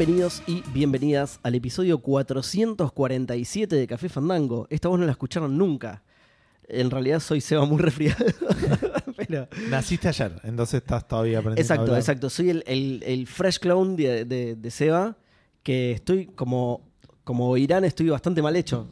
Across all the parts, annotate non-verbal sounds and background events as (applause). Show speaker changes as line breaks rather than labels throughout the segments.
Bienvenidos y bienvenidas al episodio 447 de Café Fandango. Esta voz no la escucharon nunca. En realidad soy Seba muy resfriado. (laughs) Pero-
Naciste ayer, entonces estás todavía aprendiendo. a
Exacto,
hablar.
exacto. Soy el, el- el fresh de, de- de Seba, que estoy como, como Irán, estoy bastante mal hecho.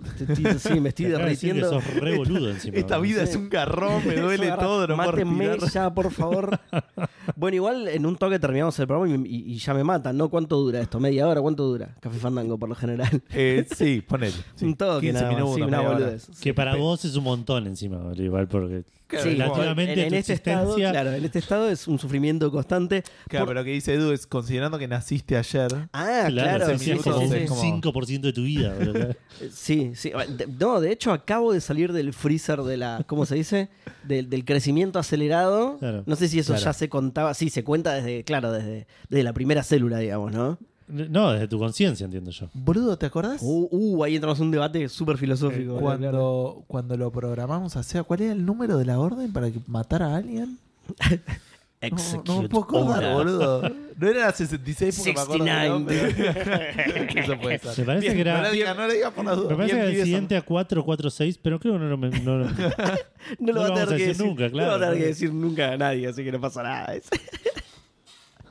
Sí, me estoy (laughs) derritiendo.
sos re boludo (laughs) encima.
Esta vida
Sí.
es un garrón, me duele todo, no puedo
Mátenme
respirar.
ya, por favor. (laughs) bueno, igual en un toque terminamos el programa y, y- y ya me matan, ¿no? ¿Cuánto dura esto? ¿Media hora? ¿Cuánto dura? Café Fandango, por lo general.
Eh, sí, ponele. sí.
un toque,
15
nada más,
minutos,
sí, una boludez.
Que para vos es un montón encima, igual porque
Claro,
Sí,
como-
relativamente
en, este estado, claro, en este estado es un sufrimiento constante.
Claro,
Por-
pero lo que dice Edu es considerando que naciste ayer.
Ah, claro,
Claro,
sí,
se
sí,
hacía como
sí,
un
sí.
como-
5% de tu vida. (laughs)
Sí, sí. No, de hecho acabo de salir del freezer de la, ¿cómo se dice? Del, del crecimiento acelerado.
Claro.
No sé si eso
Claro.
ya se contaba. Sí, se cuenta desde, claro, desde, desde la primera célula, digamos, ¿no?
No, desde tu conciencia, entiendo yo.
Boludo, ¿te acordás?
Uh, uh, ahí entramos en un debate súper filosófico.
Eh, cuando, cuando lo programamos a Seba, ¿cuál era el número de la orden para que matara a alguien? No, (laughs)
Execute
no me puedo acordar, boludo. No era la 66 porque me acuerdo. (laughs) Eso puede ser.
Me parece
Bien,
que era-
No lo digas, no lo digas por las dudas.
Me parece
Bien,
que el
pibes,
siguiente a 4, 4, 6, pero creo que no lo. (laughs) No, lo-
No lo
No
va a
lo
tener que
decir nunca,
No lo va a
claro.
tener que decir nunca a nadie, así que no pasa nada.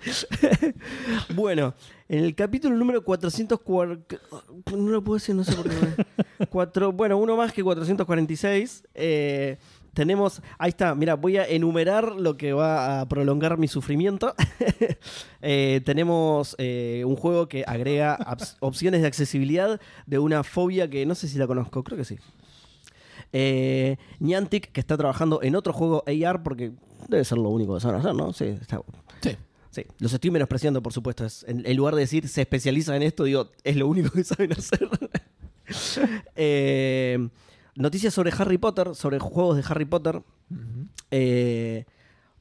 (laughs) Bueno, en el capítulo número 440. No lo puedo decir, no sé por qué. Cuatro, bueno, uno más que 446. eh, tenemos. Ahí está, mira, voy a enumerar lo que va a prolongar mi sufrimiento. (laughs) Eh, tenemos eh, un juego que agrega opciones de accesibilidad de una fobia que no sé si la conozco, creo que sí. Eh, Niantic, que está trabajando en otro juego AR, porque debe ser lo único que saben hacer, ¿no? Sí, está
Sí.
Sí, los estoy menospreciando, por supuesto. Es- en, en lugar de decir se especializa en esto, digo, es lo único que saben hacer. (laughs) Eh, noticias sobre Harry Potter, sobre juegos de Harry Potter. Eh,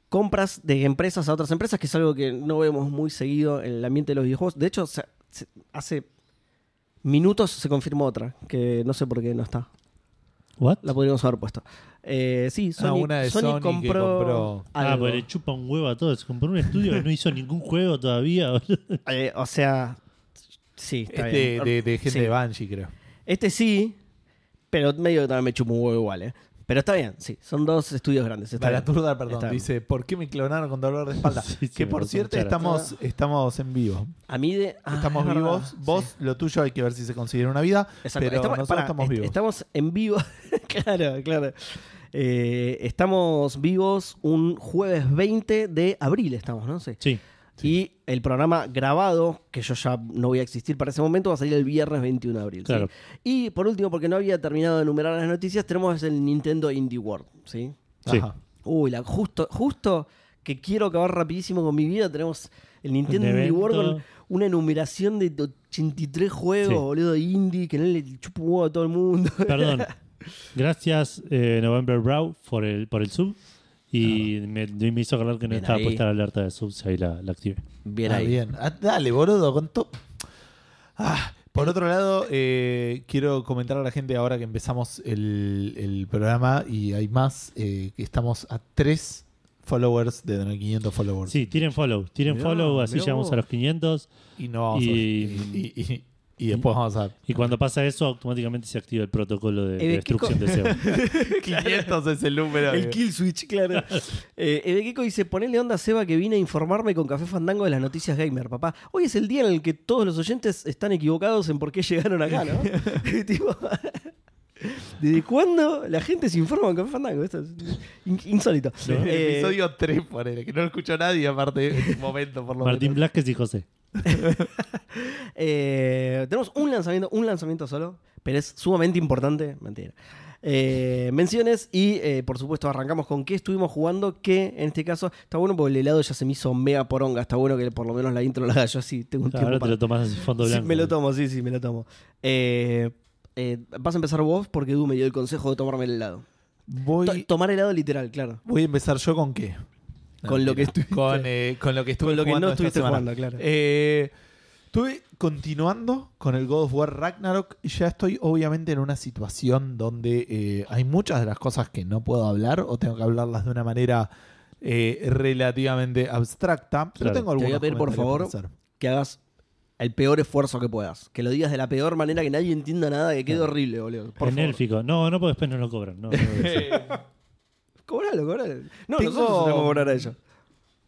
compras de empresas a otras empresas, que es algo que no vemos muy seguido en el ambiente de los videojuegos. De hecho, se- se- hace minutos se confirmó otra, que no sé por qué no está.
¿What?
La podríamos haber puesto. Eh, sí, Sony,
Ah, una de
Sony
Sony que
compró,
Ah, pues le chupa un huevo a todos. Se compró un estudio que no hizo ningún juego todavía. (laughs)
Eh, o sea, sí, está
Es de,
bien.
de- de gente
Sí.
de Banshee, creo.
Este sí, pero medio que también me chupa un huevo igual, ¿eh? Pero está bien, sí, son dos estudios grandes. Está
Para. Turdar, perdón.
Está bien.
Dice, ¿por qué me clonaron con dolor de (laughs) espalda?
Sí, sí,
que por cierto, estamos, estamos en vivo.
A mí de... ah,
estamos
es verdad,
vivos.
sí.
Vos, lo tuyo hay que ver si se considera una vida.
Exacto,
Pero
estamos,
nosotros estamos
est-
vivos.
Estamos en vivo. (laughs) claro, claro. Eh, estamos vivos un jueves 20 de abril, estamos, ¿no? Sí.
Sí.
Y el programa grabado, que yo ya no voy a existir para ese momento, va a salir el viernes 21 de abril. ¿sí?
Claro.
Y por último, porque no había terminado de enumerar las noticias, tenemos el Nintendo Indie World. ¿sí?
Sí.
Ajá.
Uy, la, justo, justo que quiero acabar rapidísimo con mi vida, tenemos el Nintendo Indie. World con una enumeración de 83 juegos,
Sí.
boludo, indie, que no le chupa a todo el mundo.
Perdón. (laughs) Gracias, eh, November Brow, por el, por el sub. Y me, me hizo acordar que no
Bien
estaba
ahí.
puesta la alerta de subs, ahí la, la activé.
Bien
Ah,
ahí.
bien. Ah, dale, boludo, con todo. Ah, por otro lado, eh, quiero comentar a la gente ahora que empezamos el, el programa y hay más, eh, que estamos a tres followers de tener 500 followers.
Sí, tiren follow. Tiren
Mirá,
follow, así
mirá
llegamos a los 500.
Y no vamos a-
Y-
y, y- y- y después vamos a
Y cuando pasa eso, automáticamente se activa el protocolo de,
Eh,
de
¿qué
destrucción de SEO.
500 (laughs) es el número.
El
que-
kill switch, claro. (laughs) eh, Ebekeko dice: Ponele onda a Seba que vine a informarme con Café Fandango de las noticias gamer, papá. Hoy es el día en el que todos los oyentes están equivocados en por qué llegaron acá, ¿no? (laughs) Tipo, ¿Desde cuándo la gente se informa con Café Fandango? Esto es in- insólito.
El
Eh,
episodio 3, ponele, que no lo escuchó nadie, aparte en este momento, por lo
Martín
menos.
Blasquez y José. (laughs)
Eh, tenemos un lanzamiento, un lanzamiento solo, pero es sumamente importante. Mentira. Eh, menciones y eh, por supuesto arrancamos con qué estuvimos jugando, que en este caso está bueno porque el helado ya se me hizo mega poronga, está bueno que por lo menos la intro la haga yo así, tengo un
Claro,
tiempo
ahora te lo tomas así fondo
Sí,
blanco.
me lo tomo, sí, sí, me lo tomo. Eh, eh, vas a empezar vos porque Du me dio el consejo de tomarme el helado. To-
Voy,
tomar helado literal, claro.
voy a empezar yo con qué.
Con lo que estuviste-
Con, eh, con lo que estuve
Con lo que
jugando
no
esta
estuviste
semana.
jugando, claro.
Eh, estuve continuando con el God of War Ragnarok y ya estoy obviamente en una situación donde eh, hay muchas de las cosas que no puedo hablar o tengo que hablarlas de una manera eh, relativamente abstracta. Pero
Claro.
tengo
Te voy
algunos
a pedir, por
comentarios
favor,
para hacer.
que hagas el peor esfuerzo que puedas. Que lo digas de la peor manera, que nadie entienda nada, que quede
Claro.
horrible, boludo. Por
en
favor.
élfico. No, no, porque después no lo cobran. No, no. (laughs)
Cobralo, cobralo. No,
Tengo-
nosotros tenemos que cobrar a ellos.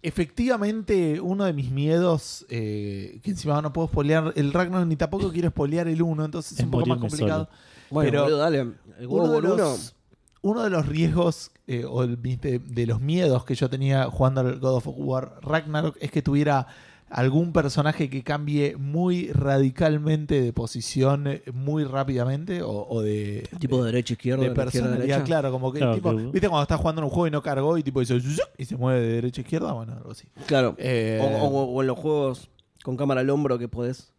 Efectivamente, uno de mis miedos, eh, que encima no puedo spoilear el Ragnarok ni tampoco quiero spoilear el 1, entonces es
Es
un poco más
morirme
complicado.
Bueno,
Pero
boludo, dale. El
Uno de, los, uno de los riesgos eh, o el- de, de los miedos que yo tenía jugando al God of War Ragnarok es que tuviera algún personaje que cambie muy radicalmente de posición eh, muy rápidamente o, o de,
Tipo de derecha, izquierda,
de
de izquierda,
personalidad,
derecha.
claro, como que
Claro,
tipo,
que-
viste cuando estás jugando en un juego y no cargó y tipo dice "Zuzuc", y se mueve de derecha a izquierda, bueno, algo así.
Claro.
Eh,
O, o- o en los juegos con cámara al hombro que podés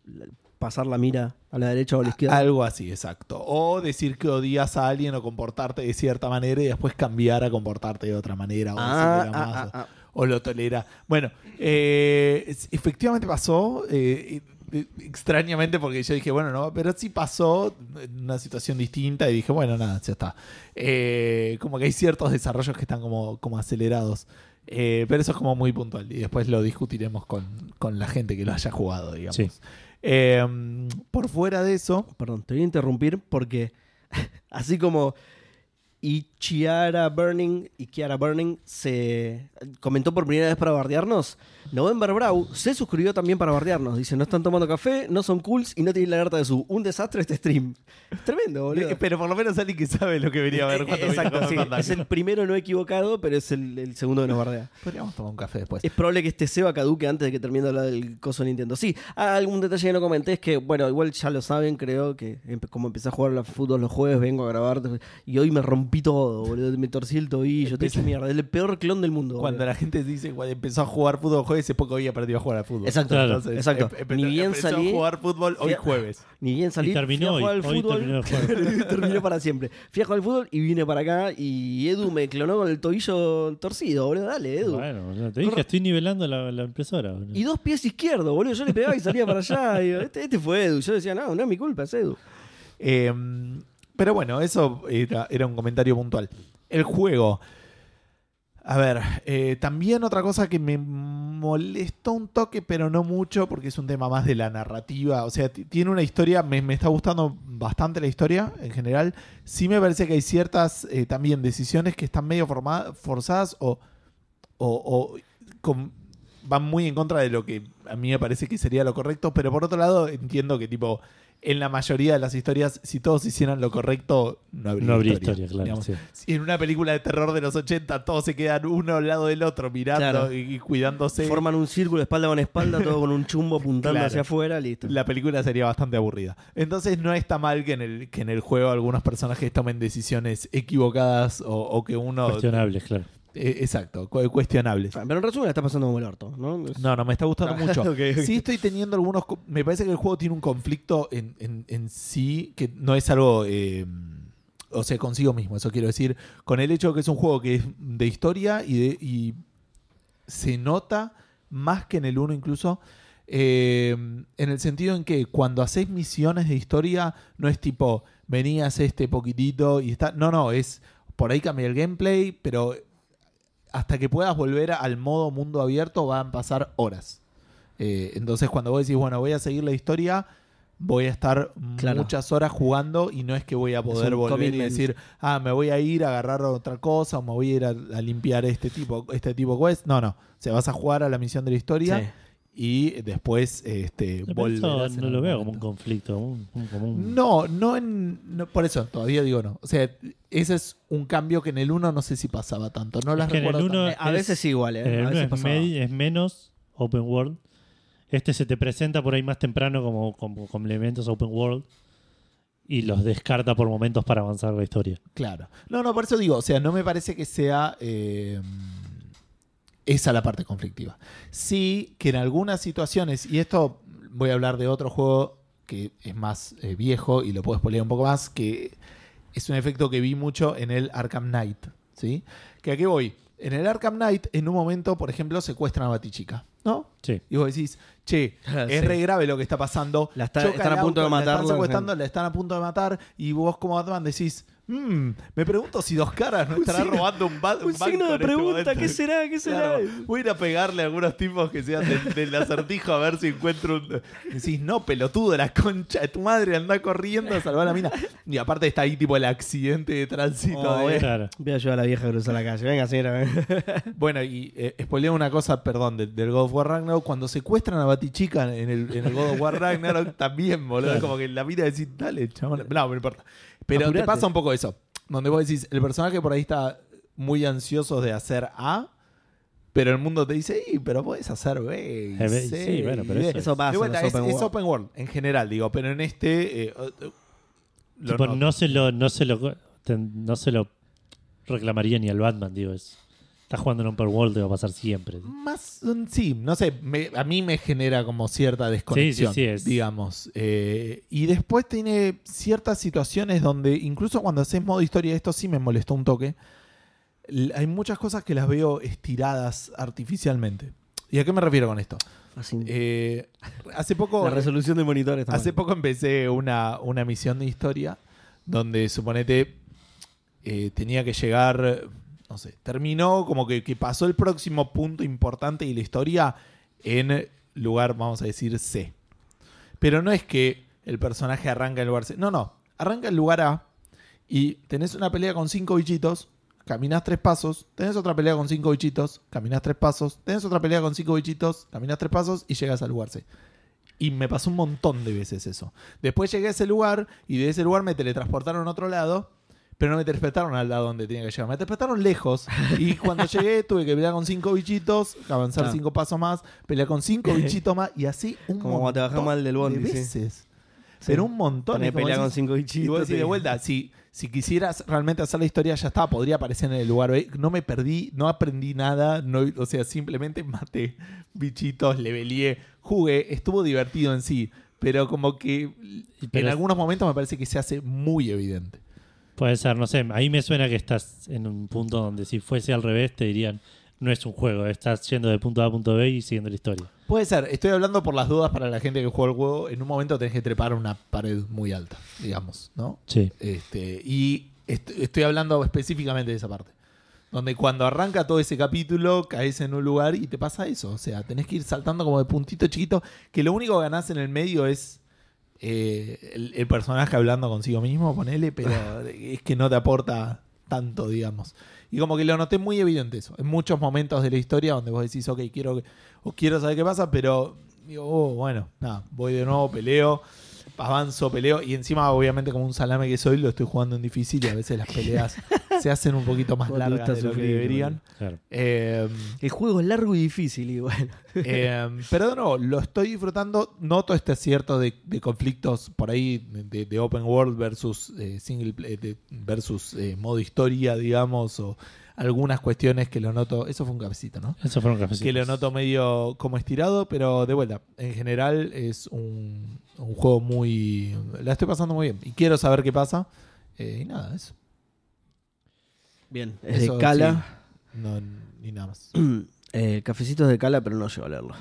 pasar la mira a la derecha o a la izquierda.
Algo así, exacto. O decir que odias a alguien o comportarte de cierta manera y después cambiar a comportarte de otra manera. O,
Ah,
decir que la
ah,
amas,
ah, ah.
O lo tolera. Bueno, eh, efectivamente pasó. eh, eh, extrañamente porque yo dije, bueno, no, pero sí pasó en una situación distinta y dije, bueno, nada, ya está. Eh, como que hay ciertos desarrollos que están como, como acelerados. Eh, pero eso es como muy puntual y después lo discutiremos con, con la gente que lo haya jugado, digamos.
Sí.
Eh, por fuera de eso,
Perdón, te voy a interrumpir porque (laughs) así como y Chiara Burning y Kiara Burning se comentó por primera vez para bardearnos, November Brow se suscribió también para bardearnos. Dice, no están tomando café, no son cools y no tienen la alerta de su. Un desastre este stream. Es tremendo, boludo.
Eh, Pero por lo menos alguien que sabe lo que venía a ver
Eh,
cuando a
Exacto, sí. Es el primero no equivocado, pero es el, el segundo que nos bardea.
Podríamos tomar un café después.
Es probable que este Seba caduque antes de que termine de hablar del coso de Nintendo. Sí, ah, algún detalle que no comenté es que, bueno, igual ya lo saben, creo que como empecé a jugar al fútbol los jueves, vengo a grabar y hoy me rompí todo, boludo. Me torcí el tobillo, te hecho mierda. Es el peor clon del mundo.
Cuando
boludo.
la gente dice cuando empezó a jugar fútbol jueves es porque hoy aprendió a jugar al fútbol.
Exacto,
Claro.
exacto.
em-
Ni bien salí,
a jugar fútbol hoy jueves. (laughs)
ni bien salí,
Y terminó
fui a jugar
hoy.
al
Hoy
fútbol.
terminó jugar. (laughs) (laughs)
terminó para siempre. Fui a jugar al fútbol y vine para acá y Edu me clonó con el tobillo torcido, boludo. Dale, Edu.
Bueno, no, te dije, estoy nivelando la, la impresora. boludo.
Y dos pies izquierdos, boludo. Yo le pegaba y salía para allá. y este, este fue Edu. Yo decía, no, no es mi culpa, es Edu.
Eh, pero bueno, eso era, era un comentario puntual. El juego. A ver, eh, también otra cosa que me molestó un toque, pero no mucho, porque es un tema más de la narrativa. O sea, tiene una historia, me, está gustando bastante la historia en general. Sí me parece que hay ciertas eh, también decisiones que están medio forzadas o, o- o van muy en contra de lo que a mí me parece que sería lo correcto. Pero por otro lado, entiendo que tipo... En la mayoría de las historias, si todos hicieran lo correcto, no habría,
no habría
historia,
historia, claro. sí.
Si en una película de terror de los 80 todos se quedan uno al lado del otro mirando
Claro.
y, y cuidándose,
Forman un círculo espalda con espalda, todo con un chumbo apuntando
Claro.
hacia afuera, listo.
la película sería bastante aburrida. Entonces no está mal que en el, que en el juego algunos personajes tomen decisiones equivocadas o, o que uno...
Cuestionables, claro.
Eh, exacto, cu- cuestionables.
Pero en resumen, la está pasando como el orto, ¿no? Es-
No, no, me está gustando
Ah,
mucho. (laughs)
ok, ok.
Sí estoy teniendo algunos... co- Me parece que el juego tiene un conflicto en, en- en sí que no es algo... eh, o sea, consigo mismo, eso quiero decir. Con el hecho de que es un juego que es de historia y, de, y se nota más que en el 1 incluso... eh, en el sentido en que cuando haces misiones de historia no es tipo venías este poquitito y está no no es por ahí cambia el gameplay pero hasta que puedas volver al modo mundo abierto van a pasar horas. Eh, entonces cuando vos decís, bueno, voy a seguir la historia, voy a estar
Claro.
muchas horas jugando y no es que voy a poder volver y decir, ah, me voy a ir a agarrar otra cosa o me voy a ir a, a limpiar este tipo, este tipo quest. No, no. O sea, vas a jugar a la misión de la historia
Sí.
Y después este, en
no lo veo como un conflicto. como un- un- como un-
No, no en. no, por eso, todavía digo no. O sea, ese es un cambio que en el 1 no sé si pasaba tanto. No las
en el
recuerdo
uno-
a
es-
veces igual, ¿eh?
En el
a veces
es, es menos open world. Este se te presenta por ahí más temprano como, como complementos open world y los descarta por momentos para avanzar la historia.
Claro. No, no, por eso digo, o sea, no me parece que sea eh, esa la parte conflictiva. Sí que en algunas situaciones, y esto voy a hablar de otro juego que es más eh, viejo y lo puedo spoilear un poco más, que es un efecto que vi mucho en el Arkham Knight, ¿sí? Que a qué voy. En el Arkham Knight, en un momento, por ejemplo, secuestran a Batichica, ¿no?
Sí.
Y vos decís, che, (laughs) es
sí.
re grave lo que está pasando.
La está- están a punto de
auto, La están secuestrando, la están a punto de matar. Y vos como Batman decís, Mm, me pregunto si Dos Caras no estará
signo-
robando un, ba-
Un
banco
signo de
en este
pregunta. ¿qué será? ¿Qué será?
Claro, voy a ir a pegarle a algunos tipos que sean del, del acertijo a ver si encuentro un. Decís, no, pelotudo, la concha de tu madre, anda corriendo a salvar a la mina. Y aparte está ahí, tipo, el accidente de tránsito.
Oh,
de-
Claro.
Voy a ayudar a la vieja a cruzar la calle. Venga, señora. (laughs)
Bueno, y eh, spoileé una cosa, perdón, del, del God of War Ragnarok. Cuando secuestran a Batichica en el, en el God of War Ragnarok, (laughs) también, boludo.
Claro.
Como que la mira decís, dale, chabón. No, no importa. Pero
Apurate.
te pasa un poco eso. Donde vos decís, el personaje por ahí está muy ansioso de hacer A, pero el mundo te dice, sí, pero puedes hacer B. y
Eh,
C,
sí, bueno, pero
D".
eso
Eso pasa
vuelta, es,
open
es
world.
open world en general, digo, pero en este. eh, lo
Tipo,
noto.
no se lo, no se lo, no se lo reclamaría ni al Batman, digo, es. Estás jugando en Open World, te va a pasar siempre.
Más, mm, sí, no sé, me- a mí me genera como cierta desconexión,
Sí, sí, sí, es-
digamos. Eh, y después tiene ciertas situaciones donde, incluso cuando haces modo historia, esto sí me molestó un toque. Hay muchas cosas que las veo estiradas artificialmente. ¿Y a qué me refiero con esto?
Así.
Eh, hace poco...
la resolución de monitores también.
Hace poco empecé una, una misión de historia donde suponete eh, tenía que llegar, no sé, terminó como que, pasó el próximo punto importante de la historia en lugar, vamos a decir, C. Pero no es que el personaje arranca en lugar C. No, no. Arranca en lugar A y tenés una pelea con cinco bichitos, caminás tres pasos, tenés otra pelea con cinco bichitos, caminás tres pasos, tenés otra pelea con cinco bichitos, caminás tres pasos y llegas al lugar C. Y me pasó un montón de veces eso. Después llegué a ese lugar y de ese lugar me teletransportaron a otro lado, pero no me teletransportaron al lado donde tenía que llegar. Me teletransportaron lejos. Y (laughs) cuando llegué tuve que pelear con cinco bichitos, avanzar
Ah.
cinco pasos más, pelear con cinco (laughs) bichitos más y así un
Como cuando te
montón
mal del bondi,
de veces.
Sí.
Pero un montón.
Tenés
Y como
pelea con cinco
y
bichitos.
vos decís de vuelta, si, si quisieras realmente hacer la historia, ya está, podría aparecer en el lugar. B. No me perdí, no aprendí nada, no, o sea, simplemente (laughs) maté bichitos, levelié, jugué, estuvo divertido en sí, pero como que
pero-
en algunos momentos me parece que se hace muy evidente.
Puede ser, no sé. Ahí me suena que estás en un punto donde si fuese al revés te dirían, no es un juego, estás yendo de punto A a punto B y siguiendo la historia.
Puede ser, estoy hablando por las dudas para la gente que juega el juego. En un momento tenés que trepar una pared muy alta, digamos, ¿no?
Sí.
Este, y est- estoy hablando específicamente de esa parte. Donde cuando arranca todo ese capítulo, caes en un lugar y te pasa eso. O sea, tenés que ir saltando como de puntito chiquito, que lo único que ganás en el medio es eh, el, el personaje hablando consigo mismo, ponele, pero (laughs) es que no te aporta tanto, digamos. Y como que lo noté muy evidente eso. En muchos momentos de la historia donde vos decís, ok, quiero, quiero saber qué pasa, pero digo, oh, bueno, nada, voy de nuevo, peleo, avanzo, peleo. Y encima, obviamente, como un salame que soy, lo estoy jugando en difícil y a veces las peleas (laughs) se hacen un poquito más largas de lo que deberían.
Claro.
Eh,
El juego es largo y difícil, bueno.
eh, pero de nuevo, lo estoy disfrutando. Noto este acierto de, de conflictos por ahí de, de open world versus eh, single play- de- versus eh, modo historia, digamos, o algunas cuestiones que lo noto. Eso fue un cafecito, ¿no?
Eso fueron cafecitos.
Que lo noto medio como estirado, pero de vuelta, en general es un, un juego muy. La estoy pasando muy bien y quiero saber qué pasa. Eh, y nada, eso.
Bien, es
Eso
de Cala.
No, ni nada más. (clears throat)
Eh, cafecito es de Cala, pero no llego a leerlo.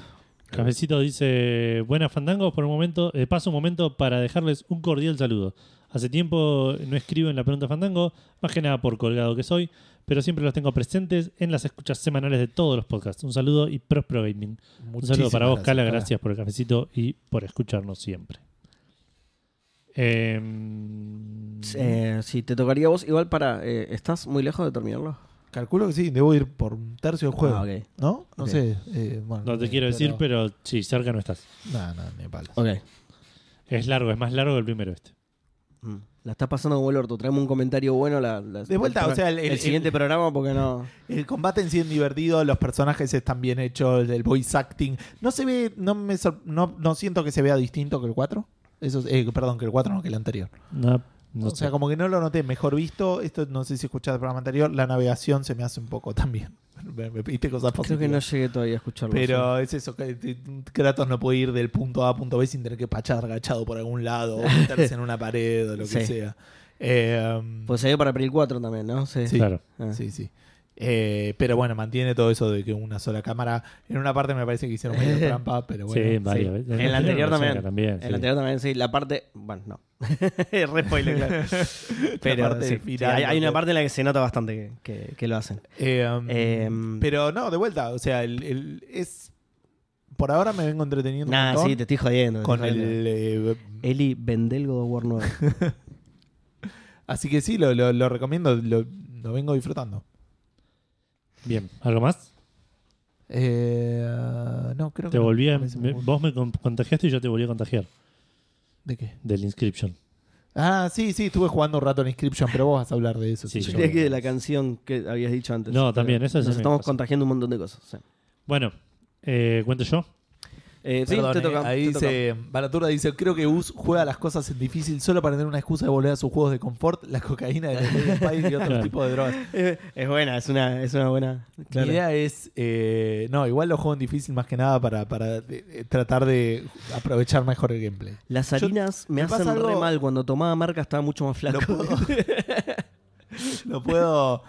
Cafecito dice, buenas fandangos, por un momento, eh, paso un momento para dejarles un cordial saludo. Hace tiempo no escribo en la pregunta fandango, más que nada por colgado que soy, pero siempre los tengo presentes en las escuchas semanales de todos los podcasts. Un saludo y Prospero Gaming. Un saludo para vos, Cala, gracias por el cafecito y por escucharnos siempre. Em,
Eh, sí, te tocaría a vos. Igual para. eh, ¿Estás muy lejos de terminarlo?
Calculo que sí, debo ir por un tercio del juego.
Ah, ok.
¿No? No
Ok.
sé. eh, bueno,
no te
eh,
quiero decir, pero sí, cerca no estás.
No, no, ni palos.
Ok.
Es largo, es más largo que el primero este.
Mm. La estás pasando como el orto. Traeme un comentario bueno. La, la-
De vuelta,
el,
o sea, el-
el,
el-
siguiente programa porque no.
El combate en sí es divertido, los personajes están bien hechos, el voice acting. No se ve, no me sor- no, no siento que se vea distinto que el 4. Eso, es- eh, perdón, que el 4 no, que el anterior.
No, no
o
sé.
sea, como que no lo noté mejor visto. Esto no sé si escuchaste el programa anterior. La navegación se me hace un poco también. (laughs) Me, me pediste cosas
Creo
positivas.
que no llegué todavía a escucharlo.
Pero es eso, que Kratos no puede ir del punto A a punto B sin tener que pachar agachado por algún lado o meterse en una pared o lo que (laughs)
Sí.
sea. Eh,
Pues se ve para April 4 también, ¿no? Sí.
Sí.
Claro.
Ah.
Sí, sí. Eh, pero bueno, mantiene todo eso de que una sola cámara. En una parte me parece que hicieron medio (laughs) trampa, pero bueno.
sí, varias
sí.
veces.
En la (laughs) anterior también. En
sí.
la anterior también, sí. La parte. Bueno, no. (laughs) Re spoiler, claro. Pero
parte
sí,
final,
sí, hay, hay una parte en la que se nota bastante que, que- que lo hacen.
Eh, um,
Em,
pero no, de vuelta, o sea, el, el- es. Por ahora me vengo entreteniendo. un
Nah,
montón
sí, te estoy jodiendo.
con
estoy jodiendo.
el. eh,
Eli, vendé el God of War 9.
así que sí, lo, lo- lo recomiendo, lo, lo vengo disfrutando.
Bien, ¿algo más?
Eh, no, creo que.
Te
no.
volví a-
No se me
vos me con- contagiaste y yo te volví a contagiar
¿De qué?
del Inscription.
Ah, sí, sí, estuve jugando un rato en Inscription, pero vos vas a hablar de eso.
Sí,
Yo
yo-
creía que de la canción que habías dicho antes.
No, también, eso es
Nos estamos
cosa.
contagiando un montón de cosas. sí.
Bueno, eh, ¿cuento yo?
Eh, sí,
Perdón,
te
eh,
toca.
ahí
te toca.
dice, Baraturda dice, creo que Us juega las cosas en difícil solo para tener una excusa de volver a sus juegos de confort, la cocaína de la Lady Spy y otros
Claro.
tipos de drogas. (laughs)
Es buena, es una, es una buena. claro.
Mi idea es, eh, no, igual lo juego en difícil más que nada para, para eh, tratar de aprovechar mejor el gameplay.
Las
Yo-
harinas me,
me
hacen re mal. Cuando tomaba marca estaba mucho más flaco. (laughs) (laughs)
Lo puedo, lo puedo-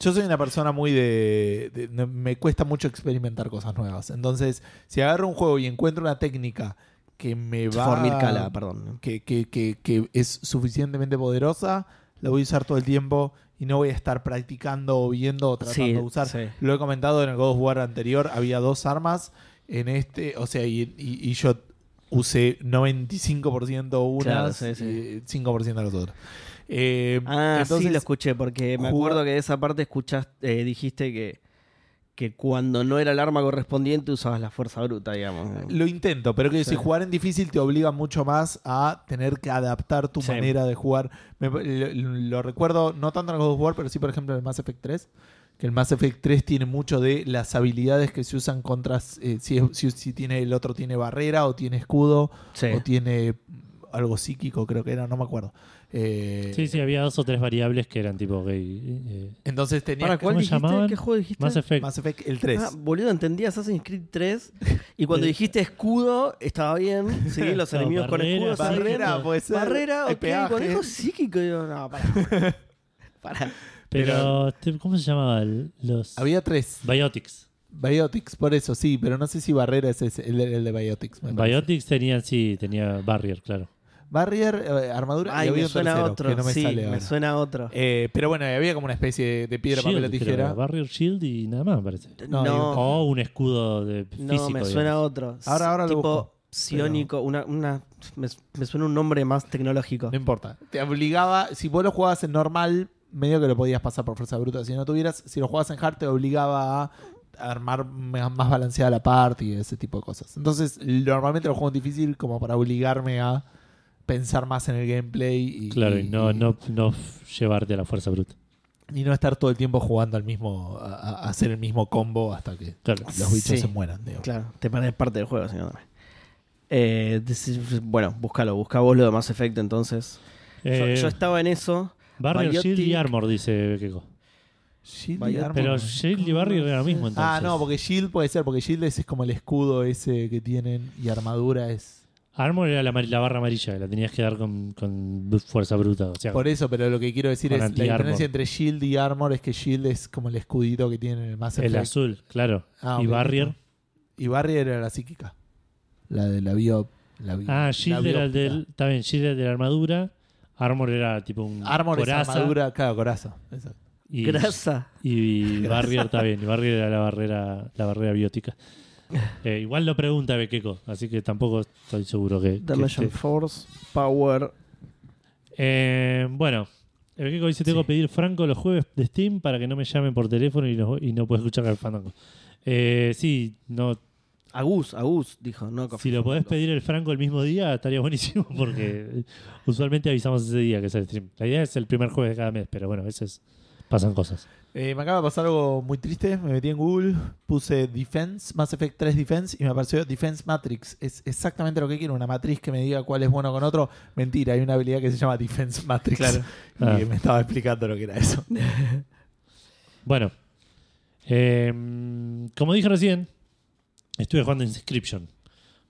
Yo soy una persona muy de, Me cuesta mucho experimentar cosas nuevas. Entonces, si agarro un juego y encuentro una técnica que me va...
Formicala, perdón.
que, que- que- que es suficientemente poderosa, la voy a usar todo el tiempo y no voy a estar practicando o viendo o tratando
Sí,
de usar.
sí.
Lo he comentado en el God of War anterior, había dos armas. En este, o sea, y, y- y yo usé 95% unas
Claro, sí, sí.
y 5% las otras. Eh,
Ah,
entonces,
sí lo escuché, porque me acuerdo que de esa parte escuchaste, eh, dijiste que, que cuando no era el arma correspondiente usabas la fuerza bruta, digamos.
Lo intento, pero que
Sí.
si jugar en difícil te obliga mucho más a tener que adaptar tu
Sí.
manera de jugar. Me- lo, lo recuerdo, no tanto en el God of War, pero sí, por ejemplo, en el Mass Effect 3. Que el Mass Effect 3 tiene mucho de las habilidades que se usan contra. eh, si, es- si, si tiene el otro tiene barrera o tiene escudo
Sí.
o tiene algo psíquico, creo que era, no me acuerdo. Eh,
Sí, sí, había dos o tres variables que eran tipo gay. eh,
Entonces tenía
¿Para cuál
¿cómo
dijiste?
llamaban?
¿Qué juego dijiste?
Mass Effect.
Mass Effect el 3.
Ah, boludo, entendí Assassin's Creed 3 y cuando (laughs) dijiste escudo estaba bien, sí, (laughs) los
No,
enemigos con
barrera,
escudo bien.
barrera, puede ser.
Barrera,
hay
ok,
peaje.
cuando dijo psíquico, digo, no, para. (laughs) para.
Pero, te- ¿cómo se llamaba? El- Los
Había tres.
Biotics.
Biotics, por eso sí, pero no sé si Barrera es ese, el, el de Biotics. me parece.
Biotics tenían, sí, tenía Barrier, claro.
Barrier, eh, armadura
Ay,
y había
me
un
suena
tercero,
otro.
que no me
sí,
sale
me
ahora.
suena otro.
Eh, pero bueno, había como una especie de, de piedra, papel o
Shield, creo,
tijera.
Barrier Shield y nada más, me parece.
no,
no,
O un escudo de
no,
físico.
me
digamos.
suena otro.
Ahora- ahora lo
tipo
busco,
psiónico, una, una, me, me suena un nombre más tecnológico.
No importa. Te obligaba, si vos lo jugabas en normal, medio que lo podías pasar por fuerza bruta. Si no tuvieras, si lo jugabas en hard, te obligaba a armar me- más balanceada la parte y ese tipo de cosas. Entonces, normalmente lo juego en difícil como para obligarme a pensar más en el gameplay y,
Claro, y no,
y-
no, no f- llevarte a la fuerza bruta.
y no estar todo el tiempo jugando al mismo, a, hacer el mismo combo hasta que
Claro.
los bichos
Sí.
se mueran. digo.
Claro, te perdés parte del juego, señor. Eh, this- bueno, búscalo, busca vos lo de Mass Effect entonces. Yo-
Eh,
yo, estaba en eso. Biotic-
Shield y Armor, dice Keiko.
Shield y Armor,
Pero. Shield y Barrier era lo mismo entonces.
Ah, no, porque Shield puede ser, porque Shield es, es como el escudo ese que tienen y armadura es...
Armor era la, barra amarilla, la tenías que dar con, fuerza bruta. O sea,
Por eso, pero lo que quiero decir es la diferencia entre Shield y Armor es que Shield es como el escudito que tiene en el Mass
el azul, claro.
Ah,
y. Barrier.
Y Barrier era la psíquica. La de la bio... La bio-
Ah,
la
Shield era el del. Está bien, Shield era el de la armadura. Armor era tipo un.
Armor
coraza,
es armadura, claro, coraza. Exacto.
Y,
Grasa.
y (laughs) Barrier está bien. Y Barrier era la barrera, la barrera biótica. Eh, igual lo pregunta Bekeko, así que tampoco estoy seguro que. que
Damage and
esté.
Force, Power.
Eh, bueno, Bekeko dice: Tengo que pedir Franco los jueves de Steam para que no me llamen por teléfono y no, y no pueda escuchar el fandango. Eh, sí, no,
Agus, Agus, dijo. No,
si lo podés pedir el Franco el mismo día, estaría buenísimo porque (laughs) usualmente avisamos ese día que es el stream. La idea es el primer jueves de cada mes, pero bueno, a veces pasan cosas.
Eh, me acaba de pasar algo muy triste. Me metí en Google, puse Defense, Mass Effect 3 Defense y me apareció Defense Matrix. Es exactamente lo que quiero, una matriz que me diga cuál es bueno con otro. Mentira, hay una habilidad que se llama Defense Matrix.
Claro. (laughs)
Y
Ah.
me estaba explicando lo que era eso. (laughs)
Bueno, eh, como dije recién, estuve jugando Inscription.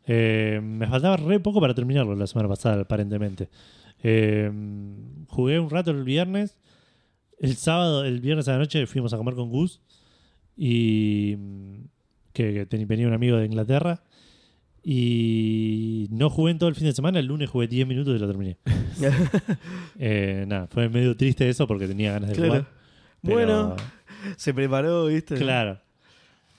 Eh, me faltaba re poco para terminarlo la semana pasada, aparentemente. Eh, jugué un rato el viernes. El sábado, el viernes a la noche fuimos a comer con Gus y mm, que, que venía un amigo de Inglaterra y no jugué en todo el fin de semana, el lunes jugué 10 minutos y lo terminé. (laughs) Eh, nada, fue medio triste eso porque tenía ganas de
Claro.
jugar. pero-
Bueno, se preparó, ¿viste?
claro.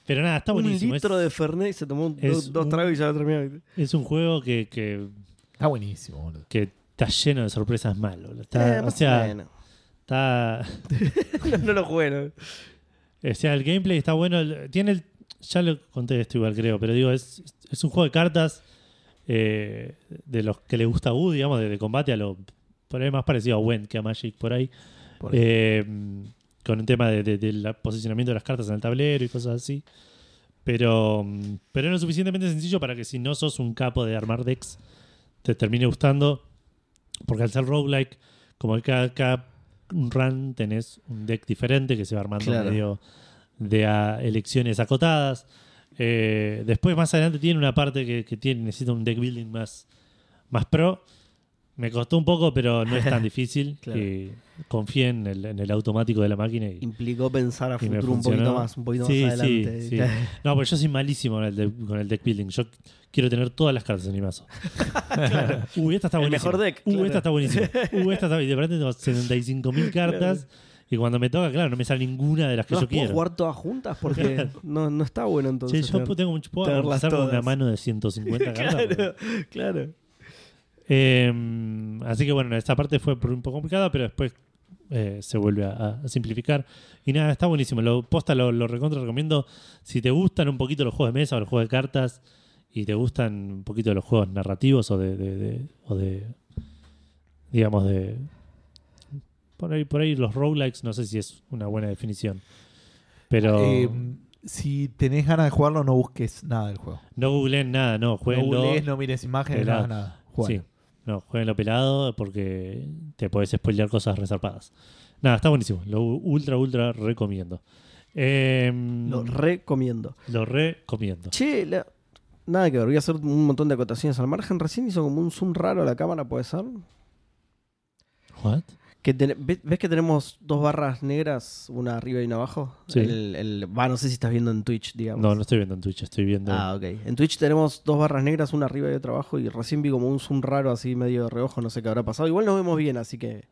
Pero nada, está
Un
buenísimo. Es,
litro de Fernet y se tomó dos, dos
un-
tragos y ya lo terminó. ¿viste?
es un juego que, que,
Está buenísimo, boludo.
que está lleno de sorpresas malas. boludo. Está,
Eh,
o
más
sea,
o menos.
Está, (laughs)
no, no lo jugué, ¿no?
O sea, el gameplay está bueno. Tiene el. Ya lo conté esto igual, creo, pero digo, es, es un juego de cartas eh, de los que le gusta a Wood, digamos, de, de combate a lo. Por ahí más parecido a Wend que a Magic por ahí.
Por.
Eh, con el tema de- de- del posicionamiento de las cartas en el tablero y cosas así. Pero, pero no es suficientemente sencillo para que si no sos un capo de armar decks, te termine gustando. Porque al ser roguelike, como que cada, cada run tenés un deck diferente que se va armando
Claro.
medio de a elecciones acotadas. Eh, después, más adelante, tiene una parte que, que tiene, necesita un deck building más, más pro. Me costó un poco, pero no es tan (laughs) difícil.
Claro.
Y confié en el, en el automático de la máquina. Y,
Implicó pensar a futuro un poquito más, un poquito
Sí,
más adelante.
sí, sí. No, porque yo soy malísimo con el, de- con el deck building. Yo quiero tener todas las cartas en mi mazo. (laughs) Uy, esta está
El
buenísima.
mejor deck,
Uy,
claro.
esta está buenísima. Uy, esta está Y de repente tengo 75.000 (laughs) cartas. Y cuando me toca, claro, no me sale ninguna de las que
¿No
yo quiero.
jugar todas juntas? Porque no, no está bueno
Sí,
entonces.
yo
tener-
tengo mucho, puedo empezar con una mano de 150 cartas.
claro, claro.
Eh, así que bueno, esta parte fue un poco complicada, pero después eh, se vuelve a, a simplificar. Y nada, está buenísimo. Lo posta lo, lo recontra recomiendo. Si te gustan un poquito los juegos de mesa o los juegos de cartas y te gustan un poquito los juegos narrativos o de, de- de- o de digamos de por ahí por ahí los roguelikes no sé si es una buena definición. Pero
Eh, si tenés ganas de jugarlo, no busques nada del juego.
no googleen nada, no,
No
jueguenlo.
googlees, no mires imágenes, nada, nada. Jugalo.
Sí. No, jueguenlo pelado porque te puedes spoilear cosas resarpadas. Nada, está buenísimo. Lo ultra, ultra recomiendo. Em,
Lo recomiendo.
lo recomiendo.
Che, la- nada que ver, voy a hacer un montón de acotaciones al margen. Recién hizo como un zoom raro a la cámara, ¿puede ser?
What?
Que ¿ves, que tenemos dos barras negras, una arriba y una abajo?
Sí.
El, el- va, no sé si estás viendo en Twitch, digamos.
No, no estoy viendo en Twitch, estoy viendo.
Ah, ok. En Twitch tenemos dos barras negras, una arriba y otra abajo, y recién vi como un zoom raro así medio de reojo, no sé qué habrá pasado. Igual nos vemos bien, así que...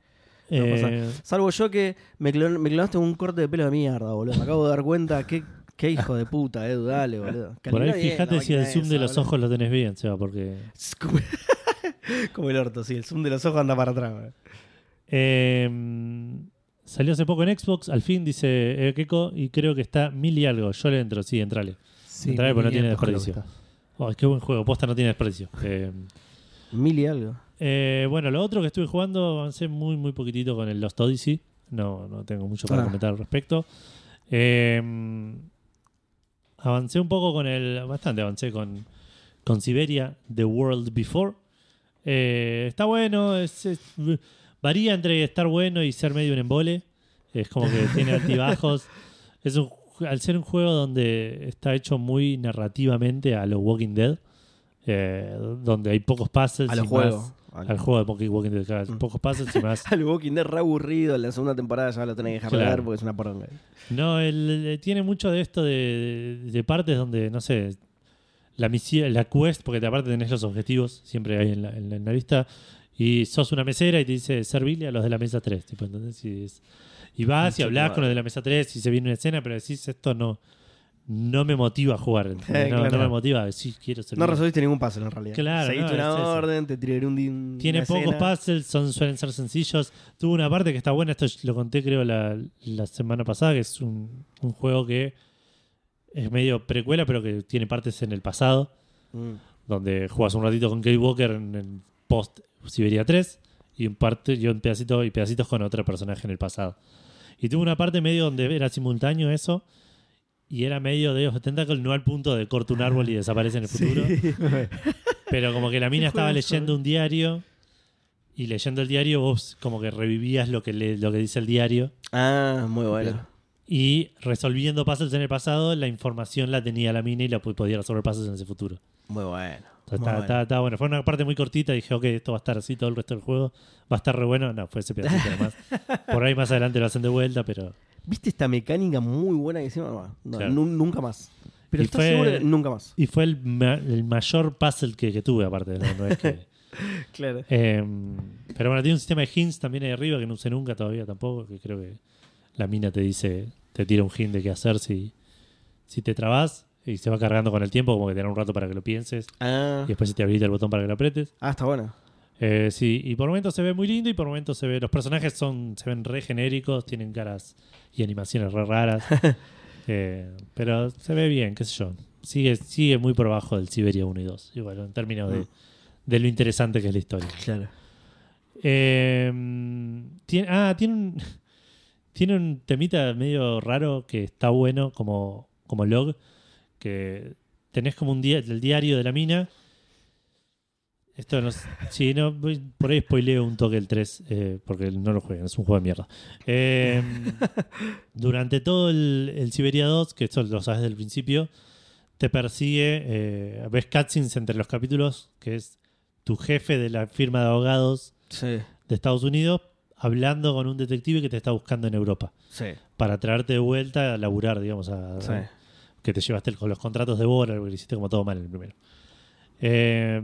no.
Eh,
Salvo yo que me, clon- me clonaste un corte de pelo de mierda, boludo. Me acabo de dar cuenta. Qué, qué hijo de puta, Edu, dale, boludo.
por ahí fíjate si el zoom de los
boludo.
ojos lo tenés bien, Seba, porque. (laughs)
Como el orto, sí. El zoom de los ojos anda para atrás, boludo.
Eh, salió hace poco en Xbox, al fin, dice eh, Keiko, y creo que está mil y algo. Yo le entro, sí, entrale.
Sí,
Entrale porque no tiene
500 creo que
desperdicio. Oh, qué buen juego, posta no tiene desperdicio. Eh,
Mil y algo.
Eh, bueno, lo otro que estuve jugando, avancé muy, muy poquitito con el Lost Odyssey. No, no tengo mucho para
Ah.
comentar al respecto. Eh, avancé un poco con el. Bastante avancé con, con Siberia, The World Before. Eh, está bueno, es- es- varía entre estar bueno y ser medio un embole. Es como que tiene (laughs) altibajos. Es un, al ser un juego donde está hecho muy narrativamente a los Walking Dead, eh, donde hay pocos puzzles
A los juegos.
al juego de Pokémon Walking Dead, claro,
Mm.
pocos puzzles y más. (laughs)
Al Walking Dead re aburrido. En la segunda temporada ya lo tenés que dejar de
Claro.
ver porque es una poronga.
No, el- el- tiene mucho de esto de, de- de partes donde, no sé, la misión, la quest, porque aparte tenés los objetivos, siempre hay en la, en la- en la lista, y sos una mesera y te dice servirle a los de la mesa 3, tipo, ¿entendés? Y, es- y vas y hablas con los de la mesa 3 y se viene una escena, pero decís, esto no, no me motiva a jugar, (laughs) no,
claro.
no me motiva, sí, quiero servir.
No resolviste ningún puzzle en realidad.
Claro,
Seguiste
no,
una
es eso.
orden, te tiré un, una
Tiene pocos
escena.
puzzles, son, suelen ser sencillos. Tuvo una parte que está buena, esto lo conté creo la, la semana pasada, que es un, un juego que es medio precuela, pero que tiene partes en el pasado,
Mm.
donde juegas un ratito con Kate Walker en, en post Siberia 3 y un parte y un pedacito y pedacitos con otro personaje en el pasado. Y tuvo una parte medio donde era simultáneo eso. Y era medio de of Tentacle, no al punto de corta un árbol y desaparece en el (laughs) futuro. (laughs) Pero como que la mina estaba leyendo un diario y leyendo el diario vos como que revivías lo que, le- lo que dice el diario
Ah, muy bueno.
Y resolviendo puzzles en el pasado, la información la tenía la mina y la po- podía resolver puzzles en ese futuro.
Muy bueno.
Está,
bueno.
está- está bueno. Fue una parte muy cortita. Dije, ok, esto va a estar así todo el resto del juego. Va a estar re bueno. No, fue ese pedacito nomás. (laughs) Por ahí más adelante lo hacen de vuelta, pero.
¿Viste esta mecánica muy buena que hicimos? No, no,
Claro.
nu- nunca más. Pero
Y
¿estás
fue-
seguro que nunca más?
Y fue el, ma- el mayor puzzle que, que tuve, aparte. No, No es que. (laughs)
Claro.
Eh, pero bueno, tiene un sistema de hints también ahí arriba que no usé nunca todavía tampoco. Que creo que la mina te dice, te tira un hint de qué hacer si, si te trabas y se va cargando con el tiempo, como que te da un rato para que lo pienses
Ah,
y después se te habilita el botón para que lo apretes.
ah, está bueno.
Eh, sí, y por momentos se ve muy lindo y por momentos se ve. Los personajes son se ven re genéricos, tienen caras y animaciones re raras. (laughs) Eh, pero se ve bien, qué sé yo. Sigue, sigue muy por abajo del Siberia 1 y 2. Igual, en términos de,
Mm.
de lo interesante que es la historia.
Claro.
Eh, tiene, ah, tiene un, (laughs) tiene un temita medio raro que está bueno como, como log. Que tenés como un día, el diario de la mina. Esto no Sí, no, voy- por ahí spoileo un toque el 3, eh, porque no lo jueguen, es un juego de mierda. Eh, (laughs) durante todo el, el Siberia 2, que esto lo sabes desde el principio, te persigue, eh, ves cutscenes entre los capítulos, que es tu jefe de la firma de abogados
Sí,
de Estados Unidos a con un detective que te está buscando en Europa
sí,
para traerte de vuelta a laburar, digamos, a,
sí.
Que te llevaste con los contratos de Bora, porque lo hiciste como todo mal en el primero. Eh,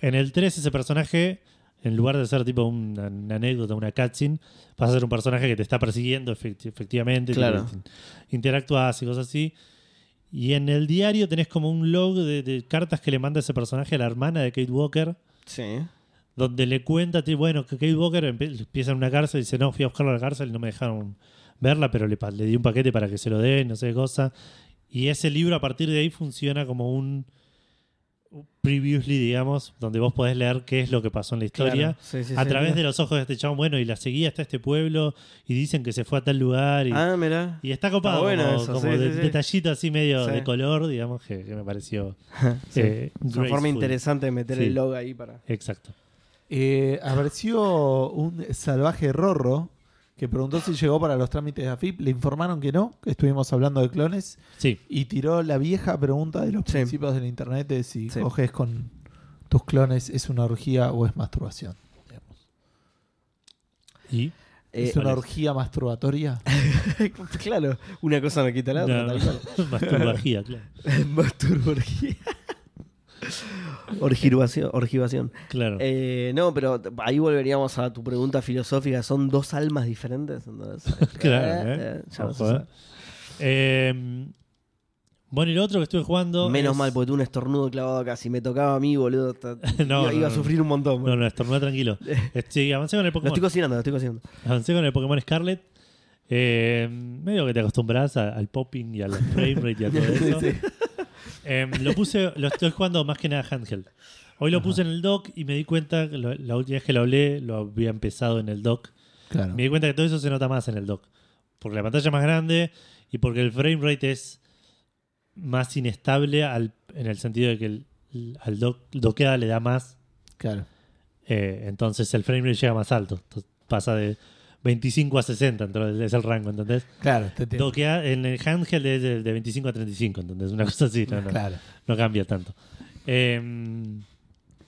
en el 3 ese personaje, en lugar de ser tipo una, una anécdota, una cutscene, vas a ser un personaje que te está persiguiendo efecti- efectivamente,
Claro.
interactúas y cosas así. Y en el diario tenés como un log de, de cartas que le manda ese personaje a la hermana de Kate Walker,
Sí.
donde le cuenta, bueno, que Kate Walker empieza en una cárcel y dice, no, fui a buscarla a la cárcel y no me dejaron verla, pero le, le di un paquete para que se lo den, no sé qué cosa. Y ese libro a partir de ahí funciona como un previously, digamos, donde vos podés leer qué es lo que pasó en la historia.
Claro. Sí, sí,
a
sí,
través
sí.
de los ojos de este chabón, bueno, y la seguía hasta este pueblo y dicen que se fue a tal lugar y,
Ah, mira.
y está copado,
Está bueno
como,
eso,
como
sí,
de- detallito así medio
Sí.
de color, digamos, que, que me pareció (laughs)
Sí.
eh,
una forma interesante de meter
Sí.
el log ahí para.
Exacto.
Eh, apareció un salvaje Rorro que preguntó si llegó para los trámites de AFIP. Le informaron que no, que estuvimos hablando de clones.
Sí,
Y tiró la vieja pregunta de los
Sí.
principios del internet de si
Sí.
coges con tus clones es una orgía o es masturbación. digamos.
y
Eh,
¿Es una
¿cuál es?
orgía masturbatoria? (laughs)
claro, una cosa no quita la otra.
No,
tal cual. (laughs)
Claro. (laughs)
Masturborgía. Orgivación. orgivación.
Claro.
Eh, no, pero ahí volveríamos a tu pregunta filosófica. ¿Son dos almas diferentes? Entonces, (laughs)
Claro,
no
Ojo. Eh, bueno, y lo otro que estuve jugando.
Menos
es-
mal, porque tuve un estornudo clavado acá. Si me tocaba a mí, boludo, (laughs)
No,
iba,
no,
a
no.
sufrir un montón.
No,
boludo.
no, estornuda tranquilo. Sí, (laughs) avancé con el
Lo
Pokémon.
estoy cocinando, lo estoy cocinando.
Avancé con el Pokémon Scarlet. Eh, medio que te acostumbras al popping y al frame rate y a todo eso.
Sí.
Eh, lo puse, lo estoy jugando más que nada handheld. Hoy lo puse en el dock y me di cuenta, lo- la última vez que lo hablé, lo había empezado en el dock.
Claro.
Me di cuenta que todo eso se nota más en el dock. Porque la pantalla es más grande y porque el frame rate es más inestable al- en el sentido de que el, al dock, doqueada le da más.
Claro.
eh, entonces el frame rate llega más alto. Entonces pasa de 25 a 60, entonces es el rango, ¿entendés?
Claro, te entiendo.
Doquea- en el handheld es de, de 25 a 35, ¿entendés? Una cosa así, no, no,
Claro.
no cambia tanto. Eh,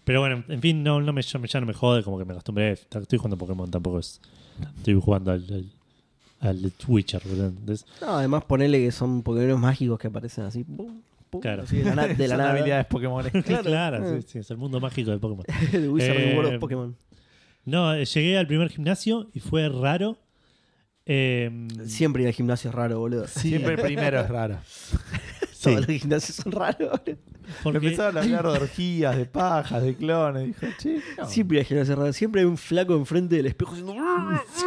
pero bueno, en fin, no, no me, ya, no me jode, como que me acostumbré. Estoy jugando Pokémon, tampoco es. Estoy jugando al, al, al
No, además ponele que son Pokémon mágicos que aparecen así. pum, pum,
Claro.
así de la, de la
Son habilidades Pokémon. (laughs) (laughs)
claro,
Claro.
sí, sí, es el mundo mágico de Pokémon. (laughs)
The Wizard
Eh,
World of Pokémon.
No, eh, llegué al primer gimnasio y fue raro. Eh,
Siempre ir al gimnasio es raro, boludo.
sí,
Siempre el primero es raro. (laughs)
sí,
Todos los gimnasios son raros, boludo.
porque-
Empezaron a hablar de (laughs) orgías, de pajas, de clones. Dijo, che, no.
Siempre ir al gimnasio es raro. Siempre hay un flaco enfrente del espejo haciendo.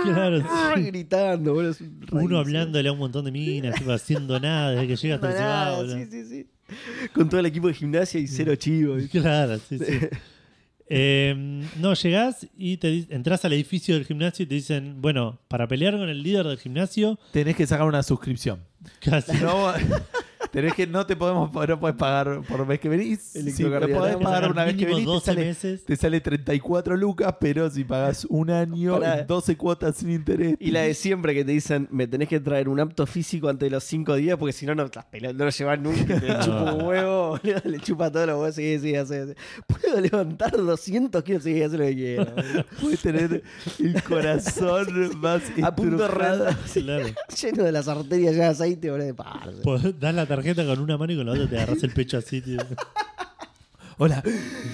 Claro, (laughs) sí.
Gritando, boludo. es
uno hablándole a un montón de minas, tipo, haciendo nada desde que llega hasta el
Nada, sí, sí, sí. Con todo el equipo de gimnasia y cero chivos.
Claro, sí, sí. Eh, no, llegás y te entras al edificio del gimnasio y te dicen, bueno, para pelear con el líder del gimnasio,
Tenés que sacar una suscripción.
casi.
No, Tenés que no te podemos no podés pagar por mes que venís. Te
Electrocardiograma.
podés pagar una vez que venís. Te
12
sale,
meses.
te sale 34 lucas, pero si pagás un año,
Pará.
12 cuotas sin interés.
Y la de siempre que te dicen, me tenés que traer un apto físico antes de los cinco días porque si no, no las pelas no lo llevas nunca. y Te (laughs) chupa un huevo, le chupa todos los huevos. Sí, sí, hace. Puedo levantar 200 kilos, sí, hace lo que quiera. boludo.
Puedes tener el corazón (laughs) más
A punto.
Claro.
Lleno de las arterias ya de aceite, boludo, de.
Podés- Das la tarjeta con una mano y con la otra te agarras el pecho así, tío.
Hola,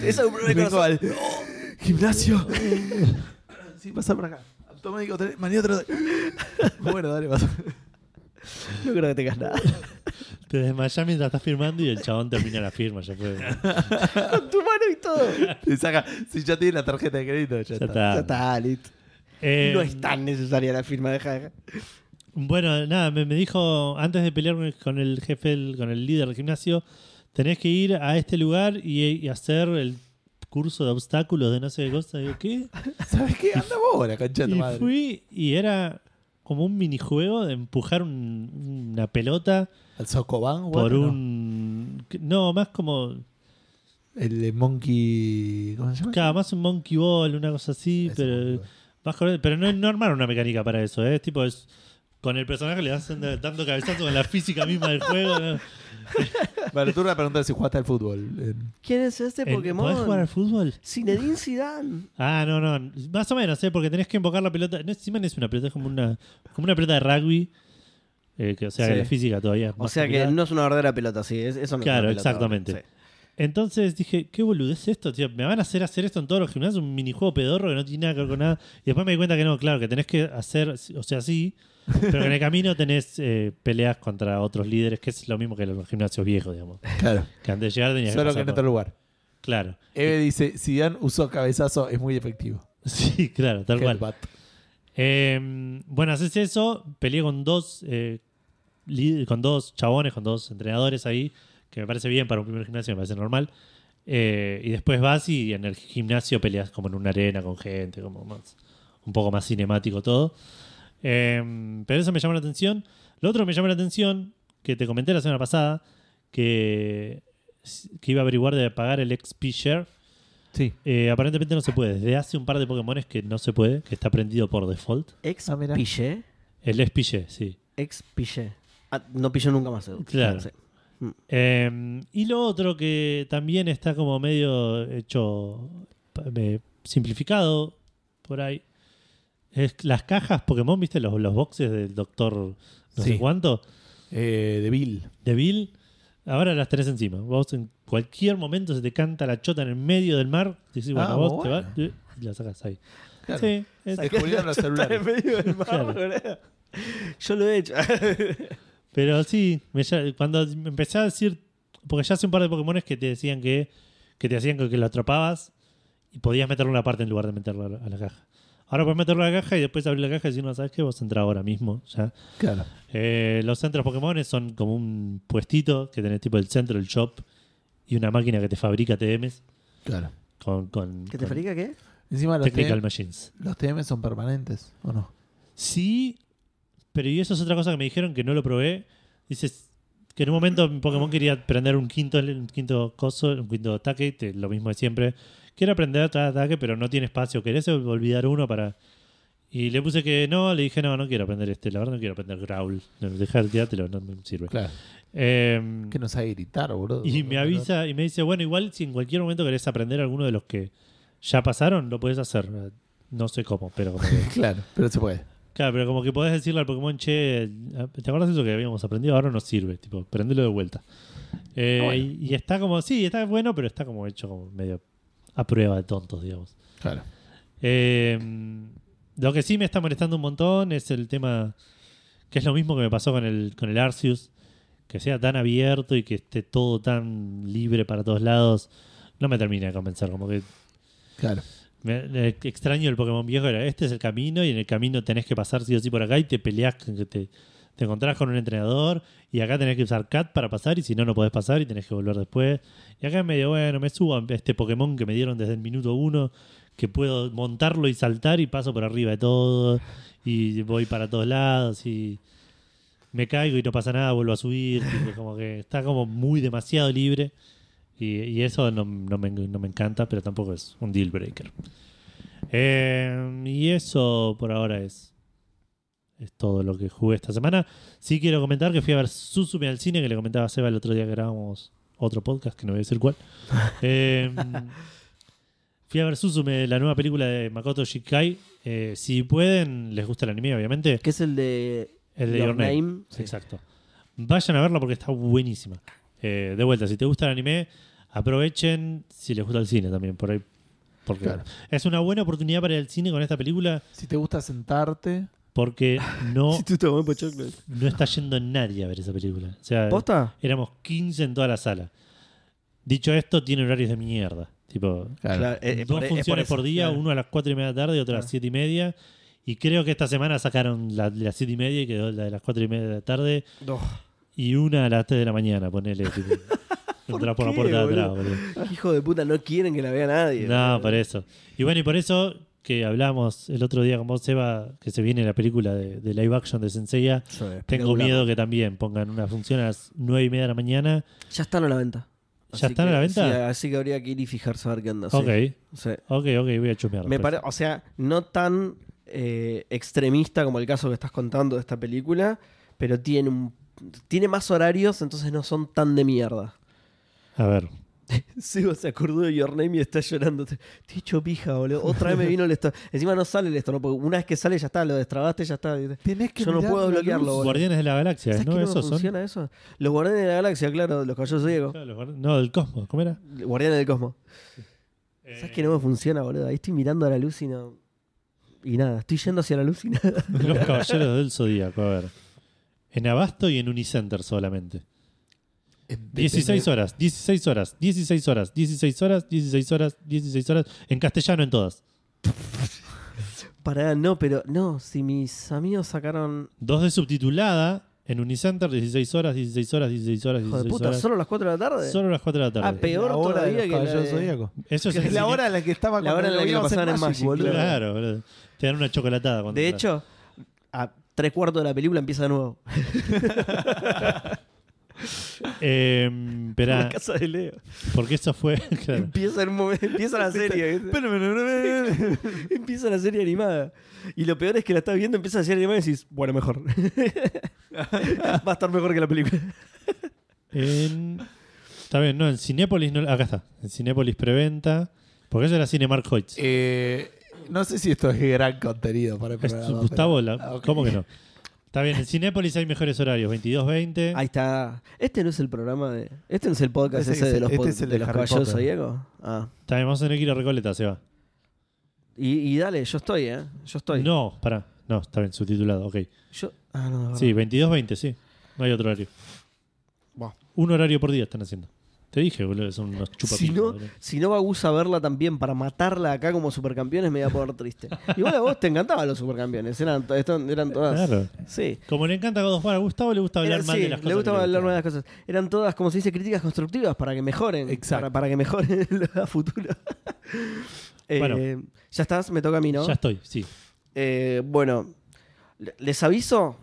Eso es un problema de corazón.
al gimnasio. (laughs) Sí, pasa por acá. Automático, maniobra. (laughs) Bueno, dale, pasa.
No creo que tengas nada.
Te desmayás mientras estás firmando y el chabón termina la firma. Ya fue. (laughs)
Con tu mano y todo.
Te saca, si ya tiene la tarjeta de crédito, ya, está.
está.
Ya está, listo.
Eh,
No es tan necesaria la firma, deja, deja.
Bueno, nada, me, me dijo antes de pelear con el, jefe, el- con el líder del gimnasio, tenés que ir a este lugar y, y hacer el curso de obstáculos de no sé qué cosa. Digo, ¿qué? (laughs)
¿Sabes qué? Anda vos, tu
Y
madre.
fui y era como un minijuego de empujar un- una pelota
Al Socoban,
por
bueno,
un... No, más como...
El de Monkey. ¿Cómo se llama?
Cada más un monkey ball, una cosa así, pero... Más pero no, no armaron una mecánica para eso, ¿eh? Es tipo, es, con el personaje le das dando cabezazo con la física misma del juego. ¿no? (laughs)
Vale, tú me preguntas si jugaste al fútbol. En-
¿Quién es este
El- ¿Podés jugar al
Pokémon?
fútbol?
Zinedine Zidane.
Ah, no, no. Más o menos, ¿eh? Porque tenés que invocar la pelota. No, encima no es una pelota, es como una, como una pelota de rugby. eh, que, o sea,
Sí.
que la física todavía es
O sea que no es una verdadera pelota, sí. es- Eso no
Claro,
es una pelota,
exactamente.
sí.
Entonces dije, ¿qué boludez es esto, tío? Me van a hacer hacer esto en todos los gimnasios, un minijuego pedorro que no tiene nada que ver con nada. Y después me di cuenta que no, claro, que tenés que hacer, o sea, sí, pero en el camino tenés eh, peleas contra otros líderes, que es lo mismo que los gimnasios viejos, digamos.
Claro.
Que antes de llegar tenías
Solo que en otro lugar.
Claro.
Eve dice: Zidane usó cabezazo, es muy efectivo. (laughs)
Sí, claro, tal cual. Eh, bueno, haces eso, peleé con dos, eh, con dos chabones, con dos entrenadores ahí, que me parece bien para un primer gimnasio, me parece normal. Eh, y después vas y en el gimnasio peleas como en una arena con gente, como más, un poco más cinemático todo. Eh, pero eso me llamó la atención. Lo otro que me llamó la atención, que te comenté la semana pasada, que, que iba a averiguar de pagar el XP Share.
Sí.
Eh, aparentemente no se puede. Desde hace un par de Pokémones que no se puede, que está prendido por default.
Ex
Ah.
El XP Share, sí.
Ex Piché. Ah, no pilló nunca más.
Claro.
Sí.
Eh, y lo otro que también está como medio hecho eh, simplificado por ahí es las cajas Pokémon, ¿viste? Los, los boxes del doctor no
Sí.
sé cuánto,
Eh, de Bill.
de Bill. Ahora las tenés encima. Vos en cualquier momento se te canta la chota en el medio del mar. Decís, bueno,
Ah,
vos te vas y la sacas ahí.
Claro.
Sí, es-
Descubrieron los (laughs) celulares.
En medio del mar,
Claro.
boludo. Yo lo he hecho. (laughs)
Pero sí, me ya- cuando empecé a decir, porque ya hace un par de Pokémon que te decían que, que te hacían que, que lo atrapabas y podías meterlo en una parte en lugar de meterlo a la, a la caja. Ahora puedes meterlo a la caja y después abrir la caja y decir, no, ¿sabes qué? Vos entra ahora mismo. ya
Claro.
Eh, los centros Pokémon son como un puestito que tenés tipo el centro, el shop y una máquina que te fabrica TMs
Claro.
con, con,
¿Qué te
con
fabrica qué?
Encima los,
Technical
TM,
Machines.
los TM son permanentes, ¿o no?
Sí, pero y eso es otra cosa que me dijeron que no lo probé. Dices que en un momento en Pokémon quería prender un quinto, un quinto coso, un quinto ataque, te- lo mismo de siempre. Quiero aprender cada ataque, pero no tiene espacio. ¿Querés olvidar uno para.? Y le puse que no, le dije, no, no quiero aprender este, la verdad no quiero aprender Growl. No, Deja de tirártelo, no me sirve.
Claro.
Em,
Que no sabe gritar, boludo.
y me avisa y me dice, bueno, igual si en cualquier momento querés aprender alguno de los que ya pasaron, lo puedes hacer. No sé cómo, pero como que- (laughs)
Claro, pero se puede.
Claro, pero como que podés decirle al Pokémon, che, ¿te acuerdas de eso que habíamos aprendido? Ahora no sirve, tipo, prendelo de vuelta. Eh,
Ah, bueno.
y, y está como, sí, está bueno, pero está como hecho como medio a prueba de tontos, digamos.
Claro.
Eh, lo que sí me está molestando un montón es el tema, que es lo mismo que me pasó con el, con el Arceus, que sea tan abierto y que esté todo tan libre para todos lados, no me termina de convencer, como que
Claro.
me, me extraño el Pokémon viejo. Era, este es el camino y en el camino tenés que pasar sí o sí por acá y te peleás, con que te, te encontrás con un entrenador y acá tenés que usar CAT para pasar y si no, no podés pasar y tenés que volver después. Y acá es medio, bueno, me subo a este Pokémon que me dieron desde el minuto uno, que puedo montarlo y saltar y paso por arriba de todo y voy para todos lados y... me caigo y no pasa nada, vuelvo a subir. (laughs) tipo, como que está como muy demasiado libre. Y, y eso no, no me, no me encanta, pero tampoco es un deal breaker. Eh, y eso por ahora es, es todo lo que jugué esta semana. Sí quiero comentar que fui a ver Suzume al cine, que le comentaba a Seba el otro día que grabamos otro podcast, que no voy a decir cuál. (laughs) Eh, fui a ver Suzume, la nueva película de Makoto Shinkai. Eh, si pueden, les gusta el anime, obviamente.
Que es el de
El de Your Name.
Sí.
Exacto. Vayan a verla porque está buenísima. Eh, de vuelta, si te gusta el anime, aprovechen si les gusta el cine también, por ahí. Porque
Claro.
es una buena oportunidad para ir al cine con esta película
Si te gusta sentarte,
porque no, (laughs) no está yendo nadie a ver esa película. O sea,
¿Posta?
éramos 15 en toda la sala. Dicho esto, tiene horarios de mierda. Tipo,
claro.
Eh, eh,
dos
por- es
funciones por,
eso,
día,
claro.
uno a las 4 y media de la tarde y otro a las
Claro.
7 y media. Y creo que esta semana sacaron la de las 7 y media y quedó la de las 4 y media de la tarde.
No.
Y una a las 3 de la mañana, ponele. Tipo, (laughs)
¿Por
entrar por la puerta de atrás,
boludo?
boludo.
Hijo de puta, no quieren que la vea nadie.
No,
boludo.
por eso. Y bueno, y por eso que hablamos el otro día con vos, Seba, que se viene la película de, de live action de Senseiya.
Sí,
Tengo miedo que también pongan una función a las 9 y media de la mañana.
Ya están a la venta.
¿Ya están
que-
a la venta?
sí, así que habría que ir y fijarse a ver qué onda. sí.
Ok,
Sí.
ok, ok, voy a chumear.
Me
después.
pare- o sea, no tan eh, extremista como el caso que estás contando de esta película, pero tiene un tiene más horarios, entonces no son tan de mierda.
A ver, (laughs)
Seba se acordó de Your Name y está llorando. Te he hecho pija, boludo. Otra vez me vino el esto. Encima no sale el esto, ¿no? Porque una vez que sale ya está, lo destrabaste, ya está.
Tenés que
Yo no puedo bloquearlo, boludo.
Guardianes de la Galaxia,
¿Sabes
¿no?
que no
Esos son.
funciona eso? Los Guardianes de la Galaxia, claro, los caballeros Diego.
Claro, los guardi- No, del Cosmos, ¿cómo era?
Guardianes del Cosmos. ¿Sabes
Eh,
que no me funciona, boludo? Ahí estoy mirando a la luz y no. Y nada, estoy yendo hacia la luz y nada. (laughs)
Los Caballeros del Zodíaco, a ver. En Abasto y en Unicenter solamente.
En
16 horas, 16 horas, 16 horas, 16 horas, 16 horas, 16 horas. En castellano en todas.
Pará, no, pero no, si mis amigos sacaron.
Dos de subtitulada en Unicenter, 16 horas, 16 horas, 16 horas,
Hijo de
16
puta,
horas.
¿solo a las 4 de la tarde?
Solo a las 4 de la tarde.
Ah, peor
la hora de
todavía
los
que la de-
Zodíaco.
Eso es
Que es la hora en la que estaba
La hora en la que lo
veíamos
pasaban en Magic,
boludo.
Claro, boludo. Te dan una chocolatada cuando
De
entras.
hecho, a tres cuartos de la película empieza de nuevo. (laughs) (laughs)
Eh,
La casa de Leo.
porque eso fue. (laughs) claro.
Empieza, en un momento- empieza la serie. ¿viste? (laughs) empieza la serie animada. Y lo peor es que la estás viendo, empieza la serie animada y decís, bueno, mejor. Va a estar mejor que la película.
En- Está bien, no, en Cinépolis no. Acá está. En Cinépolis preventa. Porque eso era Cinemark Hoyts.
Eh, no sé si esto es gran contenido para el
Es-
programa.
Gustavo,
pero-
la-
Ah, ok.
¿cómo que no? Está bien, en Cinépolis hay mejores horarios, 22.20.
Ahí está. Este no es el programa de. Este no es el podcast
Ese
ese
es-
de los,
este es el
de
de
los caballeros zodíacos. Ah.
Está bien, vamos a tener que ir a Recoleta, se va.
Y, y dale, yo estoy, ¿eh? Yo estoy.
No, pará. No, está bien, subtitulado, ok.
Yo... Ah, no, no,
Sí, 22.20, sí. No hay otro horario.
Buah.
Un horario por día están haciendo. Te dije, boludo, son unos chupapitos.
Si no,
boludo.
si no va Gus a verla también para matarla acá como supercampeones, me voy a poner triste. (laughs) Igual a vos te encantaban los supercampeones, eran, to- eran, eran todas.
Claro.
Sí.
Como le encanta God of War, a Gustavo le gusta hablar
Era-
mal
sí,
de las cosas.
le gusta hablar mal de las cosas. Eran todas, como se dice, críticas constructivas para que mejoren.
Exacto.
Para, para que mejoren (laughs) a futuro. Eh,
Bueno.
ya estás, me toca a mí, ¿no?
Ya estoy, sí.
Eh, bueno, le- les aviso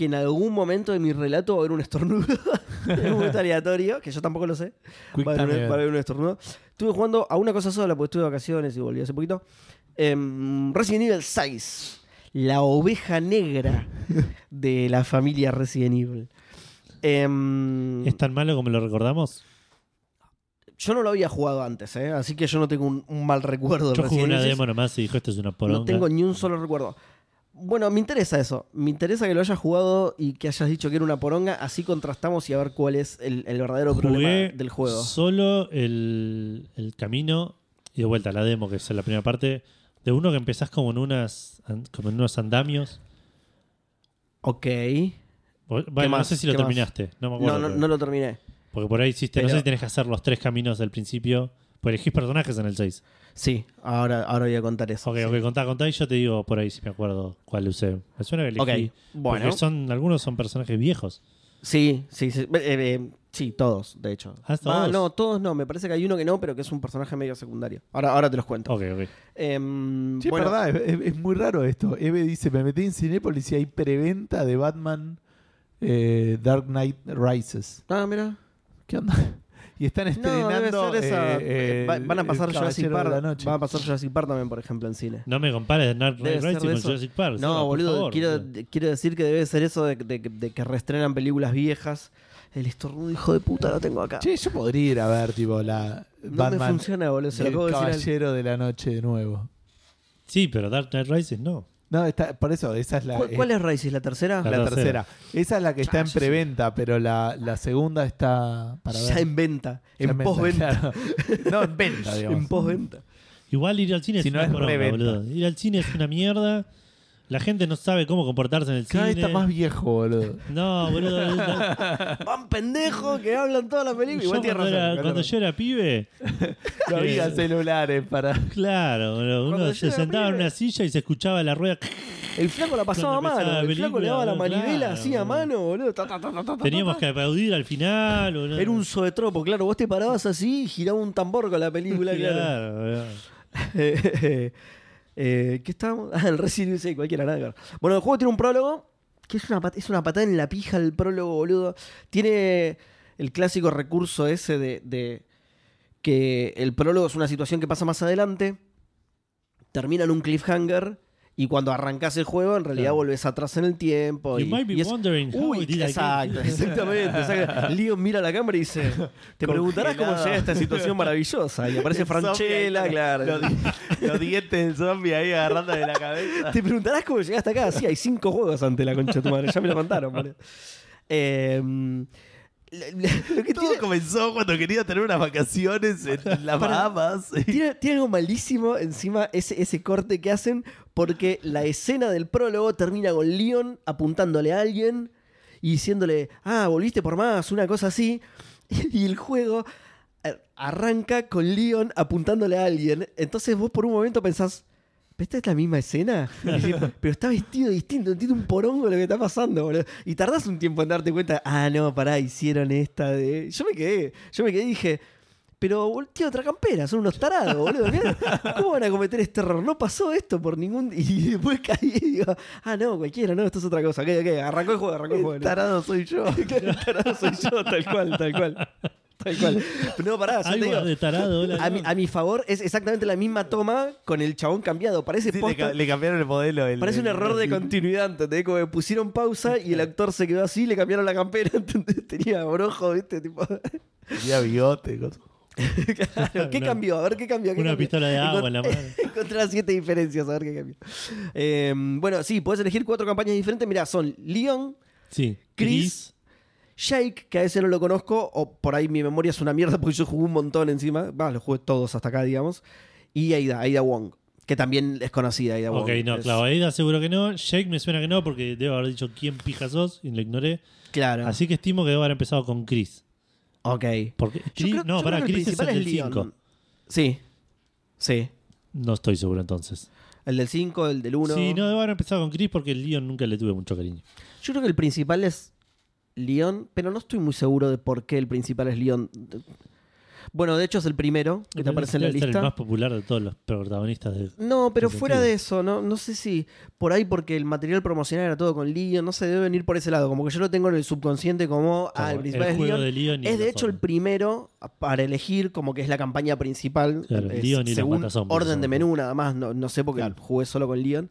que en algún momento de mi relato va a haber un estornudo. (laughs) un momento aleatorio, que yo tampoco lo sé.
Quick
Va a, haber,
time
va a haber un estornudo. Estuve jugando a una cosa sola porque estuve de vacaciones y volví hace poquito. Em, Resident Evil 6. La oveja negra (laughs) de la familia Resident Evil. Em,
¿Es tan malo como lo recordamos?
yo no lo había jugado antes, ¿eh? así que yo no tengo un, un mal recuerdo
Yo jugué una
Evil 6.
demo nomás y dijo, esto es una poronga.
No tengo ni un solo recuerdo. Bueno, me interesa eso. Me interesa que lo hayas jugado y que hayas dicho que era una poronga. Así contrastamos y a ver cuál es el, el verdadero
Jugué
problema del juego.
solo el, el camino y de vuelta la demo, que es la primera parte, de uno que empezás como en unas como en unos andamios.
Ok.
Bueno, no
más?
sé si lo terminaste. No me acuerdo.
No, no, no lo terminé.
Porque por ahí hiciste, no sé si tenés que hacer los tres caminos del principio. Pues elegís personajes en el 6.
Sí, ahora, ahora voy a contar eso.
Ok,
sí.
ok, contá, contá y yo te digo por ahí si me acuerdo cuál usé. Me suena que elegí.
Ok, bueno.
Porque son, algunos son personajes viejos.
Sí, sí, sí. Eh, eh, sí, todos, de hecho.
Ah,
no, todos no. Me parece que hay uno que no, pero que es un personaje medio secundario. Ahora, ahora te los cuento.
Ok, ok.
Em,
Sí,
bueno,
es verdad, es, es- es muy raro esto. Eve dice, me metí en Cinépolis y hay preventa de Batman eh, Dark Knight Rises.
Ah, mira.
¿Qué onda? Y están
No, debe
estrenando.
ser esa.
eh, eh,
Va- van a pasar Jurassic
de la
Park.
Noche.
Van a pasar Jurassic Park también, por ejemplo, en cine.
No me compares Dark Knight Rises con. Jurassic Park.
No, boludo,
favor,
quiero, quiero decir que debe ser eso de, de- de que reestrenan películas viejas. El estornudo, hijo de puta, lo tengo acá.
Che, yo podría ir a ver, tipo, la
no
Batman.
me funciona, boludo. Se lo
el
acabo de decir. al-
Caballero de la Noche de nuevo.
Sí, pero Dark Knight Rises no.
No, está, por eso, esa es la.
¿Cuál,
eh,
cuál es Rises? ¿La tercera?
La,
La
tercera.
tercera.
Esa es la que está en preventa, pero la, la segunda está para ver.
Ya en venta.
En
En
venta,
postventa.
claro. No, en venta, (laughs) digamos.
En postventa.
Igual ir al cine
Si
es
no
una
es
poronga,
reventa.
boludo. Ir al cine es una mierda. La gente no sabe cómo comportarse en el
Cada
cine.
está más viejo, boludo. (laughs)
No, boludo. no. (laughs)
Van pendejos que hablan toda la película.
Yo
Igual
cuando,
razón.
era- cuando yo era pibe, (laughs)
No había
Eh,
celulares para.
claro, boludo,
Cuando
uno se sentaba en una silla y se escuchaba la rueda.
El flaco la pasaba a mano. El flaco le daba la manivela
claro,
así a mano, boludo. Ta, ta, ta,
Teníamos que aplaudir al final. boludo.
Era un zoetropo, claro. Vos te parabas así y giraba un tambor con la película, claro.
Claro, boludo.
Eh, ¿Qué estábamos? (laughs) Ah, el Resident Evil 6, cualquiera. Bueno, el juego tiene un prólogo que es una, es una patada en la pija el prólogo, boludo. Tiene el clásico recurso ese de, de que el prólogo es una situación que pasa más adelante, termina en un cliffhanger y cuando arrancas el juego en realidad
Claro.
volvés atrás en el tiempo.
You
y,
might be
y es-
wondering how
Uy,
did
exacto, exactamente. exacto. (laughs) Leon mira la cámara y dice: Te preguntarás cómo
Congelado.
llegué a esta situación maravillosa. Y aparece Franchella, claro.
Los, los dientes del zombie ahí agarrando de la cabeza. (laughs)
Te preguntarás cómo llegaste acá. Sí, hay cinco juegos ante la concha de tu madre. Ya me lo contaron, boludo. Eh, (laughs) lo, que
Todo
tiene,
comenzó cuando quería tener unas vacaciones en las Bahamas. (laughs)
tiene, tiene algo malísimo encima ese, ese corte que hacen porque la escena del prólogo termina con Leon apuntándole a alguien y diciéndole, ah, volviste por más, una cosa así. (laughs) Y el juego eh, arranca con Leon apuntándole a alguien. Entonces vos por un momento pensás, ¿pero esta es la misma escena? Decís, (laughs) pero está vestido distinto, tiene un porongo lo que está pasando, boludo. Y tardás un tiempo en darte cuenta, ah, no, pará, hicieron esta de... Yo me quedé, yo me quedé y dije... Pero tiene otra campera, son unos tarados, boludo. Mirá, ¿Cómo van a cometer este error? No pasó esto por ningún. Y después caí y digo, ah, no, cualquiera, no, esto es otra cosa. Ok, ok, arrancó el juego, arrancó el juego.
El tarado soy yo. (laughs)
El tarado soy yo, tal cual, tal cual. Tal cual. Pero no, pará, ya te digo.
de tarado. hola,
A mi, a mi favor es exactamente la misma toma con el chabón cambiado. Parece
Sí, le,
posta-
ca- le cambiaron el modelo. el-
Parece un
el-
error de
el-
continuidad, ¿entendés? Como que pusieron pausa y el actor se quedó así, le cambiaron la campera, (laughs) ¿entendés? Tenía brojo, ¿viste? Tipo,
Tenía bigote. cosas. (laughs)
claro, ¿qué (laughs)
Una-
cambió? A ver, ¿qué cambió? ¿Qué
Una
cambió?
pistola de agua en la mano.
Encontré las siete diferencias, a ver qué cambió. Eh, bueno, sí, puedes elegir cuatro campañas diferentes. Mirá, son Leon,
Sí.
Chris, Jake, que a ese no lo conozco, o por ahí mi memoria es una mierda porque yo jugué un montón encima. Va, los jugué todos hasta acá, digamos. Y Aida, Aida Wong, que también es conocida, Aida Wong.
Ok, no,
Es-
claro. Aida seguro que no. Jake me suena que no porque debo haber dicho quién pija sos y lo ignoré.
Claro.
Así que estimo que debo haber empezado con Chris.
Ok.
Porque Chris-
creo-
no, para Chris es el del
es Leon.
5.
Sí. Sí.
No estoy seguro entonces.
El del 5, el del 1.
Sí, no debo haber empezado con Chris porque el Leon nunca le tuve mucho cariño.
Yo creo que el principal es Leon, pero no estoy muy seguro de por qué el principal es Leon. Bueno, de hecho es el primero que te aparece en la lista.
el más popular de todos los protagonistas de.
No, pero fuera
sentido.
de eso, no, no sé si por ahí porque el material promocional era todo con Leon, no sé, debe venir por ese lado, como que yo lo tengo en el subconsciente como, ah,
como
el principal
el
es Leon.
de Leon
Es de hecho el primero para elegir como que es la campaña principal,
Claro,
es
Leon y
según orden de menú nada más, no, no sé porque
Claro.
jugué solo con Leon.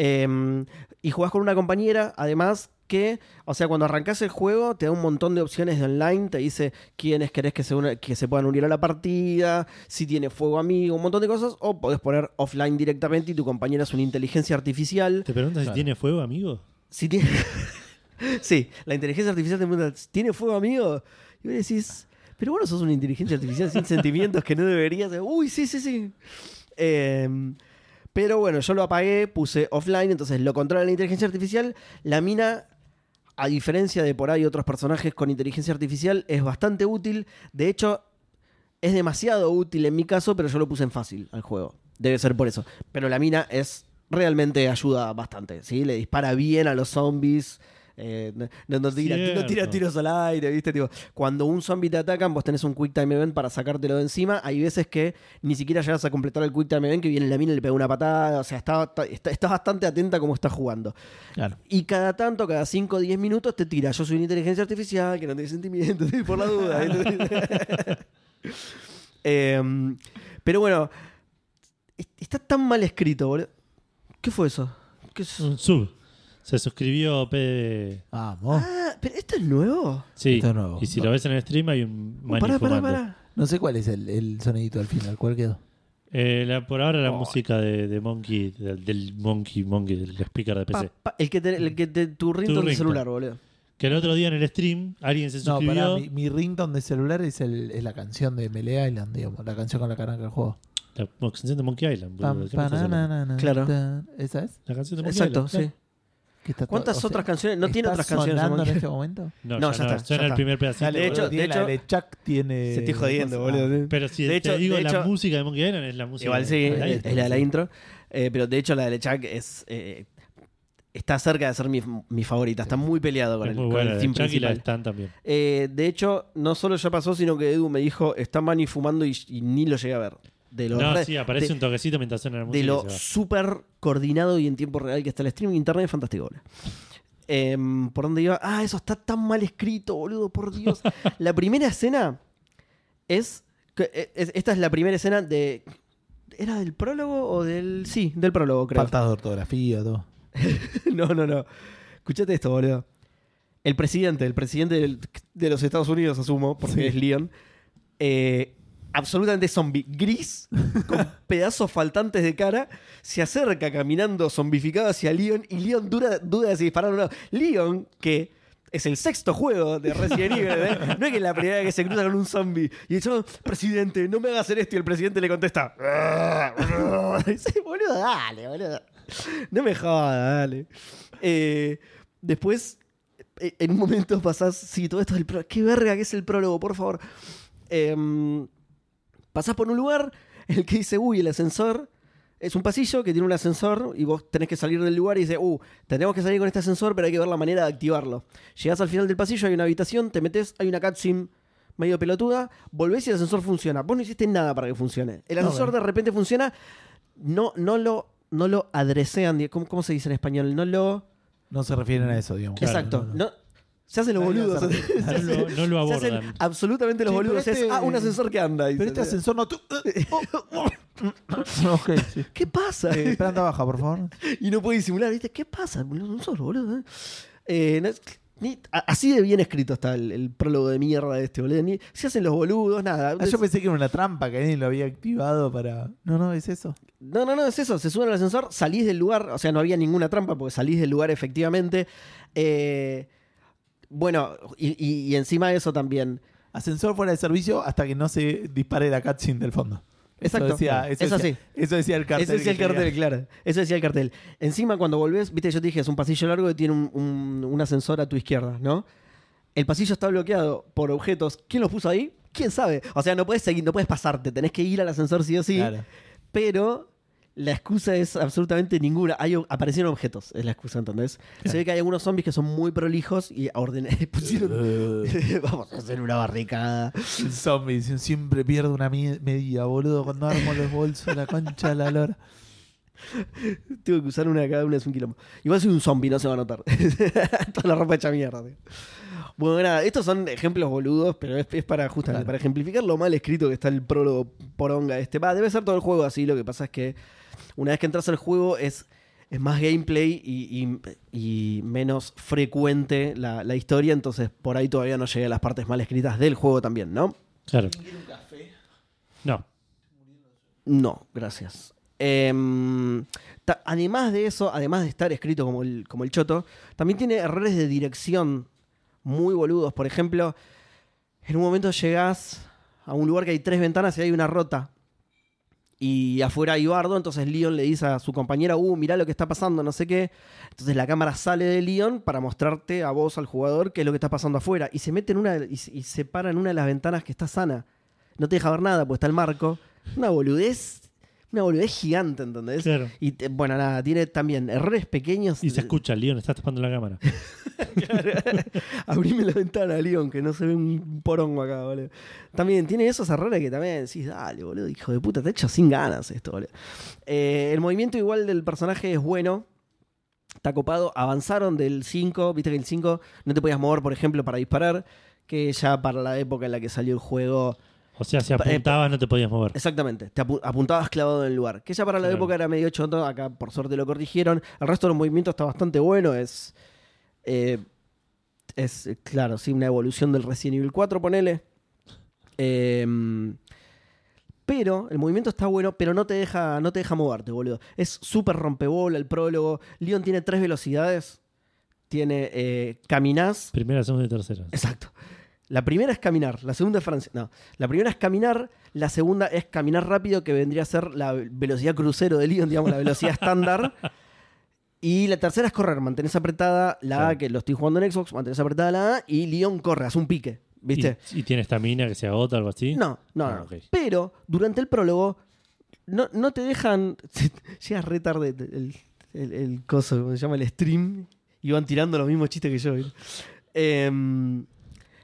Eh, y jugás con una compañera, además que, o sea, cuando arrancás el juego te da un montón de opciones de online, te dice quiénes querés que se, una- que se puedan unir a la partida, si tiene fuego amigo, un montón de cosas, o podés poner offline directamente y tu compañera es una inteligencia artificial.
¿Te preguntas
Claro.
si tiene fuego, amigo?
Si tiene... (laughs) sí, la inteligencia artificial te pregunta, ¿tiene fuego amigo? Y vos decís, pero vos no sos una inteligencia artificial sin (laughs) sentimientos que no deberías. Uy, sí, sí, sí. Eh, pero bueno, yo lo apagué, puse offline, entonces lo controla la inteligencia artificial. La mina, a diferencia de por ahí otros personajes con inteligencia artificial, es bastante útil. De hecho, es demasiado útil en mi caso, pero yo lo puse en fácil al juego. Debe ser por eso. Pero la mina es realmente ayuda bastante, ¿sí? Le dispara bien a los zombies. Eh, no, no- tira, no tira tiros al aire, ¿viste? Tipo, cuando un zombie te atacan, vos tenés un Quick Time Event para sacártelo de encima. Hay veces que ni siquiera llegas a completar el Quick Time Event, que viene la mina y le pega una patada. O sea, está, está, está bastante atenta a cómo estás jugando.
Claro.
Y cada tanto, cada 5 o 10 minutos, te tira. Yo soy una inteligencia artificial que no tiene sentimientos, (laughs) por la duda. (laughs) (laughs) Em, pero bueno, est- está tan mal escrito, boludo. ¿Qué fue eso? ¿Qué es?
Un sub. Se suscribió P.
Vamos.
Ah, pero esto es nuevo.
Sí.
Esto es nuevo.
Y si lo ves en el stream hay un
Uh,
mani
pará, pará,
fumando.
pará.
No sé cuál es el, el sonidito al final. ¿Cuál quedó?
Eh, la- por ahora la
Oh.
música de, de Monkey, del, del Monkey, Monkey, del speaker de PC.
Pa- pa- el que te, el que te, tu ringtone de
ringtone.
celular, boludo.
Que el otro día en el stream alguien se
No,
suscribió.
pará, mi, mi ringtone de celular es, el, es la canción de Melee Island, digamos, la canción con la que arranca el juego.
La canción de Monkey Island. boludo.
Pam,
¿De qué me estás hablando?
pananana,
Claro.
tan. ¿Esa es?
La canción de Monkey
Exacto,
Island.
sí.
Que está to-
¿Cuántas
sea,
otras canciones? No tiene
¿está
otras canciones. de
sonando en este momento? (laughs)
No,
No,
ya,
ya
no.
está,
Suena
ya
el
está.
primer pedacito.
Dale,
de
boludo,
hecho-
tiene
de
la
hecho-
de Chuck tiene.
Se estoy jodiendo,
Ah,
boludo.
Pero si
De
te
hecho-
digo
de
la
hecho-
música de Monkey Island es la música.
Igual sí,
de
es, la de la intro. Eh, pero de hecho la de LeChuck es. eh, está cerca de ser mi, mi favorita. Está muy peleado con
Es
el,
muy
con
buena.
el
la de Chuck y la de
principal.
Stan también.
Eh, de hecho, no solo ya pasó, sino que Edu me dijo: Está Manny fumando y, y ni lo llegué a ver. De lo,
No,
re-
sí, aparece
de-
un toquecito mientras suena la música.
de lo súper coordinado y en tiempo real que está el streaming internet es fantástico, boludo. Em, ¿Por dónde iba? Ah, eso está tan mal escrito, boludo, por Dios. (laughs) la primera escena es, que- e, es- Esta es la primera escena de. ¿Era del prólogo o del.? Sí, del prólogo, creo.
Faltas de ortografía, todo. (laughs)
no, no, no. Escuchate esto, boludo. El presidente, el presidente del- de los Estados Unidos, asumo, porque
Sí.
es Leon, eh, absolutamente zombie, gris, con (laughs) pedazos faltantes de cara, se acerca caminando zombificado hacia Leon y Leon duda, duda de si disparar o no. Leon, que es el sexto juego de Resident Evil, ¿eh? no es que es la primera vez que se cruza con un zombie y dice, presidente, no me hagas hacer esto y el presidente le contesta, (laughs) dice, boludo, dale, boludo. No me jodas, dale. Eh, después, eh, en un momento pasás. Sí, todo esto es el prólogo. ¿Qué verga que es el prólogo, por favor? Em, pasás por un lugar en el que dice, uy, el ascensor. Es un pasillo que tiene un ascensor y vos tenés que salir del lugar y dice, uh, tenemos que salir con este ascensor, pero hay que ver la manera de activarlo. Llegás al final del pasillo, hay una habitación, te metes, hay una cutscene medio pelotuda, volvés y el ascensor funciona. Vos no hiciste nada para que funcione. El ascensor
bueno.
de repente funciona, no, no lo, no lo adresean, ¿cómo, cómo se dice en español? No lo...
No se refieren a eso, digamos.
Claro,
Exacto.
no,
No,
no.
Se hacen los
Nadie
boludos.
hace- (laughs)
Se
No lo, no lo
hacen
abordan.
absolutamente los
Sí, pero
boludos. Es,
este-
ah, un ascensor que anda.
Pero este ascensor no. tu- (laughs) ok, sí.
¿Qué pasa?
Eh, planta baja, por favor. (laughs)
y no puede disimular, ¿viste? ¿Qué pasa? boludo? No sos boludo. ¿eh? Eh, no es- ni- a- así de bien escrito está el, el prólogo de mierda de este, boludo. Ni- se hacen los boludos, nada.
Ah, yo pensé que era una trampa que alguien lo había activado para. No, no, es eso.
No, no, no, es eso. Se suben al ascensor, salís del lugar. O sea, no había ninguna trampa porque salís del lugar efectivamente. Eh, bueno, y, y- y encima de eso también.
Ascensor fuera de servicio hasta que no se dispare la cutscene del fondo. Eso
Exacto.
decía, eso
Es
decía-
así.
Eso decía el cartel.
Eso decía el cartel,
tenía.
claro. Eso decía el cartel. Encima, cuando volvés, viste, yo te dije, es un pasillo largo que tiene un, un- un ascensor a tu izquierda, ¿no? El pasillo está bloqueado por objetos. ¿Quién los puso ahí? ¿Quién sabe? O sea, no puedes seguir, no puedes pasarte, tenés que ir al ascensor sí o sí.
Claro.
Pero la excusa es absolutamente ninguna. Hay, aparecieron objetos, es la excusa, ¿entendés? Se ve que hay algunos zombies que son muy prolijos y orden, (laughs) pusieron. (laughs) Vamos a hacer una barricada.
El zombie siempre pierdo una medida, boludo, cuando armo los bolsos, la concha de la lora. (laughs)
Tengo que usar una cada una, es un quilombo. Igual soy un zombie, no se va a notar. Toda la ropa hecha mierda. tío. Bueno, nada, estos son ejemplos boludos, pero es, es para justamente
Claro.
para ejemplificar lo mal escrito que está el prólogo poronga este. Va, debe ser todo el juego así, lo que pasa es que una vez que entras al juego es, es más gameplay y, y- y menos frecuente la, la historia, entonces por ahí todavía no llegué a las partes mal escritas del juego también, ¿no?
Claro. No.
No, gracias. Em, ta- además de eso, además de estar escrito como el, como el choto, también tiene errores de dirección muy boludos. Por ejemplo, en un momento llegás a un lugar que hay tres ventanas y hay una rota. Y afuera hay bardo, entonces Leon le dice a su compañera, uh, mirá lo que está pasando, no sé qué. Entonces la cámara sale de Leon para mostrarte a vos, al jugador, qué es lo que está pasando afuera. Y se mete en una y, y se para en una de las ventanas que está sana. No te deja ver nada, pues está el marco. Una boludez una boludez gigante, ¿entendés?
Claro.
Y te- bueno, nada, tiene también errores pequeños.
Y se escucha, Leon, estás tapando la cámara. (laughs)
Abrime la ventana, Leon, que no se ve un porongo acá, boludo. También tiene esos errores que también decís, dale, boludo, hijo de puta, te he hecho sin ganas esto, boludo. Eh, el movimiento igual del personaje es bueno. Está copado. Avanzaron del 5. Viste que el 5 no te podías mover, por ejemplo, para disparar. Que ya para la época en la que salió el juego.
O sea, si
Eh,
apuntabas no te podías mover.
Exactamente, te apu- apuntabas clavado en el lugar. Que ya para la
Claro.
época era medio choto, acá por suerte lo corrigieron. El resto del movimiento está bastante bueno, es. eh, es, eh, claro, sí, una evolución del Resident Evil 4, ponele. Em, pero el movimiento está bueno, pero no te deja, no te deja moverte, boludo. Es súper rompebola el prólogo. Leon tiene tres velocidades. Tiene eh, caminás,
Primera, segunda y tercera.
Exacto. La primera es caminar, la segunda es francés. No, la primera es caminar, la segunda es caminar rápido, que vendría a ser la velocidad crucero de Leon, digamos, la velocidad estándar. Y la tercera es correr, mantenés apretada la A, que lo estoy jugando en Xbox, mantenés apretada la A y Leon corre, hace un pique, ¿viste?
¿Y, y tiene estamina que se agota o algo así?
No, no,
Ah,
no. Pero durante el prólogo no, no te dejan. (laughs) Llega re tarde el, el, el coso, ¿cómo se llama? El stream. Y van tirando los mismos chistes que yo. ¿viste?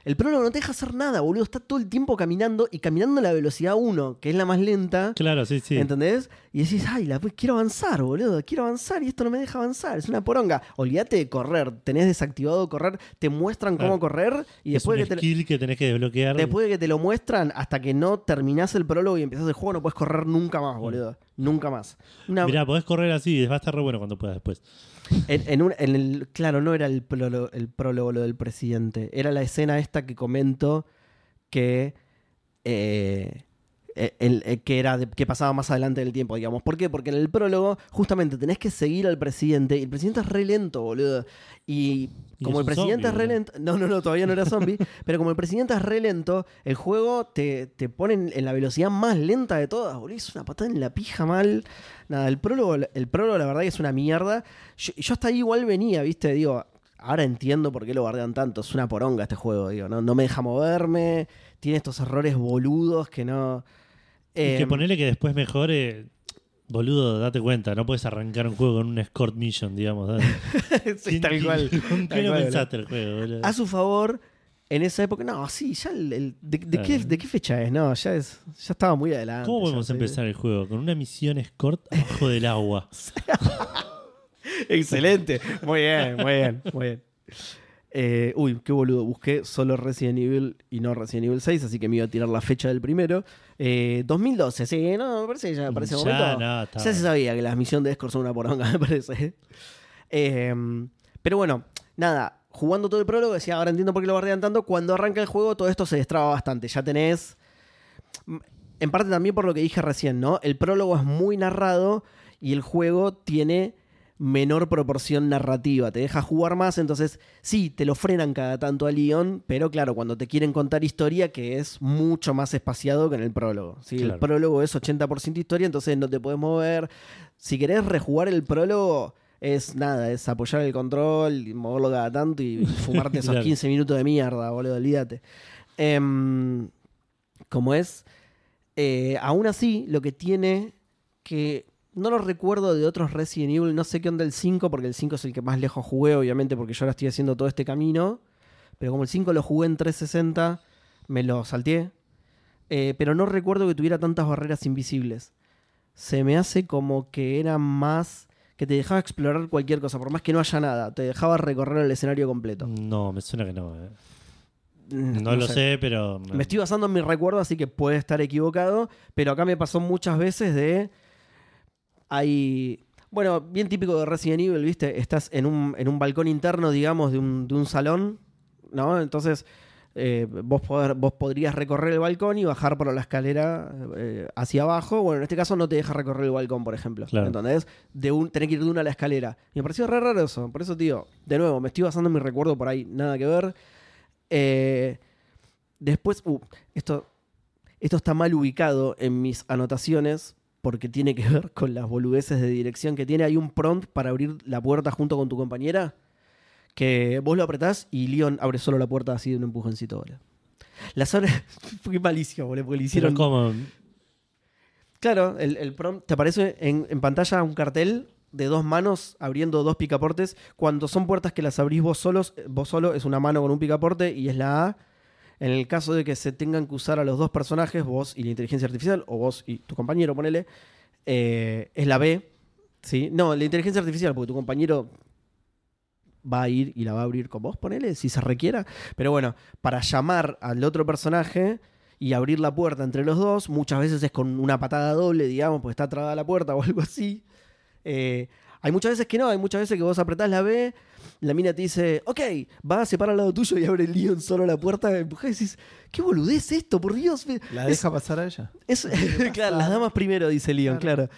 El prólogo no te deja hacer nada, boludo. Está todo el tiempo caminando y caminando a la velocidad 1, que es la más lenta.
Claro, sí, sí.
¿Entendés? Y decís, ay, la, quiero avanzar, boludo, quiero avanzar y esto no me deja avanzar, es una poronga. Olvídate de correr, tenés desactivado correr, te muestran cómo correr y
es
después
un
que te,
que tenés que desbloquear.
Después de que te lo muestran, hasta que no terminás el prólogo y empiezas el juego, no puedes correr nunca más, boludo. Nunca más. Una-
Mirá, podés correr así, va a estar re bueno cuando puedas después.
En, en un- claro, no era el el prólogo lo del presidente. Era la escena esta que comento que. eh, que era de- que pasaba más adelante del tiempo, digamos. ¿Por qué? Porque en el prólogo, justamente tenés que seguir al presidente. Y el presidente es re lento, boludo. Y como el presidente
zombie,
es re lento. No, no, no, todavía no era zombie. (laughs) pero como el presidente es re lento, el juego te, te pone en- la velocidad más lenta de todas, boludo. Es una patada en la pija mal. Nada, el prólogo, el prólogo, la verdad que es una mierda. Yo, yo hasta ahí igual venía, ¿viste? Digo, ahora entiendo por qué lo bardean tanto. Es una poronga este juego, digo. No, no me deja moverme. Tiene estos errores boludos que no.
Y que
Em,
ponele que después mejore. Boludo, date cuenta, no puedes arrancar un juego con un escort mission, digamos. (laughs)
sí, tal cual.
¿Con (laughs)
tal
qué no pensaste el juego, boludo?
A su favor, en esa época. No, sí, ya el. el- de, de qué. ¿De qué fecha es? No, ya es. Ya estaba muy adelante.
¿Cómo podemos empezar el juego? Con una misión escort abajo del agua. (laughs)
Excelente. Muy bien, muy bien, muy bien. Eh, uy, qué boludo. Busqué solo Resident Evil y no Resident Evil 6, así que me iba a tirar la fecha del primero. Eh, 2012, sí, no, me parece que ya para ese
Ya,
momento.
no,
ya se sabía que las misiones de Escort son una poronga, (laughs) me parece. Eh, pero bueno, nada. Jugando todo el prólogo, decía, ahora entiendo por qué lo bardean tanto. Cuando arranca el juego, todo esto se destraba bastante. Ya tenés. En parte también por lo que dije recién, ¿no? El prólogo es muy narrado y el juego tiene menor proporción narrativa. Te deja jugar más, entonces sí, te lo frenan cada tanto a Leon, pero claro, cuando te quieren contar historia, que es mucho más espaciado que en el prólogo. ¿sí? El prólogo es 80% historia, entonces no te puedes mover. Si querés rejugar el prólogo, es nada, es apoyar el control, y moverlo cada tanto y (laughs) fumarte esos
Claro.
15 minutos de mierda, boludo, olvídate. Em, como es, eh, aún así, lo que tiene que. No lo recuerdo de otros Resident Evil, no sé qué onda el 5, porque el 5 es el que más lejos jugué, obviamente, porque yo ahora estoy haciendo todo este camino. Pero como el 5 lo jugué en 360, me lo salteé. Eh, pero no recuerdo que tuviera tantas barreras invisibles. Se me hace como que era más. que te dejaba explorar cualquier cosa, por más que no haya nada. Te dejaba recorrer el escenario completo.
No, me suena que no. eh.
Mm,
No, lo sé, pero.
me estoy basando en mi recuerdo, así que puede estar equivocado. Pero acá me pasó muchas veces de. Hay. Bueno, bien típico de Resident Evil, ¿viste? Estás en un, en un balcón interno, digamos, de un, de un salón, ¿no? Entonces, eh, vos, poder- vos podrías recorrer el balcón y bajar por la escalera eh, hacia abajo. Bueno, en este caso no te deja recorrer el balcón, por ejemplo.
Claro.
¿Entendés? De un, tenés que ir de una a la escalera. Y me pareció re raro eso. Por eso, tío, de nuevo, me estoy basando en mi recuerdo por ahí, nada que ver. Eh, después, uh, esto, esto está mal ubicado en mis anotaciones porque tiene que ver con las boludeces de dirección que tiene. Hay un prompt para abrir la puerta junto con tu compañera que vos lo apretás y Leon abre solo la puerta así de un empujoncito, boludo. Las horas... Qué malicia, boludo, porque le
Pero
hicieron...
¿cómo?
Claro, el, el prompt te aparece en, en pantalla un cartel de dos manos abriendo dos picaportes. Cuando son puertas que las abrís vos solos, vos solo es una mano con un picaporte y es la A. En el caso de que se tengan que usar a los dos personajes, vos y la inteligencia artificial, o vos y tu compañero, ponele, eh, es la B. ¿sí? No, la inteligencia artificial, porque tu compañero va a ir y la va a abrir con vos, ponele, si se requiera. Pero bueno, para llamar al otro personaje y abrir la puerta entre los dos, muchas veces es con una patada doble, digamos, porque está trabada la puerta o (laughs) algo así. Eh, hay muchas veces que no, hay muchas veces que vos apretás la B, la mina te dice, ok, va a separar al lado tuyo y abre el Leon solo la puerta, empujás y decís, ¿qué boludez esto? Por Dios.
¿La
Es-
deja pasar a ella?
es, (laughs) claro, las damas primero, dice Leon, claro.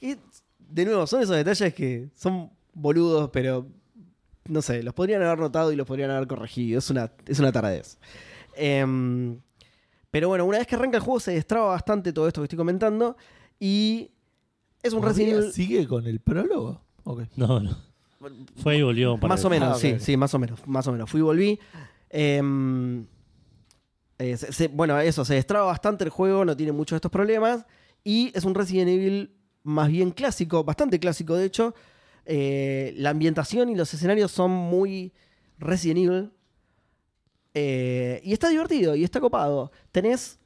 Y de nuevo, son esos detalles que son boludos, pero no sé, los podrían haber notado y los podrían haber corregido. Es una, es una taradez. Em, pero bueno, una vez que arranca el juego se destraba bastante todo esto que estoy comentando y es un Resident
¿Todavía
Evil
¿Sigue con el prólogo? (laughs)
No, no. Fue y volvió un par
más o menos,
Ah, ok.
sí, sí, más o menos, más o menos. Fui y volví. Em, eh, se- se- bueno, eso, se destraba bastante el juego, no tiene muchos de estos problemas. Y es un Resident Evil más bien clásico, bastante clásico de hecho. Eh, la ambientación y los escenarios son muy Resident Evil. Eh, y está divertido y está copado. Tenés,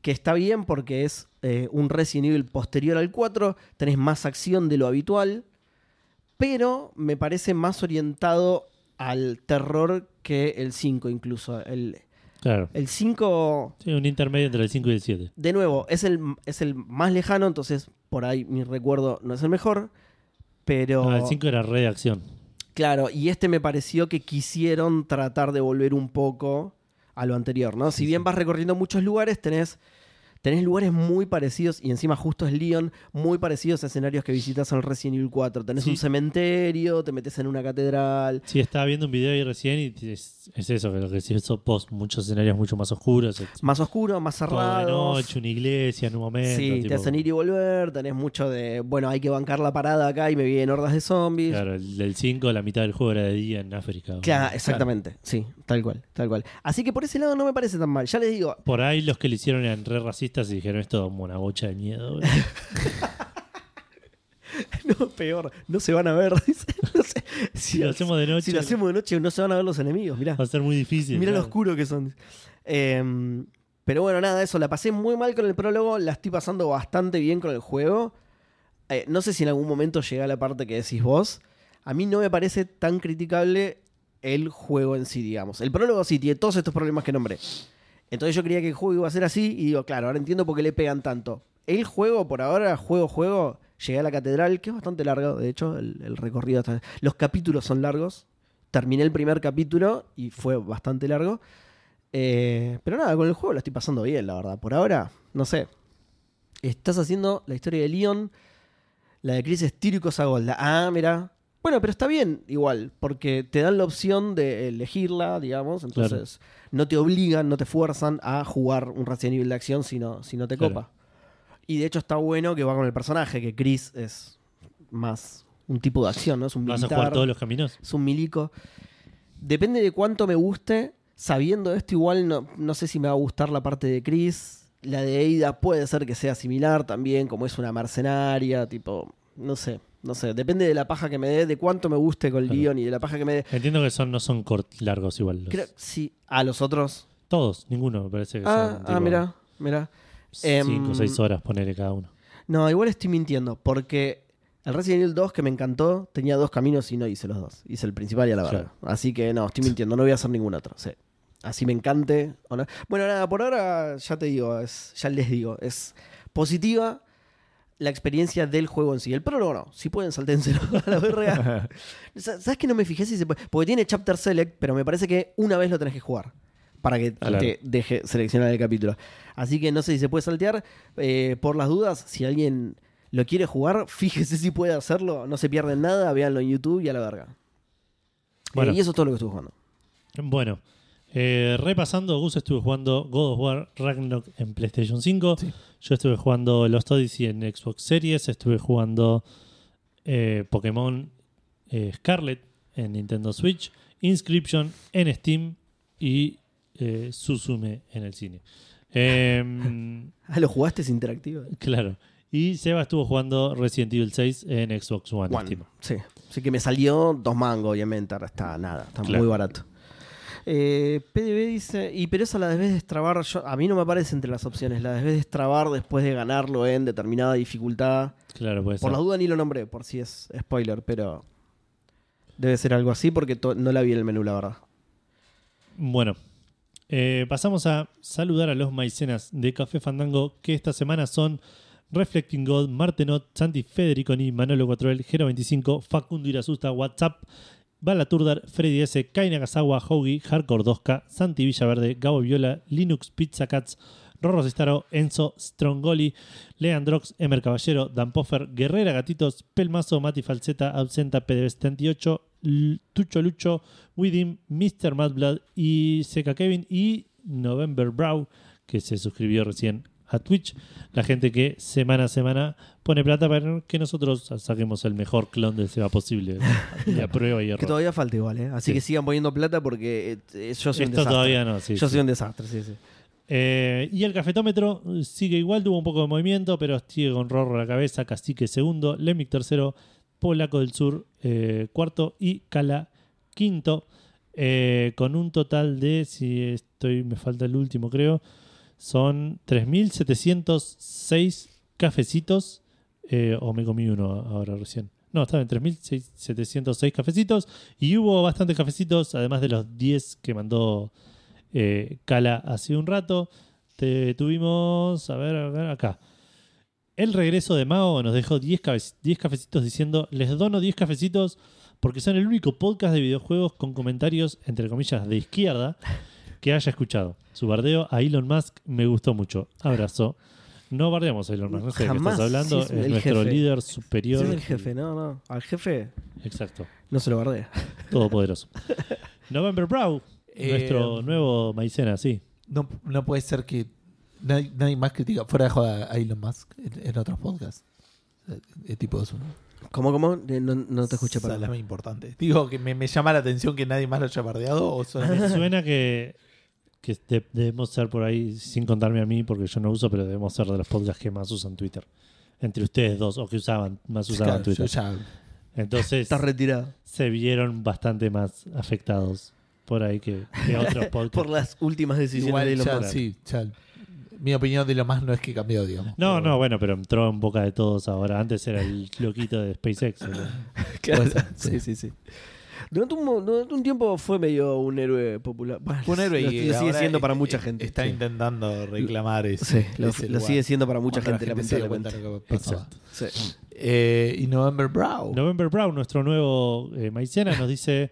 que está bien porque es eh, un Resident Evil posterior al 4, tenés más acción de lo habitual, pero me parece más orientado al terror que el 5 incluso. El,
Claro.
el 5
Sí, un intermedio entre el 5 y el 7.
de nuevo, es el, es el más lejano, entonces por ahí mi recuerdo no es el mejor. Pero.
Ah, el 5 era re de acción.
Claro, y este me pareció que quisieron tratar de volver un poco a lo anterior, ¿no? Si bien
sí.
vas recorriendo muchos lugares, tenés, tenés lugares muy parecidos, y encima justo es Leon, muy parecidos a escenarios que visitas en Resident Evil 4. Tenés
Sí.
un cementerio, te metes en una catedral.
Sí, estaba viendo un video ahí recién y es, es eso, que lo que hizo post, muchos escenarios mucho más oscuros.
Más oscuro, más
todo de noche, una iglesia en un momento.
Sí,
tipo-
te hacen ir y volver, tenés mucho de, bueno, hay que bancar la parada acá y me vienen hordas de zombies.
Claro, el del 5, la mitad del juego era de día en África.
Claro, exactamente, sí, tal cual, tal cual. Así que por ese lado no me parece tan mal. Ya les digo,
Por ahí los que le hicieron eran re racistas y dijeron esto como una bocha de miedo. boludo". (laughs)
no, peor, no se van a ver. (laughs) dice. No sé,
si lo hacemos de noche,
si lo hacemos de noche no se van a ver los enemigos, mirá.
va a ser muy difícil.
Mirá lo oscuro que son. Eh, pero bueno, nada, eso, la pasé muy mal con el prólogo, la estoy pasando bastante bien con el juego. Eh, no sé si en algún momento llega la parte que decís vos. A mí no me parece tan criticable el juego en sí, digamos. El prólogo sí tiene todos estos problemas que nombré. Entonces yo creía que el juego iba a ser así y digo, claro, ahora entiendo por qué le pegan tanto. El juego, por ahora, juego, juego, llegué a la catedral, que es bastante largo, de hecho, el, el recorrido. hasta- Los capítulos son largos. Terminé el primer capítulo y fue bastante largo. Eh, pero nada, con el juego lo estoy pasando bien, la verdad. Por ahora, no sé. Estás haciendo la historia de Leon, la de Chris Styrico Sagolda. Ah, mira. Bueno, pero está bien igual, porque te dan la opción de elegirla, digamos. Entonces, no te obligan, no te fuerzan a jugar un Resident Evil de acción si no, si no te
Claro.
copa. Y de hecho está bueno que va con el personaje, que Chris es más un tipo de acción, ¿no? Es un
¿Vas a
militar
jugar todos los caminos?
es un milico. Depende de cuánto me guste. Sabiendo esto, igual no, no sé si me va a gustar la parte de Chris. La de Ada puede ser que sea similar también, como es una mercenaria, tipo, no sé, no sé. Depende de la paja que me dé, de cuánto me guste con
Claro.
Leon y de la paja que me dé.
Entiendo que son no son cort- largos igual. los-
Creo, sí, a los otros.
Todos, ninguno me parece que
Ah,
son.
ah,
tipo,
mira, mira.
Cinco o
Em,
seis horas ponerle cada uno.
No, igual estoy mintiendo, porque el Resident Evil 2 que me encantó tenía dos caminos y no hice los dos. Hice el principal y a la
Claro.
verga. Así que no, estoy mintiendo, no voy a hacer ningún otro. sí. Así me encante. Bueno, nada, por ahora ya te digo, es, ya les digo, es positiva la experiencia del juego en sí. El prólogo no, si pueden salténselo (laughs) a la verga. (laughs) Sa- ¿Sabes que no me fijé si se puede? Porque tiene Chapter Select, pero me parece que una vez lo tenés que jugar para que
Claro.
te deje seleccionar el capítulo. Así que no sé si se puede saltear. Eh, por las dudas, si alguien lo quiere jugar, (laughs) fíjese si puede hacerlo. No se pierden nada, véanlo en YouTube y a la verga.
Bueno.
Eh, y eso es todo lo que estuve jugando.
Bueno, eh, repasando, Gus estuve jugando God of War Ragnarok en PlayStation 5.
Sí.
Yo estuve jugando Lost Odyssey en Xbox Series. Estuve jugando eh, Pokémon eh, Scarlet en Nintendo Switch. Inscription en Steam y eh, Suzume en el cine. Em, (laughs)
Ah, ¿lo jugaste es interactivo?
claro. Y Seba estuvo jugando Resident Evil 6 en Xbox One,
One. Sí. Así que me salió dos mangos, obviamente. Ahora está nada, está
Claro.
muy barato. Eh, PDB dice, y pero esa la debes destrabar. Yo, a mí no me aparece entre las opciones. La debes destrabar después de ganarlo en determinada dificultad.
Claro, puede
Por
ser.
la duda ni lo nombré, por si es spoiler, pero debe ser algo así porque no la vi en el menú, la verdad.
Bueno, eh, pasamos a saludar a los maicenas de Café Fandango que esta semana son Reflecting God, Martenot, Santi Federiconi, Manolo 4L, Gero25, Facundo Irasusta, WhatsApp, Balaturdar, Freddy S, Kai Nagasawa, Hardcore 2K, Santi Villaverde, Gabo Viola, Linux Pizza Cats, Rorro Cestaro, Enzo Strongoli, Leandrox, Emer Caballero, Dan Poffer, Guerrera Gatitos, Pelmazo, Mati Falseta, Ausenta, PDB78, L- Tucho Lucho, Widim, Mr. Madblood y Seca Kevin y November Brow, que se suscribió recién a Twitch. La gente que semana a semana pone plata para que nosotros saquemos el mejor clon de Seba posible. (laughs) Y a prueba y
Que
error.
todavía falta igual, ¿eh? Así
Sí.
que sigan poniendo plata porque eh, yo soy un desastre.
todavía no, sí.
yo
sí.
soy un desastre, sí, sí.
Eh, y el cafetómetro sigue igual, tuvo un poco de movimiento, pero sigue con Rorro a la cabeza, Cacique segundo, Lemic tercero, Polaco del Sur eh, cuarto y Cala quinto, eh, con un total de, si estoy, me falta el último creo, son 3.706 cafecitos, eh, o me comí uno ahora recién. No, estaba en 3.706 cafecitos y hubo bastantes cafecitos, además de los 10 que mandó eh, Cala hace un rato. Te- tuvimos, a ver, a ver, acá. El regreso de Mao nos dejó 10, cabe- 10 cafecitos diciendo, les dono 10 cafecitos porque son el único podcast de videojuegos con comentarios, entre comillas, de izquierda que haya escuchado. Su bardeo a Elon Musk me gustó mucho. Abrazo. No bardeamos a Elon Musk, no sé de qué
Jamás,
estás hablando.
sí, es
es nuestro
jefe.
líder superior.
Sí, el jefe, no, no. Al jefe
Exacto.
no se lo guardé.
Todopoderoso. (laughs) November Brow,
Eh,
nuestro nuevo maicena, sí.
No, no puede ser que nadie, nadie más critica, fuera de joda, a Elon Musk en, en otros podcasts. Eh, eh, tipo es un
¿Cómo, cómo? Eh, No, no te escuché para
salame importante. Digo que me, me llama la atención que nadie más lo haya bardeado o (laughs) solamente
suena que, que de- debemos ser por ahí, sin contarme a mí, porque yo no uso, pero debemos ser de los podcasts que más usan Twitter. Entre ustedes dos, o que usaban, más usaban
Claro,
Twitter.
ya-
Entonces
Estás retirado.
se vieron bastante más afectados por ahí que, que otros (laughs) podcasts.
Por las últimas decisiones
igual
de
ya, sí, ya. Mi opinión de lo más no es que cambió, digamos.
No,
Pero
no, bueno, pero entró en boca de todos ahora. Antes era el loquito de SpaceX. ¿no? (laughs)
Claro, sí, sí, sí. Durante un, durante un tiempo fue medio un héroe popular. Bueno,
Fue un héroe
lo,
y
lo sigue siendo
es-
para mucha gente.
Está
Sí.
intentando reclamar ese,
Sí, lo,
ese
lo
lugar.
sigue siendo para mucha gente,
cuenta
lamentablemente.
Exacto.
Sí.
Eh, y November Brow.
November Brown, nuestro nuevo eh, maicena, nos dice: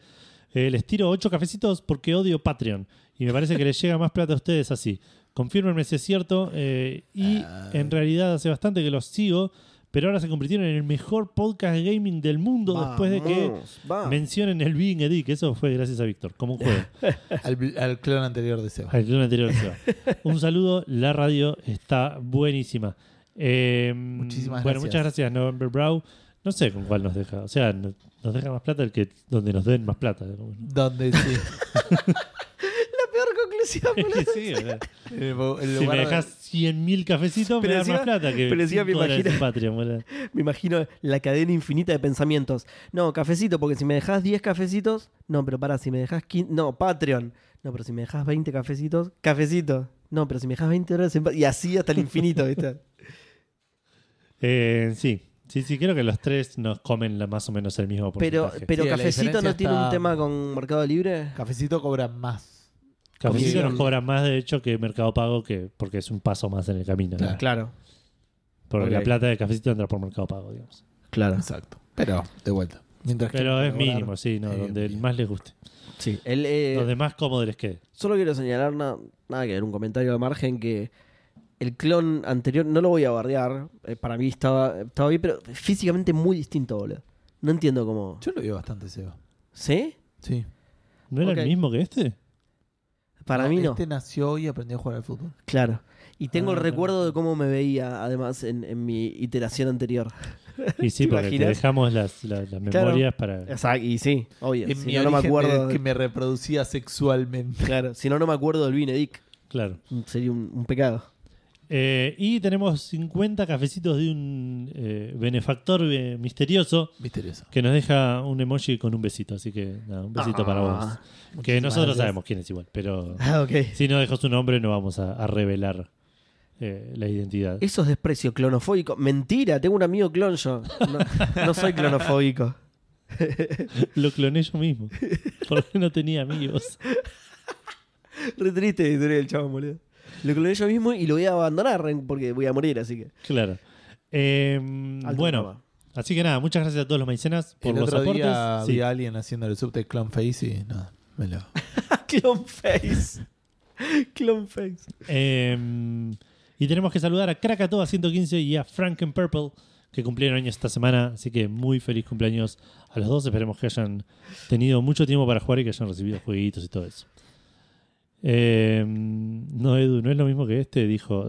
eh, Les tiro ocho cafecitos porque odio Patreon. Y me parece que les llega más plata a ustedes así. Confírmenme si es cierto. eh, y
Ah.
en realidad hace bastante que los sigo. Pero ahora se convirtieron en el mejor podcast gaming del mundo después de que
Vamos,
mencionen el Being Edic. Eso fue gracias a Víctor, como un juego. (laughs)
al, al clon anterior de Seba.
Al clon anterior que se va. Un saludo, la radio está buenísima. Eh,
Muchísimas
bueno,
gracias.
muchas gracias, November Brow. No sé con cuál nos deja. O sea, no- nos deja más plata el que donde nos den más plata.
Donde sí. (laughs) (laughs)
Sí,
En (laughs) el en
si me
de-
dejas 100.000 cafecitos,
Pero
me das más plata que
pero encima me
5 dólares
imagino-
en Patreon. (laughs)
Me imagino la cadena infinita de pensamientos. No, cafecito, porque si me dejas 10 cafecitos. No, pero para, si me dejas 15. No, Patreon. No, pero si me dejas 20 cafecitos. Cafecito. No, pero si me dejas 20 dólares en Y así hasta el infinito, ¿viste?
Eh, sí, sí, sí, creo que los tres nos comen la- más o menos el mismo
Pero,
porcentaje.
pero
Sí, la
Cafecito no tiene un tema con Mercado Libre.
Cafecito cobra más.
Cafecito nos cobra más, de hecho, que Mercado Pago, que porque es un paso más en el camino. ¿no?
Claro.
Claro,
Porque
Ok.
la plata de Cafecito entra por Mercado Pago, digamos.
claro.
Exacto. Pero, de vuelta. Mientras que
Pero es
cobrar-
mínimo, sí, no,
eh,
donde
bien.
más les guste.
Sí, él, eh,
Donde más cómodo les quede.
Solo quiero señalar na- nada que ver, un comentario de margen que el clon anterior, no lo voy a bardear, eh, para mí estaba, estaba bien, pero físicamente muy distinto, boludo. No entiendo cómo.
Yo lo veo bastante Seba.
¿Sí?
Sí.
¿No era
Ok.
el mismo que este?
Para mí no.
Este nació y aprendió a jugar al fútbol.
Claro. Y tengo el
Ah,
recuerdo de cómo me veía, además, en, en mi iteración anterior. (laughs)
Y sí,
¿Te
porque te
imaginas?
dejamos las, las, las
Claro.
memorias para...
Exacto, y sí, obvio.
En
Si
mi
no, no me acuerdo.
de que me reproducía sexualmente.
Claro, si no, no me acuerdo del Benedict.
Claro.
Sería un, un pecado.
Eh, y tenemos 50 cafecitos de un eh, benefactor eh, misterioso
Misterioso.
que nos deja un emoji con un besito. Así que nada, un besito para vos.
Ah,
Que nosotros
gracias.
sabemos quién es igual, pero (laughs)
Ah,
si no dejo su nombre no vamos a, a revelar la identidad.
Eso es desprecio clonofóbico. Mentira, tengo un amigo clon yo. No, no soy clonofóbico. (laughs)
Lo cloné yo mismo. Porque no tenía amigos.
Re triste del chavo, boludo. Lo cloné yo mismo y lo voy a abandonar porque voy a morir, así que.
Claro. Eh,
Alto
bueno, así que nada, muchas gracias a todos los maicenas por
El
los
otro
aportes.
día
Sí.
vi a alguien haciendo el subte Clone Face y no, me lo... (laughs)
Clonface. Clonface.
Eh, y tenemos que saludar a Krakatoa 115 y a Franken Purple que cumplieron años esta semana. Así que muy feliz cumpleaños a los dos. Esperemos que hayan tenido mucho tiempo para jugar y que hayan recibido jueguitos y todo eso. Eh, no, Edu, no es lo mismo que este. Dijo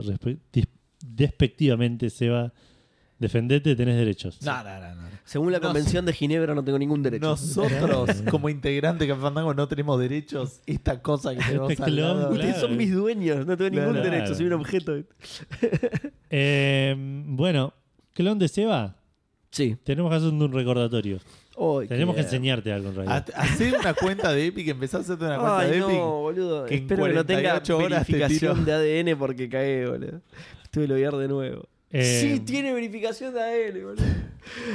despectivamente, Seba. Defendete, tenés derechos.
No, no, no, no.
Según la
No
Convención de Ginebra, no tengo ningún derecho.
Nosotros, (laughs) como integrantes de Fandango, no tenemos derechos. Esta cosa que tenemos
Este
al lado.
Ustedes
Claro.
son mis dueños, no tengo ningún
Claro.
derecho, soy un objeto. (laughs)
Eh, bueno, clon de Seba,
Sí.
tenemos que hacer un recordatorio. Tenemos que enseñarte algo en realidad.
Ha- Hacer una cuenta de Epic, empezar a hacerte una cuenta
Ay,
de
no,
Epic.
boludo.
que en
Espero que no tenga
48 horas te
verificación de ADN porque cae, boludo. Tuve que loguear de nuevo.
Eh,
Sí, tiene verificación de ADN, boludo.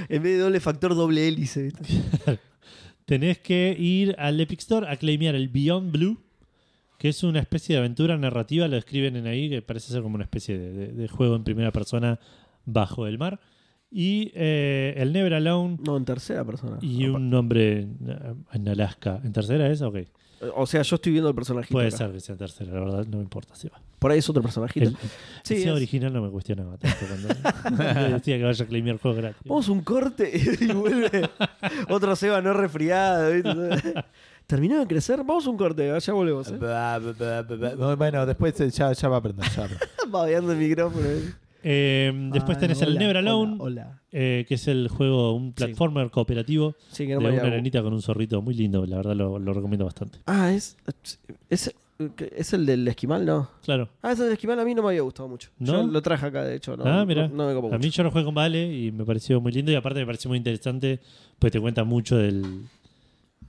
En vez de doble factor, doble hélice. (laughs)
Tenés que ir al Epic Store a claimear el Beyond Blue, que es una especie de aventura narrativa, lo escriben en ahí, que parece ser como una especie de, de- de juego en primera persona bajo el mar. Y eh, el Never Alone
No, en tercera persona.
y un nombre eh, en Alaska. ¿En tercera es? Ok.
O sea, yo estoy viendo el personajito.
Puede
acá.
ser que sea en tercera, la verdad, no me importa. Seba.
Por ahí es otro personajito.
El,
Sí,
el Seba
es-
original no me cuestionaba tanto cuando (laughs) le decía que vaya a claimear juegos gratis.
Vamos a un corte (laughs) y vuelve otro Seba no resfriado. ¿viste? (laughs) Terminó de crecer, vamos a un corte, ya volvemos. ¿eh?
Bueno, después eh, ya, ya va a aprender. Ya va a aprender.
Babeando el micrófono. ¿eh?
Eh, después
Ay,
tenés el Never Alone,
Hola. hola.
eh, que es el juego, un platformer cooperativo
Sí, que
de
no me
una arenita con un zorrito muy lindo. La verdad lo, lo recomiendo bastante.
Ah, es, es. ¿Es el del esquimal? No.
Claro.
Ah, ese del esquimal a mí no me había gustado mucho.
¿No?
Yo lo traje acá, de hecho. No,
ah, mira.
No, no me copó
a mí yo lo jugué con Vale y me pareció muy lindo y aparte me pareció muy interesante pues te cuenta mucho del,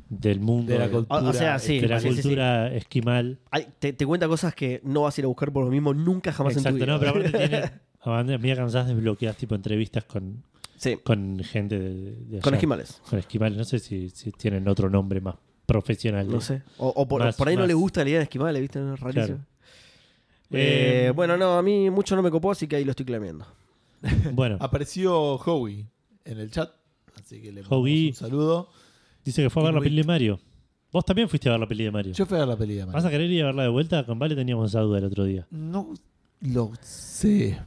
del mundo,
De la
de,
cultura.
O- sea, sí,
de la
sí, sí, sí.
cultura esquimal.
Ay, te, te cuenta cosas que no vas a ir a buscar por lo mismo nunca jamás en
Exacto,
tu vida.
no, pero aparte tiene... (laughs) A mí me cansás desbloqueas tipo entrevistas con,
Sí,
con gente de, de
con esquimales.
Con esquimales. No sé si, si tienen otro nombre más profesional.
No sé. O, o por,
Más-
por ahí no le gusta la idea de esquimales, ¿viste? Es rarísimo.
Claro.
Eh,
Eh,
bueno, no, a mí mucho no me copó, así que ahí lo estoy clameando. (laughs)
Bueno,
Apareció Howie en el chat. Así que le
Howie.
un saludo.
dice que fue a ver la peli de Mario. Vos también fuiste a ver la peli de Mario.
Yo fui a ver la peli de Mario.
¿Vas a querer ir a verla de vuelta? Con Vale teníamos esa duda el otro día.
No lo sé.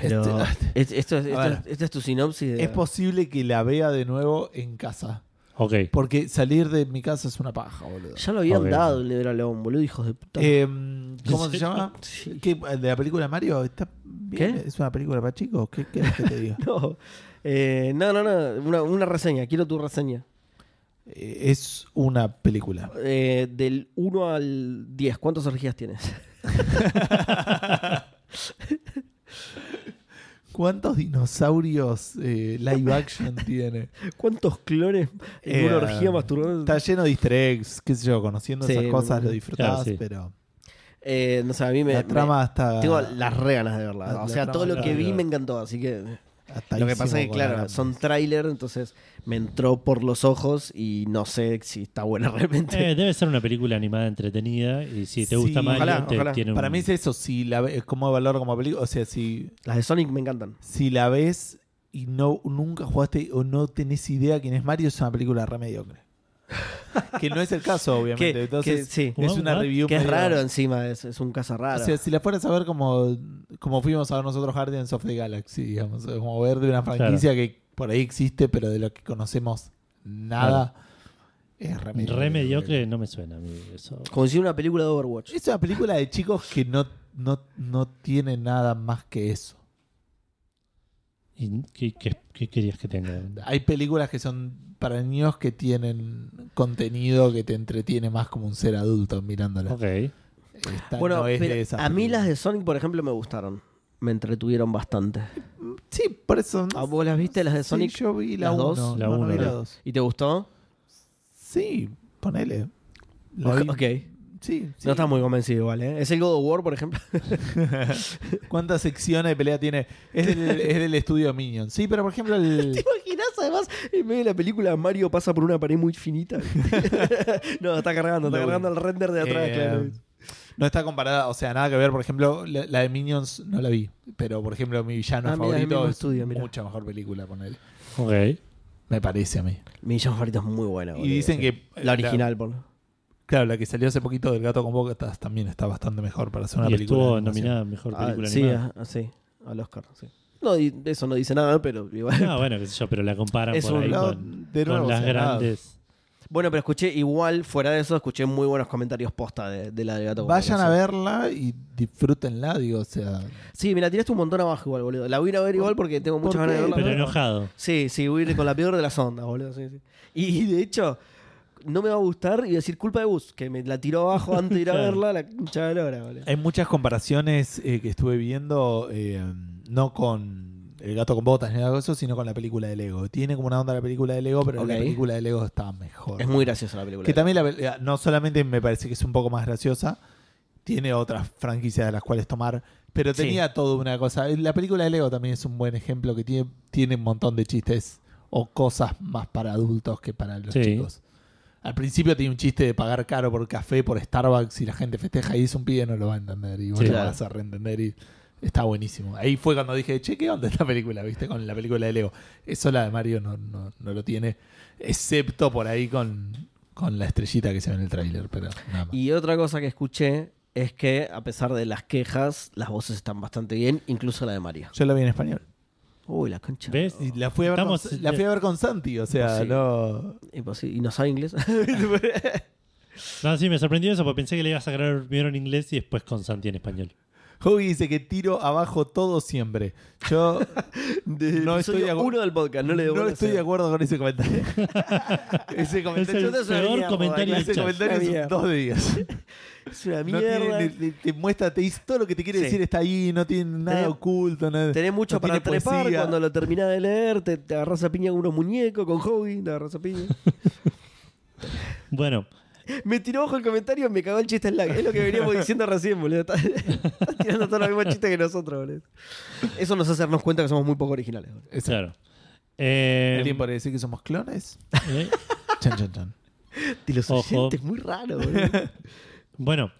Pero
Este- (laughs) (laughs)
es- esto, es- esto,
ver.
es- esta es tu sinopsis. De...
Es posible que la vea de nuevo en casa.
Ok.
Porque salir de mi casa es una paja, boludo.
Ya lo habían
Ok.
dado el Never Alone, boludo, hijos de puta.
Eh, ¿Cómo se llama?
Sí.
¿Qué, ¿De la película Mario? ¿Está bien?
¿Qué?
¿Es una película para chicos? ¿Qué querés que te diga? (laughs)
No, Eh, no, no, no, una, una reseña, quiero tu reseña.
Eh, es una película.
Eh, del 1 al 10, ¿cuántas orgías tienes?
¿Cuántos dinosaurios eh, live action (laughs) tiene?
¿Cuántos clones en
Eh,
una orgía masturbando?
Está lleno de easter eggs, qué sé yo, conociendo
Sí,
esas cosas
me-
lo disfrutás,
Claro, sí.
pero
Eh, no sé, a mí me.
la
me-
trama está...
tengo las re ganas de verla.
La-
o
la
sea,
trama
todo lo
está-
que vi me encantó, así que.
Atadísimo
Lo que pasa es que, claro, son tráiler, entonces me entró por los ojos y no sé si está buena (laughs) realmente.
Eh, debe ser una película animada entretenida y si te gusta
Sí,
ojalá.
tiene un-
Para mí es eso, si la ve- como valor como película, o sea, si,
Las de Sonic me encantan.
si la ves y no nunca jugaste o no tenés idea quién es Mario, es una película re mediocre. (laughs) que no es el caso, obviamente.
Que-
Entonces,
que- sí.
es una review
Que es
medio-
raro encima, es, es un caso raro.
O sea, si la fueras a ver como, como fuimos a ver nosotros Guardians of the Galaxy, digamos, como ver de una franquicia que por ahí existe, pero de lo que conocemos nada, es re
re mediocre, no me suena a mí eso.
Como si una película de Overwatch.
Es una película de chicos que no, no, no tiene nada más que eso.
¿Y qué, qué- qué querías que tenga?
Hay películas que son para niños que tienen contenido que te entretiene más como un ser adulto mirándola.
Ok.
Esta
Bueno,
no es
pero
de esas
a mí
películas.
las de Sonic, por ejemplo, me gustaron. Me entretuvieron bastante.
Sí, por eso.
¿A vos las viste, las de
Sí,
Sonic?
yo vi la
las
1.
dos?
La
no, no
uno,
vi
¿no?
la 2.
¿Y te gustó?
Sí, ponele. La
Ok.
vi-
ok.
Sí, sí.
No estás muy convencido igual, ¿eh? ¿Es el God of War, por ejemplo? (laughs)
¿Cuántas secciones de pelea tiene? Es del, es del estudio Minion. Sí, pero por ejemplo el... (laughs)
¿Te imaginas? Además, en medio de la película, Mario pasa por una pared muy finita. (laughs) no, está cargando, está
No,
cargando el render de atrás,
Eh,
claro.
No está comparada, o sea, nada que ver. Por ejemplo, la, la de Minions no la vi. Pero, por ejemplo, mi villano
Ah,
favorito es
estudio,
mucha mejor película, ponele.
Ok.
Me parece a mí.
Mi villano favorito es muy buena.
Y dicen que...
La original, por
Claro, la que salió hace poquito del Gato con Botas también está bastante mejor para hacer una
Y
película.
estuvo nominada a mejor
Ah,
película
sí,
animada.
ah, sí, al Oscar, sí. No, eso no dice nada, pero igual.
Ah, bueno, qué sé yo, pero la comparan
Es
por
un
ahí
lado-
con,
de nuevo,
con las
o sea, nada.
grandes.
Bueno, pero escuché igual, fuera de eso, escuché muy buenos comentarios posta de, de la de Gato con
Vayan a verla y disfrútenla, digo, o sea...
Sí, mira, tiraste un montón abajo igual, boludo. La voy a ir a ver igual porque tengo muchas
¿Por
ganas de verla.
Pero enojado.
Sí, sí, voy a ir con la peor de las ondas, boludo. sí, sí. Y, de hecho, no me va a gustar y decir culpa de Bus, que me la tiró abajo antes de ir a (laughs) verla, la de boludo.
Hay muchas comparaciones eh, que estuve viendo, eh, no con El gato con botas ni nada de eso, sino con la película de Lego. Tiene como una onda la película de Lego, pero la
Ok.
película de Lego está mejor.
Es muy graciosa la película.
Que también la eh, no solamente me parece que es un poco más graciosa, tiene otras franquicias de las cuales tomar, pero
Sí.
tenía toda una cosa. La película de Lego también es un buen ejemplo que tiene, tiene un montón de chistes o cosas más para adultos que para los
Sí.
chicos. Al principio tiene un chiste de pagar caro por café por Starbucks y la gente festeja y es un pibe no lo va a entender y vos
Sí.
lo
Claro.
vas a reentender y está buenísimo. Ahí fue cuando dije, che, ¿qué onda esta película? ¿Viste? Con la película de Lego. Eso la de Mario no, no, no lo tiene, excepto por ahí con, con la estrellita que se ve en el tráiler, pero nada más.
Y otra cosa que escuché es que, a pesar de las quejas, las voces están bastante bien, incluso la de María.
Yo la vi en español.
Uy, la concha.
¿Ves?
Y la fui a ver,
Estamos-
con, la fui a ver con Santi, o sea,
Sí.
no...
Y, no sabe inglés. (laughs) (laughs)
No, sí, me sorprendió eso, porque pensé que le ibas a sacar primero en inglés y después con Santi en español.
Hobby dice que tiro abajo todo siempre. Yo (laughs) No estoy de acu-
uno del podcast, no le debo
no
bola,
estoy
o sea.
de acuerdo con ese comentario. ese comentario,
Es el
Yo te
peor comentario del
ese
chat.
comentario es
mierda.
dos días.
Es una
No
mierda.
tiene- le- le- te muestra, te dice todo lo que te quiere
Sí.
decir está ahí, no tiene nada
Tenés-
oculto, nada.
Tenés mucho
no
para trepar
poesía.
cuando lo terminás de leer, te, te agarras a piña con unos muñecos, con hobby, te agarras a piña. (laughs)
Bueno,
me tiró ojo el comentario y me cagó el chiste en la Es lo que veníamos diciendo recién, boludo. Está, está tirando todos los mismos chistes que nosotros, boludo. Eso nos hace darnos cuenta que somos muy poco originales. boludo.
Claro. Eh,
¿Alguien podría decir que somos clones?
eh,
Chan, chan, chan.
Y los
Ojo.
oyentes, muy raro, boludo.
Bueno,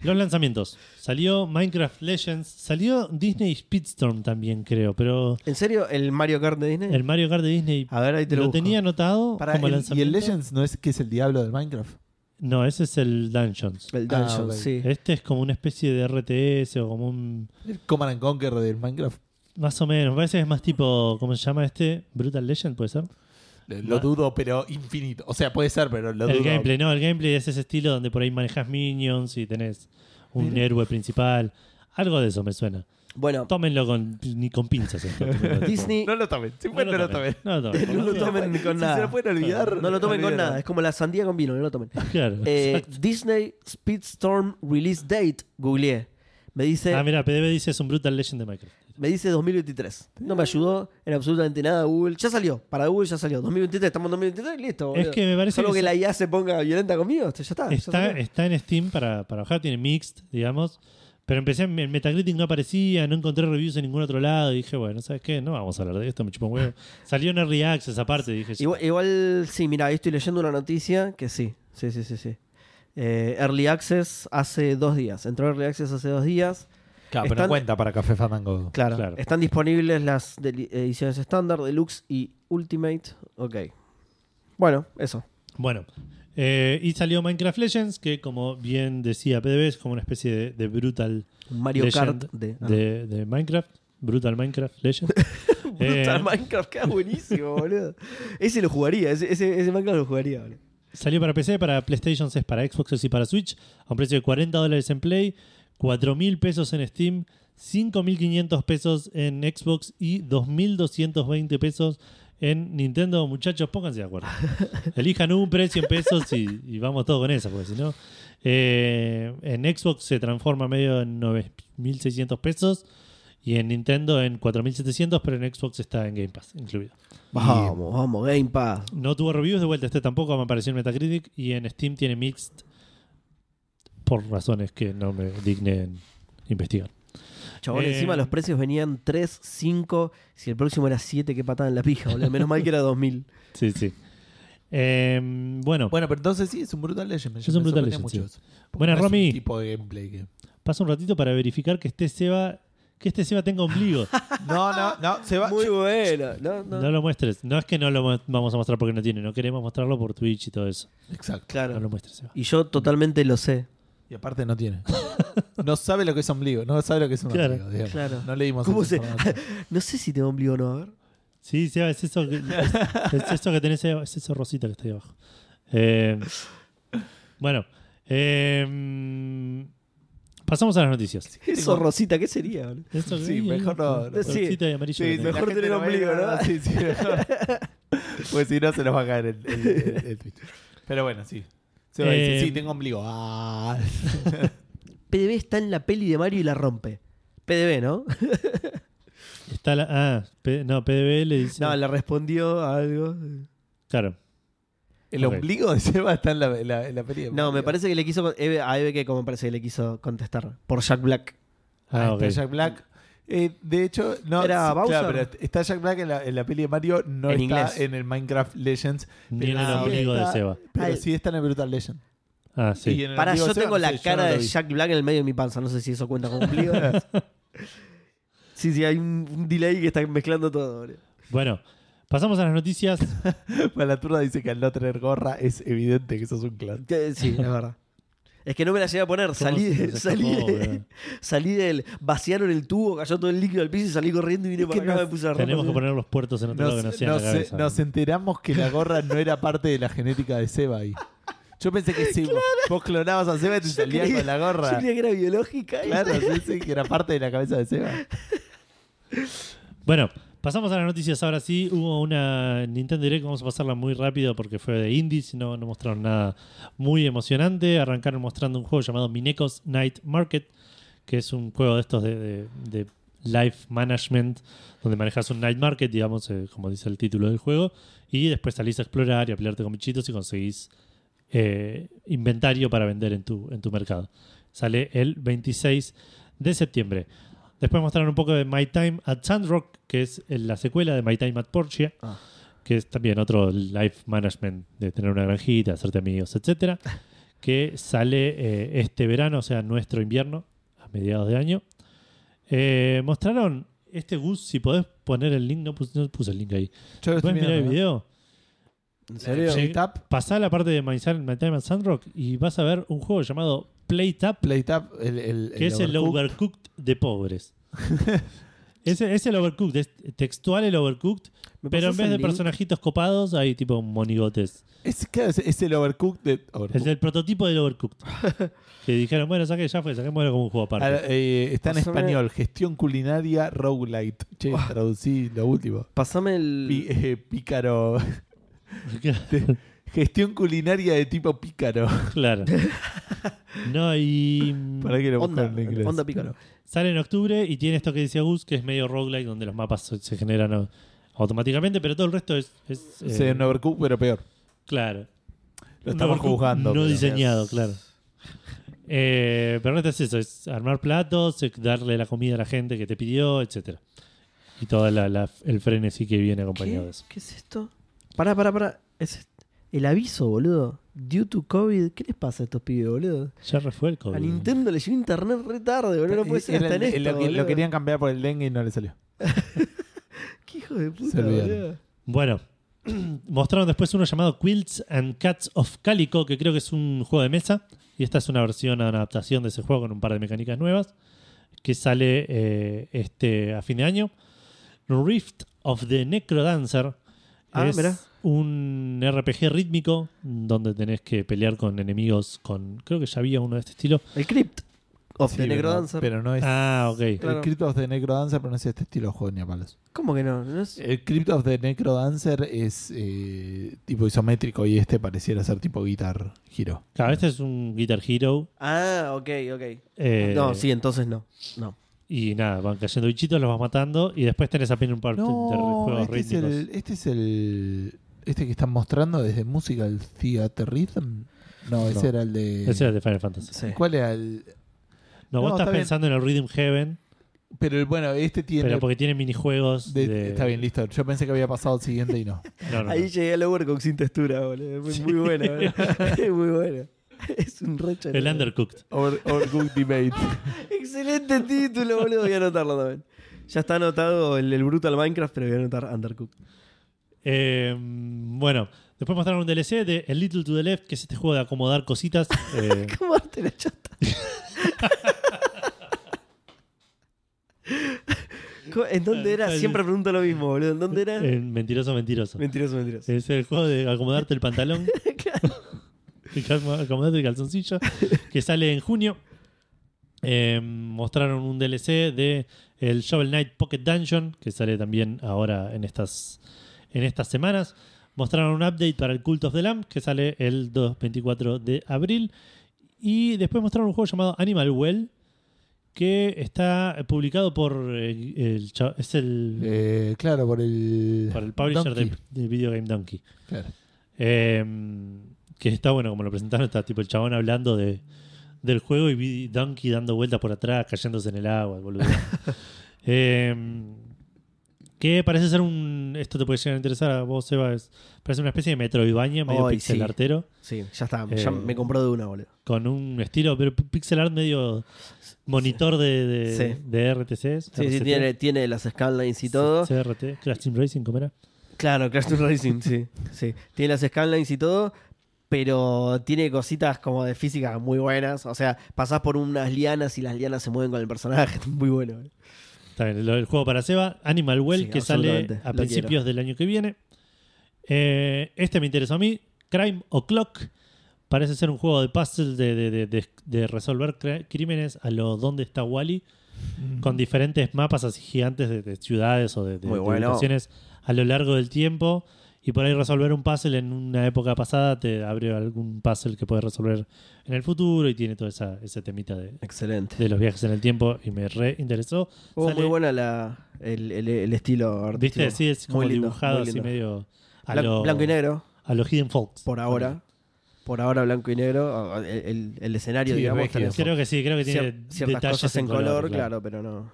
los lanzamientos. Salió Minecraft Legends, salió Disney Speedstorm también, creo, pero
¿En serio? ¿El Mario Kart de Disney?
el Mario Kart de Disney
A ver, ahí te lo,
lo
busco.
tenía anotado
Pará,
como
el- ¿Y
lanzamiento.
el Legends no es que es el diablo del Minecraft?
No, ese es el Dungeons.
El
Ah,
Dungeon,
ok.
sí.
Este es como una especie de RTS o como un...
¿El Command and Conquer del Minecraft?
Más o menos, me parece que es más tipo, ¿cómo se llama este? Brutal Legend, ¿puede ser?
Lo dudo, pero infinito. O sea, puede ser, pero lo
el
dudo.
gameplay, no, el gameplay es ese estilo donde por ahí manejas minions y tenés un
Mira.
héroe principal. Algo de eso me suena.
Bueno,
Tómenlo con, ni con pinzas esto.
Disney
No lo tomen. Si
No
pueden, no lo tomen.
No lo tomen. (laughs)
No lo tomen con
Si
nada.
se lo pueden olvidar.
no lo tomen con nada. Es como la sandía con vino, no lo tomen. (laughs)
Claro.
Eh. Disney Speedstorm Release Date, googleé. Me dice,
Ah, mira, PDB dice es un Brutal Legend de Minecraft.
Me dice 2023. No me ayudó en absolutamente nada Google. Ya salió, para Google ya salió. 2023, estamos en 2023, listo.
Es que me parece
Solo
que
la IA se ponga violenta conmigo, ya está.
Está, está en Steam para, para bajar, tiene Mixed, digamos. Pero empecé en Metacritic, no aparecía, no encontré reviews en ningún otro lado. Y dije, bueno, ¿sabes qué? No vamos a hablar de esto, me chupa un huevo. (laughs) Salió en Early Access aparte, dije,
Igual, igual, sí, mira, ahí estoy leyendo una noticia que sí, sí, sí, sí, sí. Eh, Early Access hace dos días. Entró Early Access hace dos días.
Claro, pero no cuenta para Café Fandango.
Claro,
Claro.
están disponibles las ediciones estándar, deluxe y ultimate. Ok. Bueno, eso.
Bueno, eh, y salió Minecraft Legends, que como bien decía PDB, es como una especie de, de Brutal
Mario
Legend
Kart de, ah.
de, de Minecraft. Brutal Minecraft Legends. (laughs)
Brutal
Eh,
Minecraft queda buenísimo, (laughs) boludo. Ese lo jugaría, ese, ese, ese Minecraft lo jugaría, boludo.
Salió para PC, para PlayStation 6, para Xbox y para Switch, a un precio de 40 dólares en Play, 4 mil pesos en Steam, 5.500 pesos en Xbox y 2.220 pesos En Nintendo, muchachos, pónganse de acuerdo. (laughs) Elijan un precio en pesos y, y vamos todos con eso, porque si no. eh, en Xbox se transforma medio en 9.600 pesos y en Nintendo en 4.700, pero en Xbox está en Game Pass incluido.
Vamos, vamos, Game Pass.
No tuvo reviews de vuelta, este tampoco me apareció en Metacritic y en Steam tiene mixed por razones que no me dignen investigar.
Chabón,
Eh,
encima los precios venían 3, 5. Si el próximo era 7, qué patada en la pija, boludo. Menos mal que era 2000. (laughs)
Sí, sí. Eh, bueno,
Bueno, pero entonces sí, es un Brutal Legend.
Es un Brutal Legend, Buena,
no
Romy.
tipo de gameplay que-
pasa un ratito para verificar que este Seba, que este Seba tenga ombligo. (laughs)
No, no, no, se va.
Muy bueno. No, no.
No lo muestres. No es que no lo vamos a mostrar porque no tiene, no queremos mostrarlo por Twitch y todo eso.
Exacto.
No lo
Claro.
muestres, Seba.
Y yo totalmente lo sé.
Y aparte no tiene. No sabe lo que es ombligo, no sabe lo que es un
Claro.
ombligo. digamos.
Claro.
No leímos
¿Cómo
esa
se-
información. (laughs)
No sé si tengo ombligo o no, a ver.
Sí, Seba, es eso que, es, es eso que tenés, ahí- es eso rosita que está ahí abajo. Eh, bueno, eh, pasamos a las noticias.
Eso, Rosita, ¿qué sería? boludo?
Eso,
Sí,
ahí,
mejor no- no.
Sí.
Rosita y amarillo.
Sí,
que
sí,
tenés.
mejor tener
ve,
ombligo, ¿no?
Sí, sí, mejor. (laughs) Pues si no se nos va a caer el, el- el- el Twitch. Pero bueno, sí. Se va a decir,
Eh,
sí, tengo ombligo. Ah. (laughs)
PDB está en la peli de Mario y la rompe. PDB, ¿no? (laughs)
Está la, ah, P- no, PDB le dice.
No, le respondió a algo.
Claro.
El
Ok.
ombligo de Seba está en la, en la, en la peli de
No, me
Mario.
parece que le quiso. Eve- A Eve que como me parece que le quiso contestar. Por Jack Black.
Ah,
Ah, está
ok.
Jack Black. Eh, de hecho, no.
Era
sí,
Bowser.
claro, pero está Jack Black en la, en la peli de Mario, no
En
está
inglés.
en el Minecraft Legends,
Ni en el ombligo de
está-
Seba.
pero sí está en el Brutal Legend.
Ah,
Y
sí.
en el
Para,
ombligo
yo
Seba,
tengo
no
la
sé, yo
cara
no lo
de
vi.
Jack Black en el medio de mi panza. No sé si eso cuenta como ombligo. (laughs) sí, sí, hay un, un delay que está mezclando todo. boludo.
Bueno, pasamos a las noticias. (laughs)
Para la turda dice que al no tener gorra es evidente que sos un clan.
Sí, es verdad. Es que no me la llegué a poner. Salí, de-
nos
salí, de- salí del. Vaciaron el tubo, cayó todo el líquido al piso y salí corriendo y vine
Es
para acá.
nos-
Me puse a
Tenemos que poner los puertos en otro lado que no
Nos,
en
nos-
cabeza.
nos enteramos que la gorra no era parte de la genética de Seba ahí. Yo pensé que si vos clonabas a Seba te salía
creía-
con la
Yo
gorra.
creía que era biológica. y-
Claro, sí, sí, que era parte de la cabeza de Seba.
Bueno, pasamos a las noticias. Ahora sí, hubo una Nintendo Direct. Vamos a pasarla muy rápido porque fue de indies. No, no mostraron nada muy emocionante. Arrancaron mostrando un juego llamado Minecos Night Market, que es un juego de estos de, de- life management, donde manejas un night market, digamos, eh, como dice el título del juego. Y después salís a explorar y a pelearte con bichitos y conseguís eh, inventario para vender en tu, en tu mercado. Sale el 26 de septiembre. Después mostraron un poco de My Time at Sandrock, que es la secuela de My Time at Portia,
Ah.
que es también otro life management de tener una granjita, hacerte amigos, etcétera, (laughs) que sale eh, este verano, o sea, nuestro invierno, a mediados de año. Eh, mostraron este Gus, si podés poner el link, no puse, no puse el link ahí.
Yo
¿Puedes mirar el
¿eh?
video?
¿En serio?
Pasá a la parte de My Time at Sandrock y vas a ver un juego llamado Play Tap,
Play Tap, el, el,
que es el
Overcooked.
De pobres. (laughs) es, es el Overcooked, es textual el Overcooked,
¿Me
pero en vez de
link?
personajitos copados hay tipo monigotes.
Es, claro, es, es el Overcooked de Overcooked.
Es el prototipo del Overcooked. (laughs) que dijeron, bueno, saque, ya fue, saquémoslo como un juego aparte.
Ah, eh, está en
Pásame-
español, gestión culinaria roguelite. Che, traducí lo último.
Pasame el.
Eh, pícaro. (laughs) Gestión culinaria de tipo pícaro. (laughs)
claro. No, y.
Para que lo
Onda,
en inglés.
onda pícaro.
Sale en octubre y tiene esto que decía Gus, que es medio roguelike, donde los mapas se- generan automáticamente, pero todo el resto es. es,
Sí,
eh,
un Overcooked, pero peor.
Claro.
Lo estamos juzgando.
No diseñado, claro. Eh, pero no es eso, es armar platos, es darle la comida a la gente que te pidió, etcétera Y todo la, la- el frenesí que viene acompañado
¿Qué?
de eso.
¿Qué es esto? Pará, pará, pará. Es el aviso, boludo. Due to COVID. ¿Qué les pasa a estos pibes, boludo?
Ya refue el
A
COVID.
Nintendo le llegó internet re tarde, boludo. No puede ser
Era
hasta en esto,
lo, que- lo
boludo.
querían cambiar por el dengue y no le salió. (laughs)
¿Qué hijo de puta,
Se olvidaron.
boludo?
Bueno, (clears throat) mostraron después uno llamado Quilts and Cats of Calico, que creo que es un juego de mesa. Y esta es una versión, una adaptación de ese juego con un par de mecánicas nuevas. Que sale eh, este a fin de año. Rift of the Necrodancer.
Ah,
es
mirá.
Un RPG rítmico donde tenés que pelear con enemigos con. Creo que ya había uno de este estilo.
El Crypt. of
Sí,
the
pero-
Necrodancer.
Pero no es.
Ah, ok.
Claro.
El Crypt of the Necrodancer, pero no es este estilo de juego ni a palos.
¿Cómo que no? ¿No es-
El Crypt of the Necrodancer es eh, tipo isométrico y este pareciera ser tipo Guitar Hero.
Claro, este es un Guitar Hero.
Ah, ok, ok.
eh,
no, sí, entonces no. No.
Y nada, van cayendo bichitos, los vas matando. Y después tenés apenas un par de juegos
este es,
rítmicos.
el, este es el. Este que están mostrando desde Musical Theater Rhythm. No, ese
No.
era el de.
Ese era el de Final Fantasy.
Sí.
¿Cuál era el.?
No,
No,
vos
está
estás
bien.
pensando en el Rhythm Heaven,
Pero el- bueno, este tiene.
pero porque tiene minijuegos.
de-
de-
Está bien, listo. Yo pensé que había pasado al siguiente y no. (laughs)
No, no,
Ahí
no.
llegué al Overcook sin textura, boludo. Es muy bueno, boludo. (laughs) Es muy bueno. Es un recho.
El Undercooked.
Over, Overcooked Debate. (laughs)
Excelente título, boludo. Voy a anotarlo también. Ya está anotado el, el Brutal Minecraft, pero voy a anotar Undercooked.
Eh, bueno, después mostraron un DLC de A Little to the Left, que es este juego de acomodar cositas. (laughs) eh,
¿Cómo te la chata? (laughs) Co- ¿En dónde era? Siempre pregunto lo mismo, boludo. ¿En dónde era?
en mentiroso, mentiroso.
Mentiroso, mentiroso.
Es el juego de acomodarte el pantalón. (laughs) calma- acomodarte el calzoncillo. Que sale en junio. Eh, mostraron un DLC de el Shovel Knight Pocket Dungeon. Que sale también ahora en estas, en estas semanas. Mostraron un update para el Cult of the Lamb. Que sale el 2, 24 de abril. Y después mostraron un juego llamado Animal Well. Que está publicado por eh, el, es el,
Eh, claro, por el.
por el publisher de, de Video Game Donkey.
Claro.
Eh, que está bueno, como lo presentaron, está tipo el chabón hablando de, del juego y Donkey dando vueltas por atrás, cayéndose en el agua, boludo. (laughs) Eh, que parece ser un. Esto te puede llegar a interesar a vos, Seba. Es, parece una especie de Metroidvania, medio pixel
sí.
artero,
Sí, ya está. Ya
Eh,
me compró de una, boludo.
con un estilo, pero pixel art medio monitor de, de,
Sí.
de RTCs.
Sí, sí, tiene, tiene las scanlines y todo.
CRT, Crash Team Racing, ¿cómo era?
Claro, Crash Team Racing, sí, sí. Tiene las scanlines y todo, pero tiene cositas como de física muy buenas. O sea, pasás por unas lianas y las lianas se mueven con el personaje. (laughs) Muy bueno. boludo.
Está bien, el, juego para Seba, Animal Well,
Sí,
que sale a
lo
principios
quiero.
del año que viene. Eh, este me interesó a mí, Crime O'Clock. Parece ser un juego de puzzle de, de- de- resolver cr- crímenes a lo ¿Dónde está Wally? Con diferentes mapas así gigantes de, de ciudades o de,
bueno.
ubicaciones a lo largo del tiempo. Y por ahí resolver un puzzle en una época pasada te abre algún puzzle que puedes resolver en el futuro y tiene todo esa, ese temita de,
Excelente.
de los viajes en el tiempo y me re interesó.
Oh,
Sale-
muy buena la, el, el- el estilo artístico.
¿Viste? Sí, es como
Muy lindo,
dibujado
muy
así medio a
Blan-
lo,
Blanco y negro,
a lo Hidden Folks.
por ahora. Por ahora blanco y negro. El, el- el escenario,
Sí,
digamos,
Creo que sí, creo que tiene
cier- ciertas
detalles
cosas en color, claro, pero no.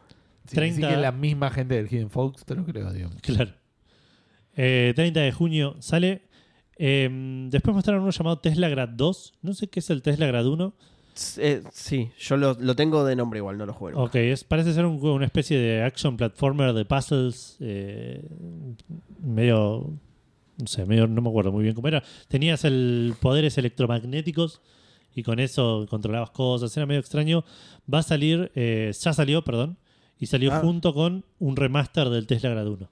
Sí,
30
sí que es la misma gente del Hidden Folks, te lo creo, digamos.
Claro. Eh, 30 de junio sale. Eh, después mostraron uno llamado Tesla Grad 2. No sé qué es el Tesla Grad 1.
Eh, sí, yo lo, lo tengo de nombre igual, no lo juego.
Ok, es, parece ser un una especie de action platformer de puzzles. eh, medio. No sé, medio, no me acuerdo muy bien cómo era. Tenías el poderes electromagnéticos y con eso controlabas cosas. Era medio extraño. Va a salir, eh, ya salió, perdón. Y salió
Ah.
junto con un remaster del Tesla Grad 1.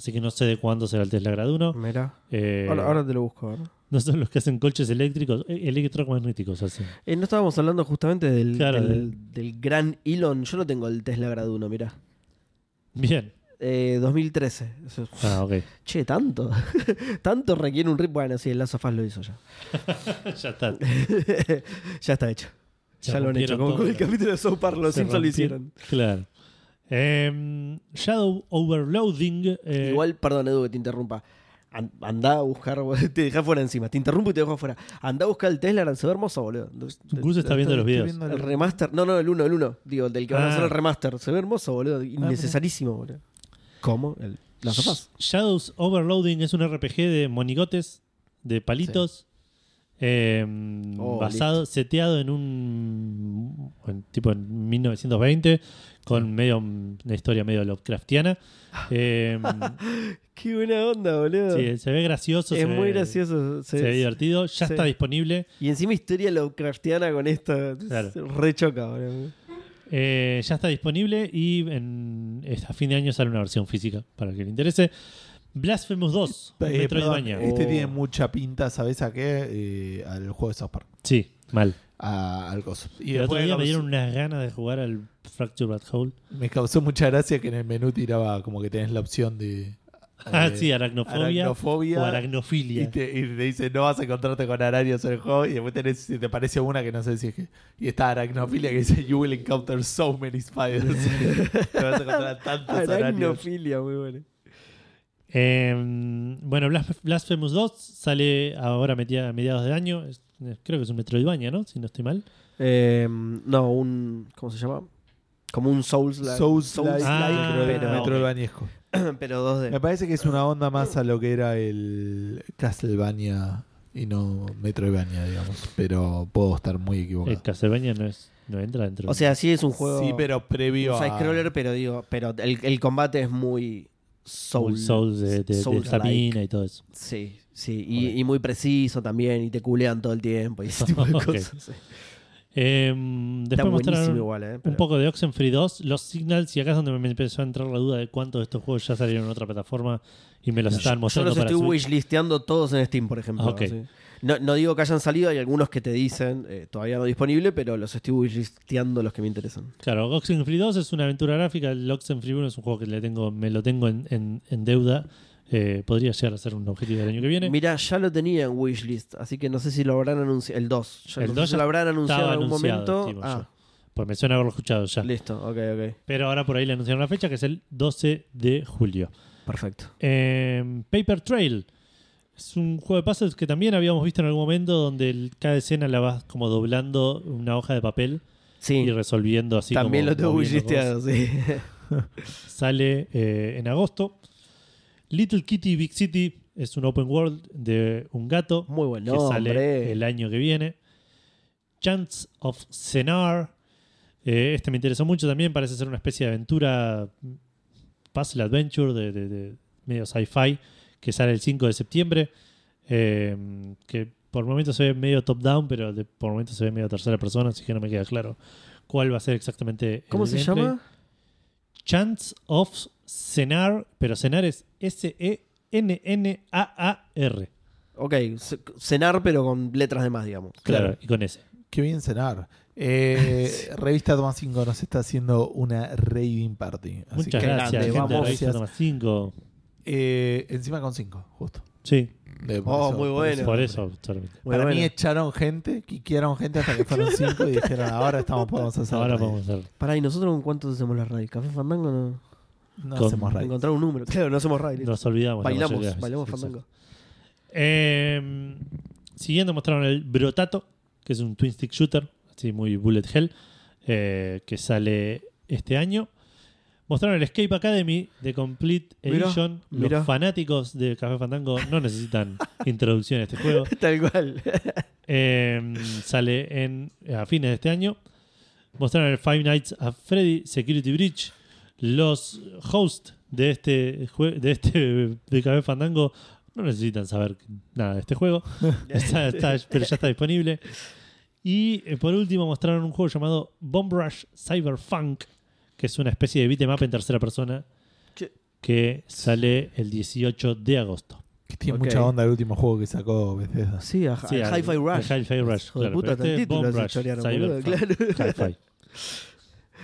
Así que no sé de cuándo será el Tesla Grad 1.
Mira.
Eh,
Ahora, ahora te lo busco. a ver.
No son los que hacen coches eléctricos, eh, electromagnéticos hacen.
Eh, no estábamos hablando justamente del,
Claro,
del, del gran Elon. Yo no tengo el Tesla Grad 1, mirá.
Bien.
Eh, 2013. Eso-
Ah, ok.
Che, tanto. (laughs) tanto requiere un rip. Bueno, sí, el Us lo hizo ya. (laughs)
ya está. (laughs)
ya está hecho.
Ya
Ya, lo han hecho. Como con el capítulo de South Park, los Simpsons lo hicieron.
Claro. Em, Shadow Overloading. eh,
Igual, perdón, Edu, que te interrumpa. An- Andá a buscar, (laughs) te dejé fuera encima. Te interrumpo y te dejo afuera. Andá a buscar el Tesla, se ve hermoso, boludo.
Gus está viendo los videos.
viendo
El
el-
remaster, no, no, el 1, el 1. Digo, el del que van a
Ah.
hacer el remaster. Se ve hermoso, boludo. Innecesarísimo, boludo. ¿Cómo? El, las sofás.
Shadows Overloading es un RPG de monigotes, de palitos, em,
Oh,
basado, seteado en un en- tipo en 1920, con medio una historia medio Lovecraftiana. (laughs) Em, (laughs)
Qué buena onda, boludo.
sí, se ve gracioso, se
es muy
ve-
gracioso.
se
se-
ve divertido, ya está disponible.
Y encima historia Lovecraftiana con esto.
Claro.
Re choca, boludo.
Eh, ya está disponible y en, a fin de año sale una versión física para el que le interese. Blasphemous 2,
Eh,
Metroidvania.
perdón, este
Oh.
tiene mucha pinta, ¿sabes a qué? Eh, al juego de South Park.
Sí, mal.
A- al coso. Y
el otro día me dieron unas ganas de jugar al Fracture Bad Hole.
me causó mucha gracia que en el menú tiraba como que tenés la opción de.
Ah,
eh,
sí, aracnofobia,
aracnofobia,
o
Y
aracnofilia.
te, y te dice, no vas a encontrarte con arañas en el juego. Y después tenés, si te parece una que no sé si es que. Y está aracnofilia que dice, You will encounter so many spiders. (laughs) te vas a encontrar tantos arañas.
Aracnofilia, muy bueno.
Eh, bueno, Blas- Blasphemous 2 sale ahora a mediados de año. Creo que es un Metroidvania, ¿no? Si no estoy mal.
Eh, no, un. ¿Cómo se llama? Como un Souls
Souls like,
Ah,
pero. Metroidvaniesco. (clears throat)
pero 2D.
Me parece que es una onda más a lo que era el Castlevania y no Metroidvania, digamos. Pero puedo estar muy equivocado.
El Castlevania no, es, no entra dentro.
O sea, sí es un juego.
sí, pero previo
un
a.
side-scroller, pero digo, pero el, el combate es muy
Soul,
Soul,
Souls de, de, y todo eso.
Sí, sí. Y, y muy preciso también. Y te culean todo el tiempo. Y ese (laughs) tipo de cosas. sí.
Eh,
Está
después
buenísimo
mostraron
igual, ¿eh?
un poco de Oxenfree 2, los Signals, y acá es donde me empezó a entrar la duda de cuántos de estos juegos ya salieron en otra plataforma y me los estaban
Yo
mostrando
los
para
estoy wishlisteando todos en Steam, por ejemplo. Sí. No, no digo que hayan salido, hay algunos que te dicen eh, todavía no disponible, pero los estoy wishlisteando los que me interesan.
Claro, Oxenfree 2 es una aventura gráfica, el Oxenfree 1 es un juego que le tengo, me lo tengo en, en- en deuda. Eh, podría llegar a ser un objetivo del año que viene.
Mira, ya lo tenía en wishlist, así que no sé si lo habrán anunciado. El 2. Ya
El
no sé
2
si
ya
lo habrán anunciado en algún momento. Ah,
Pues me suena haberlo escuchado ya.
listo, ok, ok.
Pero ahora por ahí le anunciaron la fecha, que es el 12 de julio.
Perfecto.
Eh, Paper Trail. Es un juego de puzzles que también habíamos visto en algún momento donde el- cada escena la vas como doblando una hoja de papel
Sí,
y resolviendo así
también
como
lo tengo
moviendo
wishlisteado, sí. (laughs)
Sale eh, en agosto. Little Kitty Big City es un open world de un gato
Muy buen
que sale el año que viene. Chants of Senar. Eh, este me interesó mucho también. Parece ser una especie de aventura puzzle adventure de, de- de medio sci-fi que sale el 5 de septiembre. Eh, que por momentos se ve medio top-down, pero de- por momentos se ve medio tercera persona, así que no me queda claro cuál va a ser exactamente.
¿Cómo
el
se
gameplay.
llama?
Chants of Senar, pero Senar es E S-E-N-N-A-A-R.
Ok, ce- cenar pero con letras de más, digamos.
Claro,
Claro.
y con S.
Qué bien cenar. Eh, (laughs) Revista Toma 5 nos está haciendo una raiding party. Así
Muchas
que,
gracias,
grande,
gente
vamos.
Revista Toma 5.
eh, encima con 5, justo.
Sí,
De-
Oh, muy
por
bueno.
por eso solamente.
Muy
Para mí
bueno.
echaron gente, quiquearon gente hasta que fueron (laughs) 5 y dijeron, ahora estamos podemos hacer
Ahora
raid".
vamos a hacer.
Pará, ¿y nosotros con cuántos hacemos la raid? ¿Café Fandango no?
No
Con-
hacemos raid.
Encontrar un número. Claro, no hacemos raid. listo.
Nos olvidamos. la
bailamos, bailamos. Fandango.
Eh, siguiendo mostraron el Brotato, que es un twin stick shooter, así muy bullet hell, eh, que sale este año. Mostraron el Escape Academy de Complete
Mirá,
Edition.
mirá.
Los fanáticos de Café Fandango no necesitan (laughs) introducción a este juego. (laughs)
Tal cual.
Eh, sale en, a fines de este año. Mostraron el Five Nights at Freddy Security Breach. Los hosts de este jue- de este (laughs) de Café Fandango no necesitan saber nada de este juego. (laughs) Está- está- pero ya está disponible. Y eh, por último mostraron un juego llamado Bomb Rush Cyberpunk, que es una especie de beat'em up en tercera persona
Che.
que sale el 18 de agosto.
Que tiene
Ok.
mucha onda el último juego que sacó Bethesda.
Sí, a,
Sí,
a
al-
Hi-Fi Rush.
Hi-Fi Rush, claro, este Bomb Rush, Cyberpunk.
Claro.
Hi-Fi. (laughs)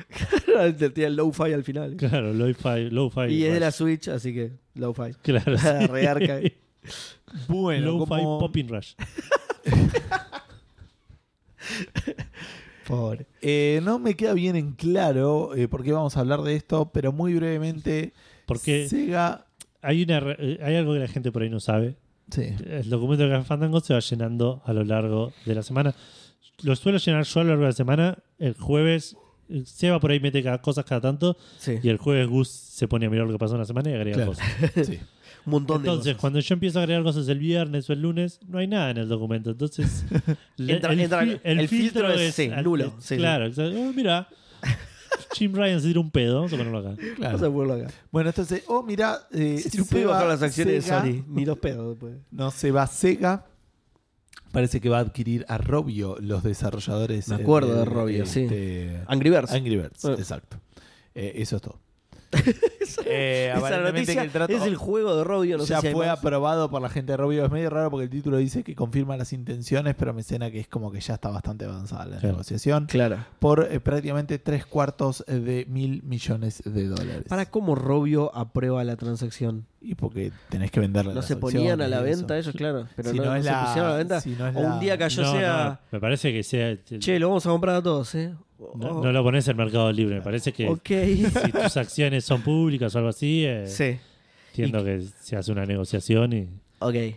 (laughs)
Te tira el low-fi al final.
Claro, low-fi. low-fi
Y es de la. Switch, así que low-fi.
Claro, (laughs) sí.
Rearca. (laughs)
Bueno,
Low-fi
como-
popping rush.
Pobre.
Eh, no me queda bien en claro eh, por qué vamos a hablar de esto, pero muy brevemente,
Porque
Sega...
hay, una, re- eh, hay algo que la gente por ahí no sabe.
Sí.
El documento de Café Fandango se va llenando a lo largo de la semana. Lo suelo llenar yo a lo largo de la semana. El jueves, Seba por ahí mete cada, cosas cada tanto.
Sí.
Y el jueves Gus se pone a mirar lo que pasó en la semana y agrega
Claro.
cosas. (laughs)
sí.
Un montón de
Entonces,
cosas.
cuando yo empiezo a agregar cosas el viernes o el lunes, no hay nada en el documento. Entonces, (laughs) le-
Entra- entra- el filtro es, sí,
al-
nulo,
es-
sí, sí.
claro. Oh, mira, (laughs) Jim Ryan se tira un pedo. Vamos a ponerlo acá.
claro.
Vamos a ponerlo acá.
Bueno, entonces, oh, mira, eh,
Si un
Sega-
pedo bajar las acciones
Sega-
de Sony. Ni dos pedos después.
No se va Sega. Parece que va a adquirir a Robio los desarrolladores.
Me acuerdo de Rovio, sí.
este,
Angry Birds.
Angry Birds,
Eh.
exacto. Eh, eso es todo. (laughs) Eh,
Esa
aparentemente
noticia
que el trato
es el juego de Robio, no
ya
sé si
fue aprobado por la gente de Robio. Es medio raro porque el título dice que confirma las intenciones, pero me suena que es como que ya está bastante avanzada la
Claro.
negociación.
Claro.
Por eh, prácticamente tres cuartos de mil millones de dólares.
¿Para cómo Robio aprueba la transacción?
Y porque tenés que venderle
¿No se ponían a la venta
eso.
ellos, claro? Pero
Si
no,
no
no
es
se
la-
pusieron a la venta.
si no es
o un
la-
día cayó
No,
sea...
no, me parece que sea.
Che, lo vamos a comprar a todos, ¿eh?
No,
Oh,
no lo pones en Mercado Libre. Me parece que si tus acciones son públicas o algo así, eh,
sí,
entiendo que se hace una negociación y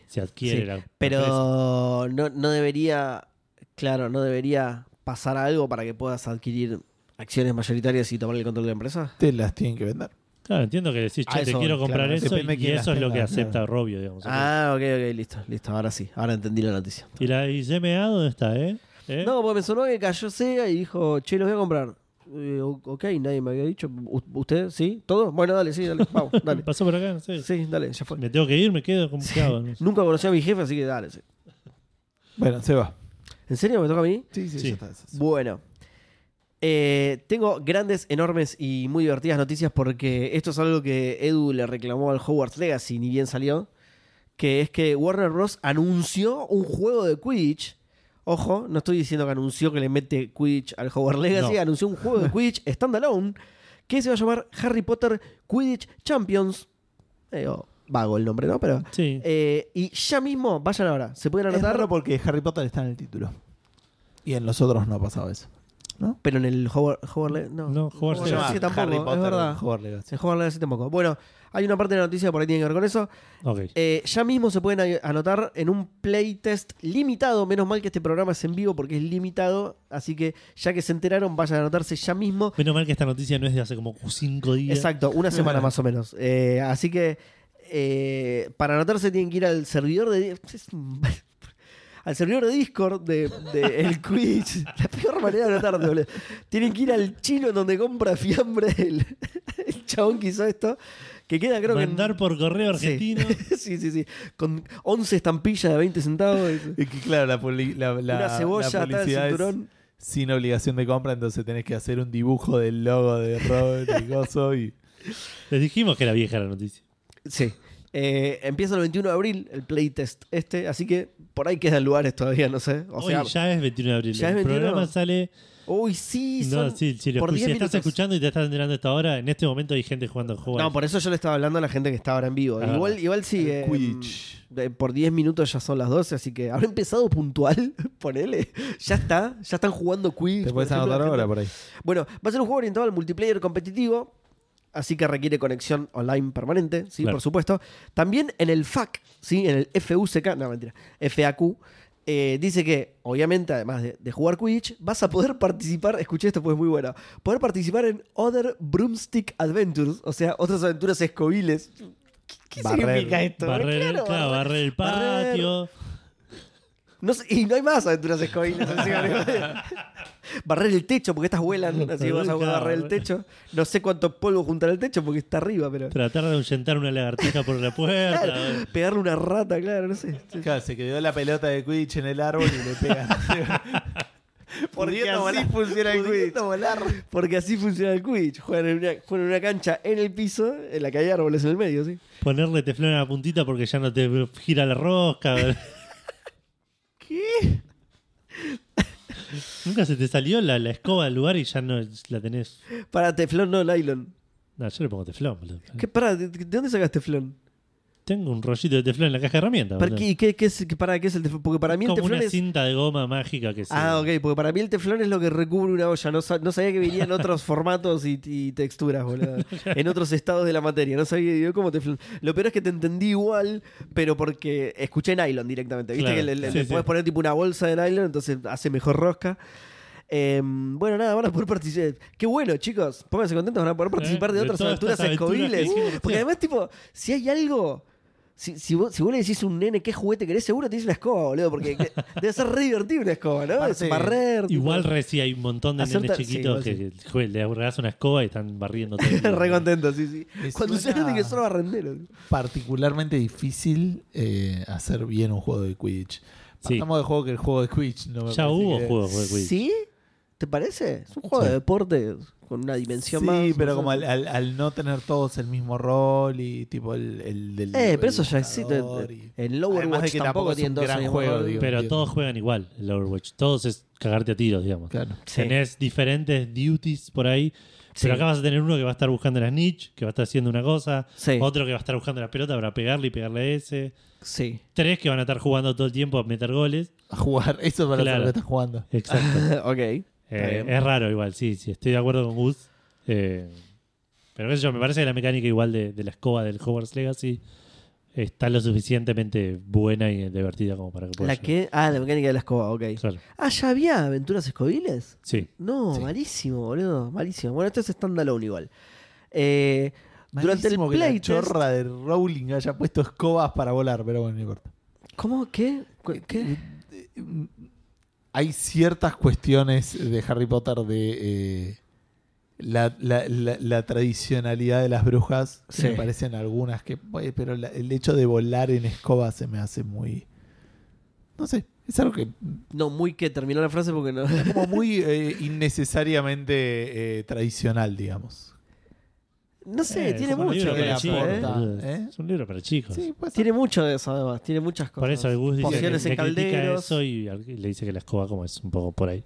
se adquiere
Sí,
la.
Pero no, no debería, claro, no debería pasar algo para que puedas adquirir acciones mayoritarias y tomar el control de la empresa.
Te las tienen que vender.
Claro, entiendo que decís,
A
che, te
eso
quiero comprar
claro.
eso y eso es lo que acepta
claro.
Robio, digamos.
Ah, ok, ok, listo, listo, ahora sí, ahora entendí la noticia.
¿Y la ICMA dónde está, eh? ¿Eh?
No, porque me sonó que cayó Sega y dijo, che, los voy a comprar. Eh, ok, nadie me había dicho. U- ¿Usted? ¿Sí? ¿Todo? Bueno, dale, sí, dale, vamos, (laughs) dale.
Pasó por acá, no sé.
Sí, dale, ya fue.
Me tengo que ir, me quedo como
Sí.
hago? No sé.
Nunca conocí a mi jefe, así que dale. sí.
Bueno, se va.
¿En serio me toca a mí?
Sí, sí,
Sí.
ya está. eso.
Bueno. Eh, tengo grandes, enormes y muy divertidas noticias porque esto es algo que Edu le reclamó al Hogwarts Legacy, ni bien salió. Que es que Warner Bros. anunció un juego de Quidditch. Ojo, no estoy diciendo que anunció que le mete Quidditch al Hogwarts Legacy,
No.
anunció un juego de (laughs) Quidditch standalone que se va a llamar Harry Potter Quidditch Champions. Medio vago el nombre, ¿no? Pero.
Sí.
eh, y ya mismo, vayan ahora, se pueden
Es
anotar.
raro porque Harry Potter está en el título. Y en los otros no ha pasado eso. ¿No?
Pero en el Hogwarts, Hogwarts no,
No, Hogwarts
Hogwarts
Legacy.
Legacy tampoco,
Harry Potter,
es verdad.
Hogwarts Legacy.
En Hogwarts Legacy tampoco. Bueno, hay una parte de la noticia por ahí tiene que ver con eso. Eh, ya mismo se pueden anotar en un playtest limitado. Menos mal que este programa es en vivo porque es limitado. Así que ya que se enteraron, vayan a anotarse ya mismo.
Menos mal que esta noticia no es de hace como cinco días.
Exacto, una semana más o menos. (laughs) Eh, así que eh, para anotarse tienen que ir al servidor de. (laughs) Al servidor de Discord de, de (laughs) el Quidditch. La peor manera de anotarte, boludo. Tienen que ir al chino en donde compra fiambre el, el chabón que hizo esto. Que queda, creo
Mandar
que. en-
por correo
Sí.
argentino. (laughs)
sí, sí, sí. Con 11 estampillas de 20 centavos. (laughs)
Es que claro, la, la, la-
una cebolla
la es
cinturón.
sin obligación de compra, entonces tenés que hacer un dibujo del logo de Robert (laughs) y Gozo y
Les dijimos que era vieja la noticia.
Sí. Eh, empieza el 21 de abril el playtest este, así que por ahí quedan lugares todavía, no sé. O
Hoy
sea,
ya es 21 de abril.
¿ya es
el
21?
programa sale.
Uy, sí,
No,
son
sí, si, lo
por
escu-
10
si estás
minutos.
escuchando y te estás enterando a esta hora, en este momento hay gente jugando juegos.
No, por eso yo le estaba hablando a la gente que está ahora en vivo.
Ah,
igual, igual sí. eh,
Quidditch.
de- por 10 minutos ya son las 12, así que habrá empezado puntual. (laughs) Ponele. Ya está. Ya están jugando Quidditch.
te
por
puedes
ejemplo,
anotar
la gente.
ahora por ahí.
Bueno, va a ser un juego orientado al multiplayer competitivo, así que requiere conexión online permanente, sí,
Claro.
por supuesto. También en el FAQ, sí, en el FUCK, no mentira, FAQ, eh, dice que, obviamente, además de, de jugar Quidditch, vas a poder participar, escuché esto, pues muy bueno, poder participar en Other Broomstick Adventures, o sea, otras aventuras escobiles. ¿Qué, qué
Barrer.
significa esto?
barrer,
Claro,
claro, barrer el
barrer.
Patio.
No sé- y no hay más aventuras digo. barrer el techo, porque estas vuelan, (laughs) así que vas a
Claro.
barrer el techo. No sé cuánto polvo juntar al techo porque está arriba, pero.
Tratar de ahuyentar una lagartija por la puerta.
Claro, pegarle una rata, claro, no sé.
Claro, se quedó la pelota de Quidditch en el árbol y le pegan. (laughs)
Porque así
volar.
funciona el Quidditch.
Volar.
Porque así funciona el Quidditch. Juegan en, una, juegan en una cancha en el piso, en la que hay árboles en el medio, ¿sí?
Ponerle teflón a la puntita porque ya no te gira la rosca. (laughs)
¿Qué? (laughs)
Nunca se te salió la, la escoba del lugar y ya no la tenés.
Para teflón, no nylon.
No, yo le pongo teflón. boludo.
¿Qué, para, ¿de, de dónde sacas teflón?
Tengo un rollito de teflón en la caja de herramientas.
¿Para qué, qué, qué es, para, ¿qué es el teflón? Porque para mí el
Como
teflón
una
es.
cinta de goma mágica que se...
Ah, ok, porque para mí el teflón es lo que recubre una olla. No, sa- no sabía que venía en otros (laughs) formatos y, y texturas, boludo. (laughs) En otros estados de la materia. No sabía yo cómo teflón. Lo peor es que te entendí igual, pero porque escuché nylon directamente. Viste
Claro,
que le, le-
sí,
le
sí.
podés poner tipo una bolsa de nylon, entonces hace mejor rosca. Eh, bueno, nada, van a poder participar. Qué bueno, chicos. Pónganse contentos, van a poder participar de
Eh,
otras aventuras escobiles. Porque además, tipo, si hay algo. Si, si, vos, si vos le decís a un nene qué juguete querés, seguro te dice una escoba, boludo. Porque (laughs) debe ser re divertido una escoba, ¿no?
Aparte,
Es barrer. tipo.
Igual re sí hay un montón de nenes
sí,
chiquitos que jue- le regalas una escoba y están barriendo todo. (laughs)
Re contento, sí, sí. Cuando se nota que son barrenderos.
Particularmente difícil eh, hacer bien un juego de Quidditch.
Sí.
Estamos de juego que el juego de Quidditch no me
Ya hubo
que-
juegos de Quidditch.
¿Sí? ¿Te parece? Es un juego
Sí.
de deporte con una dimensión
sí,
más.
pero
no sé.
como al, al- al no tener todos el mismo rol y tipo el, el del.
Eh, pero
el
eso ya existe.
Además
Overwatch
de que
tampoco
un
todos
gran
el
juego, digo.
Pero todos juegan igual el Overwatch. Todos es cagarte a tiros, digamos.
Claro.
Sí.
Tenés diferentes duties por ahí. Pero
Sí.
acá vas a tener uno que va a estar buscando la snitch, que va a estar haciendo una cosa.
Sí.
Otro que va a estar buscando la pelota para pegarle y pegarle a ese.
Sí.
Tres que van a estar jugando todo el tiempo a meter goles.
A jugar. (laughs) Eso es para
Claro.
lo que estás jugando.
Exacto. (laughs)
ok.
Eh, es raro igual, sí, sí, estoy de acuerdo con Gus. Eh, pero qué sé yo, me parece que la mecánica igual de, de la escoba del Hogwarts Legacy está lo suficientemente buena y divertida como para que pueda
La
llegar.
que. Ah, la mecánica de la escoba, ok.
Claro,
Ah, ¿ya había aventuras escobiles?
sí.
No,
Sí.
malísimo, boludo. Malísimo. Bueno, esto es standalone igual. Eh, durante el
que la
playtest.
chorra de Rowling haya puesto escobas para volar, pero bueno, no importa.
¿Cómo? ¿Qué? ¿Qué?
Hay ciertas cuestiones de Harry Potter de eh, la, la- la- la tradicionalidad de las brujas. que
Sí.
Me parecen algunas que. Pero el hecho de volar en escoba se me hace muy. No sé. Es algo que.
No, muy que terminó la frase porque no.
como muy (laughs) eh, innecesariamente eh, tradicional, digamos.
No sé,
Eh,
tiene
un
mucho
libro para chicos,
¿eh?
boludo.
¿Eh?
Es un libro para chicos.
Sí, pues.
Tiene mucho de eso, además. Tiene muchas cosas.
Por eso el Gus dice que
Pociones
le
en
critica
calderos.
eso y le dice que la escoba como es un poco por ahí.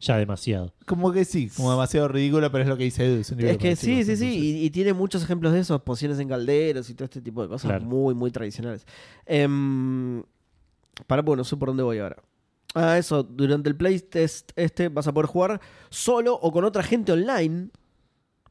Ya demasiado.
Como que sí, como demasiado ridículo, pero es lo que dice Edu. Es, un libro
Es que
para
sí,
chicos,
sí, sí.
entonces.
Y, y tiene muchos ejemplos de eso. Pociones en calderos y todo este tipo de cosas
Claro.
muy, muy tradicionales. Em, para, bueno, no sé por dónde voy ahora. Ah, eso. Durante el playtest este vas a poder jugar solo o con otra gente online.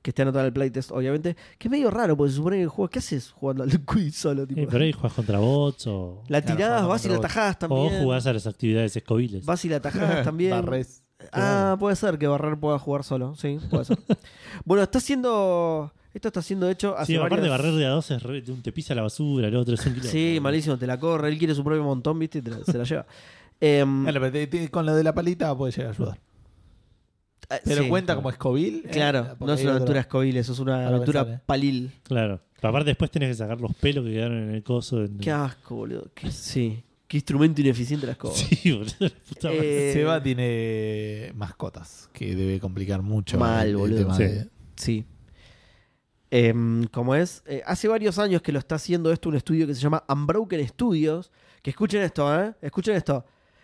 Que esté anotada en el playtest, obviamente. Que es medio raro, porque se supone que el juego. ¿Qué haces jugando al (laughs) quiz solo? Tipo?
Eh, pero ahí juegas contra bots o,
la
Claro, jugando
vas y la tajás
o
también.
jugás a las actividades escobiles.
Vas y la tajás (laughs) también.
Barres.
Ah, puede ser que Barrer pueda jugar solo, sí, puede ser. (laughs) bueno, está haciendo. Esto está siendo hecho hace
Sí, aparte
varios-
barrer de a dos es re- de un te pisa la basura, el otro es un kilo.
Sí, malísimo, te la corre, él quiere su propio montón, viste, y te la- se la lleva. Em,
Bueno, pero te- te- con lo de la palita puede llegar a ayudar.
Eh,
Pero
sí,
cuenta como Escobil.
Claro,
porque
no es una
otro-
aventura escobile, eso es una aventura
sale.
palil.
Claro. Pero aparte después tenés que sacar los pelos que quedaron en el coso. en-
Qué asco, boludo. Qué, sí, qué instrumento ineficiente la escoba.
Sí, boludo. puta.
Eh,
Seba tiene mascotas, que debe complicar mucho
Mal,
el- el
boludo.
tema
Sí.
de-
Sí. Em, como es, eh, hace varios años que lo está haciendo esto un estudio que se llama Unbroken Studios. Que escuchen esto, ¿eh? Escuchen esto.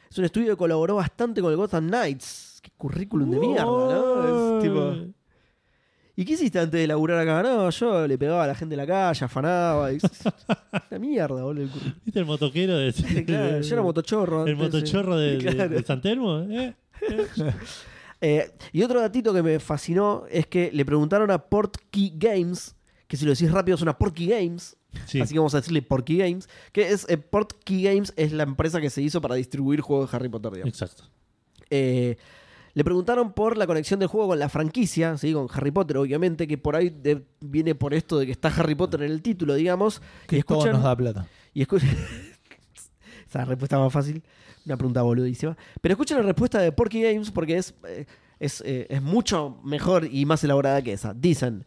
Es un estudio que colaboró bastante con el Gotham Knights. Qué currículum de mierda, ¿no? Es tipo. ¿Y qué hiciste antes de laburar acá? No, yo le pegaba a la gente en la calle, afanaba. y- (laughs) Una mierda, boludo. el.
¿Viste el motoquero de,
Claro, yo era motochorro.
El
antes,
motochorro de, de-
Claro.
de San Telmo? ¿eh? (laughs)
Eh, y otro datito que me fascinó es que le preguntaron a Portkey Games, que si lo decís rápido suena Portkey Games,
Sí.
así que vamos a decirle Portkey Games, que es eh, Portkey Games es la empresa que se hizo para distribuir juegos de Harry Potter. digamos.
Exacto.
Eh, le preguntaron por la conexión del juego con la franquicia, ¿sí? con Harry Potter, obviamente, que por ahí de- viene por esto de que está Harry Potter en el título, digamos.
Que
y
todo nos da plata.
y escuchan. (laughs) Esa respuesta más fácil. Una pregunta boludísima. Pero escuchen la respuesta de Porky Games porque es, eh, es, eh, es mucho mejor y más elaborada que esa. Dicen.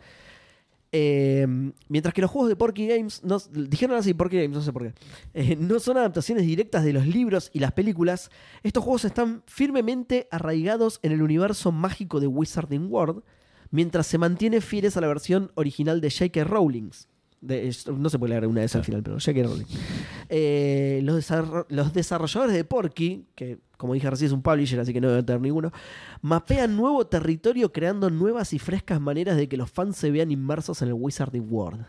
Eh, mientras que los juegos de Porky Games, no, dijeron así Porky Games, no sé por qué, eh, no son adaptaciones directas de los libros y las películas, estos juegos están firmemente arraigados en el universo mágico de Wizarding World, mientras se mantiene fieles a la versión original de J.K. Rowling. De- no se puede leer una de esas al final, pero J.K. Rowling. Eh, los, desarro- los desarrolladores de Porky, que como dije recién es un publisher, así que no debe tener ninguno, mapean nuevo territorio creando nuevas y frescas maneras de que los fans se vean inmersos en el Wizarding World.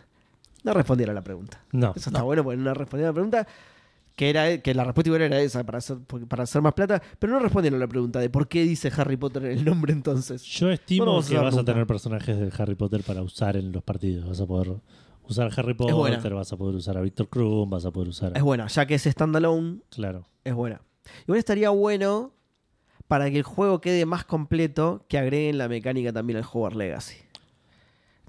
No respondieron a la pregunta.
No.
Eso está bueno porque no respondieron a la pregunta. Que, era, que la respuesta igual era esa, para hacer, para hacer más plata, pero no respondieron a la pregunta de por qué dice Harry Potter el nombre entonces.
Yo estimo que vas a tener personajes de Harry Potter para usar en los partidos. Vas a poder usar a Harry. Potter, vas a poder usar a Víctor Krum, vas a poder usar a...
Es buena, ya que es standalone,
Claro.
es buena. Igual estaría bueno para que el juego quede más completo que agreguen la mecánica también al Hogwarts Legacy.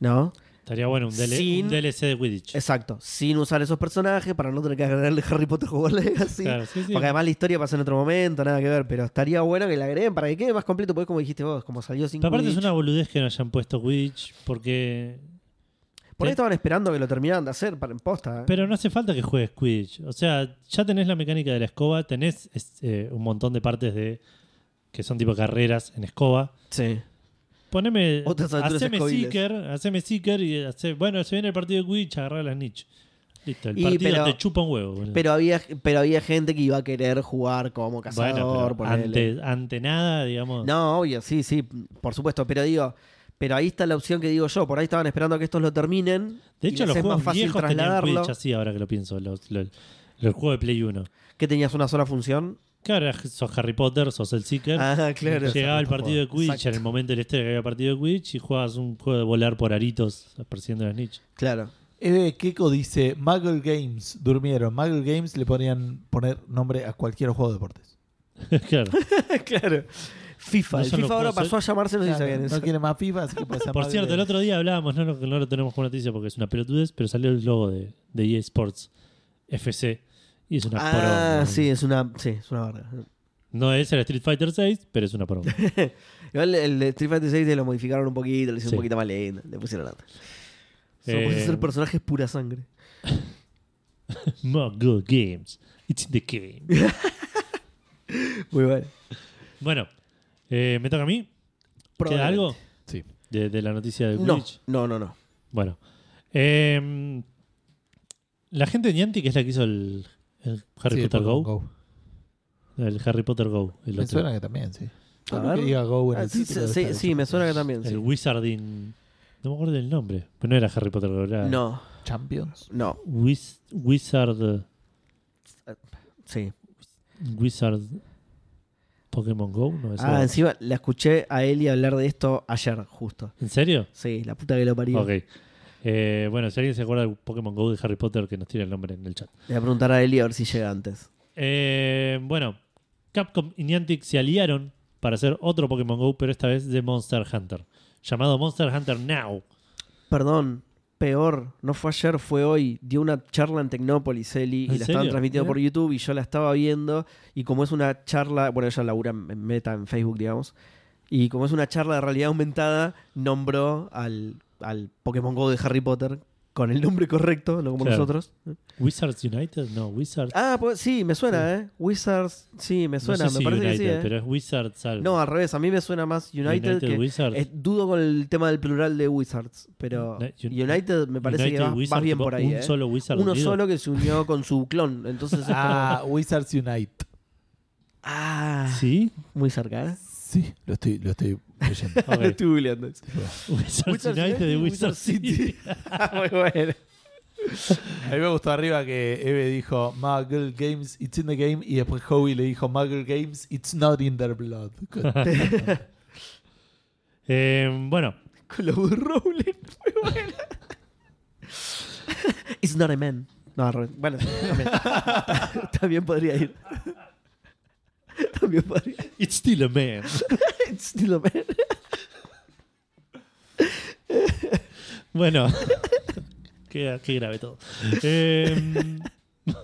¿No?
Estaría bueno un, DL
Sin-
un DLC de Quidditch.
Exacto. Sin usar esos personajes para no tener que agregarle (laughs) Harry Potter Hogwarts Legacy.
Claro, sí, sí.
Porque además la historia pasa en otro momento, nada que ver. Pero estaría bueno que la agreguen para que quede más completo. Porque como dijiste vos, como salió sin
Pero aparte es una boludez que no hayan puesto Quidditch porque...
Por ahí estaban esperando que lo terminaran de hacer para en posta. ¿eh?
Pero no hace falta que juegues Quidditch. O sea, ya tenés la mecánica de la escoba, tenés eh, un montón de partes de que son tipo carreras en escoba.
Sí.
poneme.
Otras
Haceme
escobiles.
Seeker, haceme Seeker y hace, bueno, se viene el partido de Quidditch, agarrar las niche. Listo, el
Y,
partido
pero-
te chupa un huevo. boludo.
Pero había, pero había gente que iba a querer jugar como cazador.
bueno, ante, ante nada, digamos.
No, obvio, sí, sí, por supuesto. Pero digo, pero ahí está la opción que digo yo. Por ahí estaban esperando a que estos lo terminen.
de hecho, los
es
juegos
más fácil
viejos tenían
trasladarlo.
Quidditch así, ahora que lo pienso. Los, los, los juegos de Play 1.
Que tenías una sola función.
Claro, sos Harry Potter, sos el Seeker.
Ah, claro.
Llegaba el partido de Quidditch
Exacto.
en el momento de la historia que había partido de Quidditch y jugabas un juego de volar por aritos persiguiendo las niche.
Claro.
Eve Keko dice: Muggle Games durmieron. Muggle Games le podrían poner nombre a cualquier juego de deportes. (laughs)
claro. (laughs)
claro. FIFA.
No
el
los
FIFA ahora pasó a llamarse, no sé si
Claro, no quiere más FIFA, así que puede ser
Por cierto, el otro día hablábamos, no, no lo tenemos como noticia porque es una pelotudez, pero salió el logo de, de EA Sports FC y es una
Ah,
poronga.
sí, es una, sí, es una verga.
No es el Street Fighter 6, pero es una poronga. (laughs)
Igual el de Street Fighter 6 lo modificaron un poquito, le hicieron
Sí.
un poquito más lindo, le pusieron nada.
Eh,
ser personajes pura sangre. (laughs)
Muggle Games. It's in the game. (laughs)
Muy bueno.
Bueno, eh, ¿me toca a mí? ¿Queda
Probablemente.
algo
Sí.
de, de la noticia de
No, no, no, no.
Bueno. eh, la gente de Niantic es la que hizo el, el Harry
Sí,
Potter
Pokémon
Go. El Harry Potter Go. El,
Me
otro.
suena que también, sí.
A ver.
que diga Go en
Ah,
el
sí,
título
sí, sí, me suena que también.
el
Sí.
Wizarding. No me acuerdo del nombre. Pero no era Harry Potter Go. Era
No,
Champions.
no,
Wiz- Wizard.
sí.
Wizard. Pokémon Go. No, eso
Ah, encima la escuché a Eli hablar de esto ayer, justo.
¿En serio?
Sí, la puta que lo parió.
Ok. Eh, bueno, si alguien se acuerda del Pokémon Go de Harry Potter, que nos tire el nombre en el chat.
Le voy a preguntar a Eli a ver si llega antes.
Eh, bueno, Capcom y Niantic se aliaron para hacer otro Pokémon Go, pero esta vez de Monster Hunter, llamado Monster Hunter Now.
Perdón, peor, no fue ayer, fue hoy. Dio una charla en Tecnópolis, Eli, y
¿En
la estaban transmitiendo por YouTube y yo la estaba viendo. Y como es una charla, bueno, ella labura en en Meta, en Facebook, digamos. Y como es una charla de realidad aumentada, nombró al, al Pokémon Go de Harry Potter con el nombre correcto, no como
Claro.
nosotros.
Wizards United, no, Wizards.
Ah, pues sí, me suena, ¿eh? Wizards, sí, me suena,
no sé
me
si
parece
United,
que sí. ¿eh?
pero es Wizards algo.
No, al revés, a mí me suena más United, que
Wizards.
eh, dudo con el tema del plural de Wizards, pero United me parece
United
que va,
Wizards,
bien por ahí.
Un
¿eh?
solo Wizard
Uno
unido.
solo que se unió con su clon, entonces
Ah, Wizards Unite.
ah,
¿Sí?
muy cerca, ¿eh?
Sí, lo estoy, lo estoy leyendo. (laughs)
Estoy googleando.
Wizards,
Wizards
United de
United,
Wizard
Wizard
City.
City. (laughs) muy bueno.
A mí me gustó arriba que Eve dijo Muggle Games, it's in the game. Y después Howie le dijo Muggle Games, it's not in their blood. (laughs)
Eh, bueno,
Con los Rowling, muy bueno. It's not a man. No, al revés. bueno, también, también podría ir. (laughs) También podría
it's still a man. (laughs)
It's still a man. (laughs)
Bueno, qué, qué grave todo. Eh,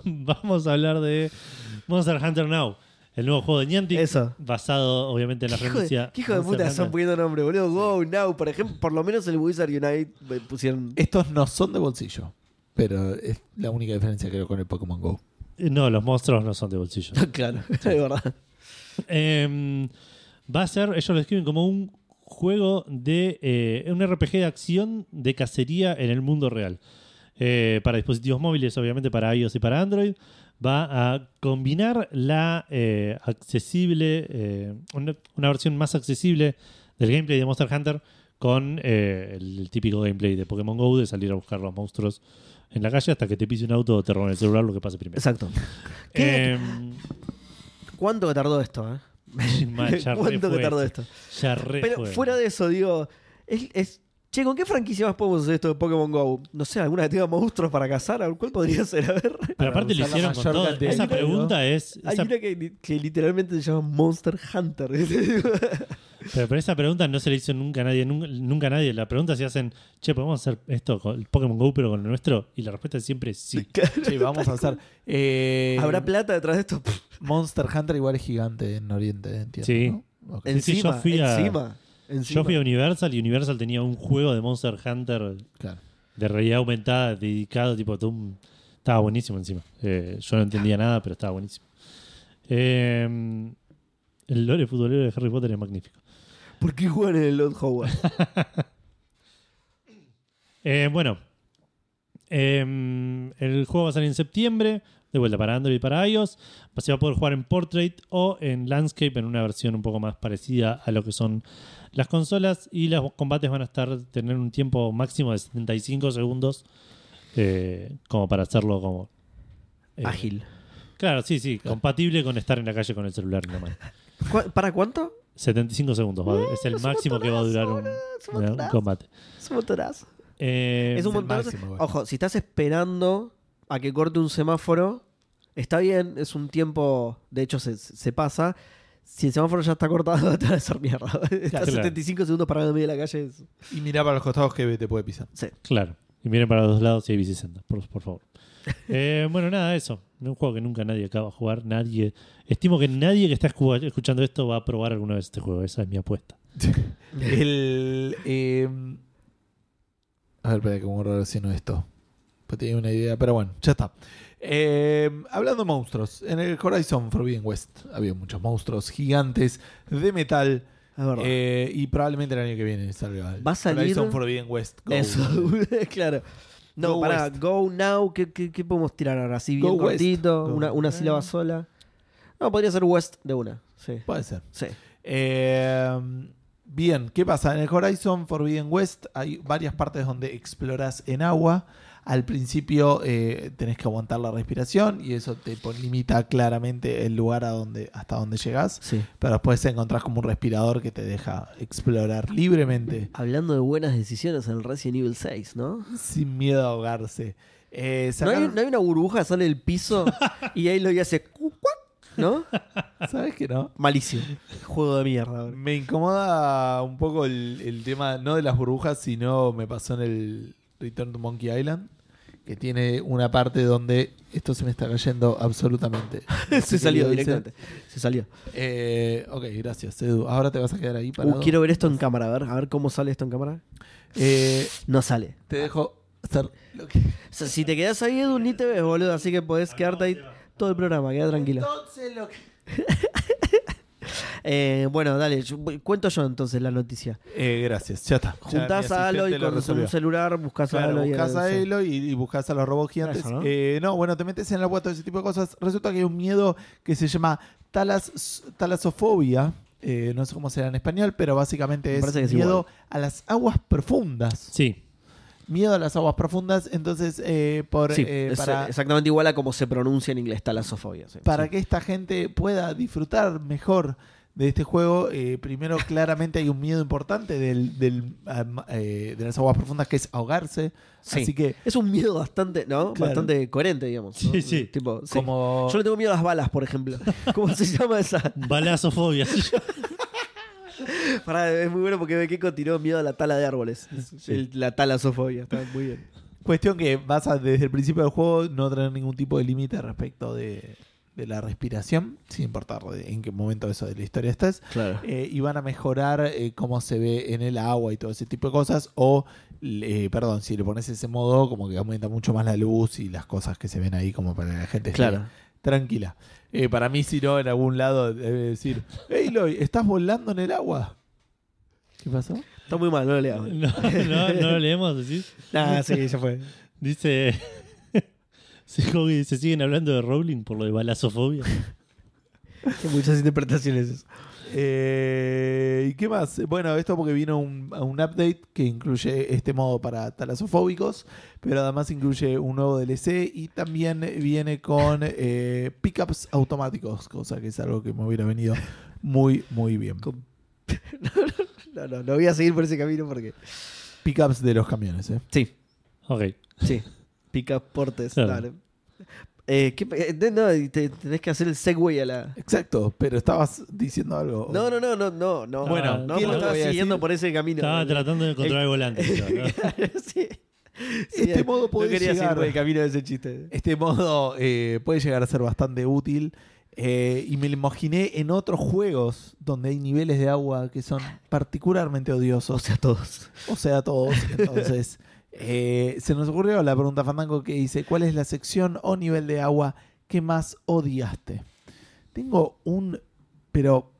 vamos a hablar de Monster Hunter Now, el nuevo juego de Niantic,
Eso.
basado obviamente en la
¿Qué hijo,
franquicia.
qué hijo de puta están poniendo nombre, boludo? Go, now. Por ejemplo, por lo menos el Wizard Unite me pusieron.
Estos no son de bolsillo. Pero es la única diferencia creo con el Pokémon Go.
Eh, No, los monstruos no son de bolsillo. (laughs)
claro, (laughs) es verdad.
Eh, va a ser, ellos lo describen como un juego de eh, un RPG de acción de cacería en el mundo real. Eh, para dispositivos móviles, obviamente para iOS y para Android. Va a combinar la accesible, una, una versión más accesible del gameplay de Monster Hunter con eh, el, típico gameplay de Pokémon Go de salir a buscar los monstruos en la calle hasta que te pise un auto o te roben el celular, lo que pase primero.
Exacto. ¿Qué?
Eh,
¿Cuánto que tardó esto, eh? (laughs) (laughs) ¿Cuánto que tardó esto?
Ya re
Pero
fue.
fuera de eso, digo, es, es- Che, ¿con qué franquicia más podemos hacer esto de Pokémon Go? No sé, alguna que tenga monstruos para cazar, ¿cuál podría ser? A ver.
Pero aparte lo hicieron con todo.
cantidad
Esa pregunta es.
Hay
esa-
una que, li- que literalmente se llama Monster Hunter. (laughs)
pero, pero esa pregunta no se le hizo nunca a nadie. Nunca, nunca a nadie. La pregunta si hacen, che, ¿podemos hacer esto con el Pokémon Go pero con el nuestro? Y la respuesta es siempre sí. (laughs)
Sí, vamos a hacer. eh,
¿Habrá plata detrás de esto?
Monster Hunter igual es gigante en Oriente, entiendo.
Sí.
¿no?
Sí, yo
encima,
fui a-
encima, encima.
Yo fui a Universal y Universal tenía un juego de Monster Hunter
Claro.
de realidad aumentada dedicado, tipo, un- estaba buenísimo encima. Eh, yo no entendía nada, pero estaba buenísimo. Eh, el lore futbolero de Harry Potter es magnífico.
¿Por qué juegan en el Lord Howard? (laughs)
Eh, bueno, em, el juego va a salir en septiembre, de vuelta para Android y para iOS. Se va a poder jugar en Portrait o en Landscape en una versión un poco más parecida a lo que son las consolas. Y los combates van a estar tener un tiempo máximo de 75 segundos, eh, como para hacerlo como eh,
Ágil.
Claro, sí, sí, compatible con estar en la calle con el celular nomás.
¿Cu- ¿Para cuánto?
75 segundos va- es el
es
máximo que va a durar un, combate.
Es un montonazo.
Eh,
es un montonazo.
máximo.
Ojo, si estás esperando a que corte un semáforo, está bien, es un tiempo, de hecho se, se pasa. Si el semáforo ya está cortado, (laughs) te va a hacer mierda. (laughs) Estás
Claro.
75 segundos parado en medio de la calle. es-
Y mira para los costados que te puede pisar.
Sí.
Claro. Y miren para los dos lados si hay bicisendas, por, por favor. (laughs) Eh, bueno, nada, eso. Un juego que nunca nadie acaba de jugar. Nadie. Estimo que nadie que está escu- escuchando esto va a probar alguna vez este juego. Esa es mi apuesta.
El. eh, a ver, espera, cómo relaciono esto. Pues tenía una idea, pero bueno, ya está. Eh, hablando de monstruos, en el Horizon Forbidden West había muchos monstruos gigantes de metal. Eh, y probablemente el año que viene salga el
Va a salir-
Horizon Forbidden West. Go.
Eso, (laughs) claro. No,
Go
para
West.
Go Now, ¿qué, qué, qué podemos tirar ahora? Así bien
Go
cortito, una, una sílaba
Eh.
sola. No, podría ser West de una. Sí.
Puede ser.
Sí.
Eh, bien, ¿qué pasa? En el Horizon Forbidden West hay varias partes donde exploras en agua. Al principio eh, tenés que aguantar la respiración y eso te limita claramente el lugar a donde, hasta donde llegas.
sí.
Pero después encontrás como un respirador que te deja explorar libremente
Hablando de buenas decisiones en el Resident Evil 6, ¿no?
sin miedo a ahogarse. Eh,
¿No hay,
sacaron-
no hay una burbuja, sale del piso (laughs) y ahí lo que hace ¿no?
¿Sabes que no?
Malísimo. Juego de mierda.
Me incomoda un poco el, el tema, no de las burbujas, sino me pasó en el Return to Monkey Island, que tiene una parte donde esto se me está cayendo absolutamente. (laughs)
Se salió directamente. Se salió.
eh, ok, gracias, Edu. Ahora te vas a quedar ahí
Uh,
parado.
quiero ver esto en cámara, a ver, a ver cómo sale esto en cámara.
Eh,
No sale.
te dejo hacer lo que...
O sea, si te quedas ahí, Edu, ni te ves, boludo. Así que podés quedarte ahí todo el programa, queda tranquilo.
Entonces lo que... (laughs)
Eh, bueno, dale, yo- cuento yo entonces la noticia.
Eh, gracias, ya está. Ya
Juntás
mi
a Aloy con
resolvió.
un celular, buscás a
Claro,
Aloy.
buscas a. Elo y, y buscas a los robots gigantes.
Eso, ¿no?
Eh, ¿no? bueno, te metes en el agua, todo ese tipo de cosas. Resulta que hay un miedo que se llama talas, talasofobia. Eh, no sé cómo será en español, pero básicamente
Me
es miedo
igual.
a las aguas profundas.
Sí.
Miedo a las aguas profundas. Entonces, eh, por,
Sí,
eh,
es
para,
exactamente igual a como se pronuncia en inglés, talasofobia. sí.
para
Sí.
que esta gente pueda disfrutar mejor de este juego, eh, primero (laughs) claramente hay un miedo importante del, del, eh, de las aguas profundas que es ahogarse.
Sí.
Así que
Es un miedo bastante, ¿no?
Claro.
Bastante coherente, digamos. ¿no?
Sí, sí.
Tipo, sí.
como...
Yo le tengo miedo a las balas, por ejemplo. (laughs) ¿Cómo se llama esa?
Balazofobia. (laughs) (laughs)
Pará, es muy bueno porque Keiko tiró miedo a la tala de árboles. El- la talasofobia, está muy bien.
Cuestión que vas a, desde el principio del juego, no tener ningún tipo de límite respecto de, de la respiración, sin importar de- en qué momento eso de la historia estés.
Claro.
Eh, y van a mejorar eh, cómo se ve en el agua y todo ese tipo de cosas. O, eh, perdón, si le pones ese modo, como que aumenta mucho más la luz y las cosas que se ven ahí, como para que la gente esté
Claro.
tranquila. Eh, para mí, si no, en algún lado debe decir: Hey, Loy, ¿estás volando en el agua? ¿Qué pasó?
Está muy mal, no lo leas. (laughs)
No, no, no lo leemos, decís.
Ah, sí, ya fue.
Dice. (laughs) Se siguen hablando de Rowling por lo de balazofobia.
Hay muchas interpretaciones.
Eh, ¿Y qué más? Bueno, esto porque vino un, un update que incluye este modo para talasofóbicos, pero además incluye un nuevo DLC y también viene con eh, pickups automáticos, cosa que es algo que me hubiera venido muy, muy bien.
Con- (laughs) No, no, no voy a seguir por ese camino porque.
Pickups de los camiones, ¿eh?
Sí,
Ok.
sí. (laughs) Pica portes.
Claro.
dale. Eh, ¿qué- eh, no, te- tenés que hacer el segue a la.
Exacto, pero estabas diciendo algo.
No, no, no, no, no, no.
Bueno,
no,
¿qué
no
le
estaba siguiendo por ese camino.
Estaba tratando de encontrar el volante. yo, ¿no? (laughs)
sí.
Este modo puede
no quería
llegar-
por el camino de ese chiste.
Este modo eh, puede llegar a ser bastante útil. eh, y me lo imaginé en otros juegos donde hay niveles de agua que son particularmente odiosos.
O sea, todos.
O sea, todos. (laughs) Entonces, eh, se nos ocurrió la pregunta Fandango que dice: ¿Cuál es la sección o nivel de agua que más odiaste? Tengo un. Pero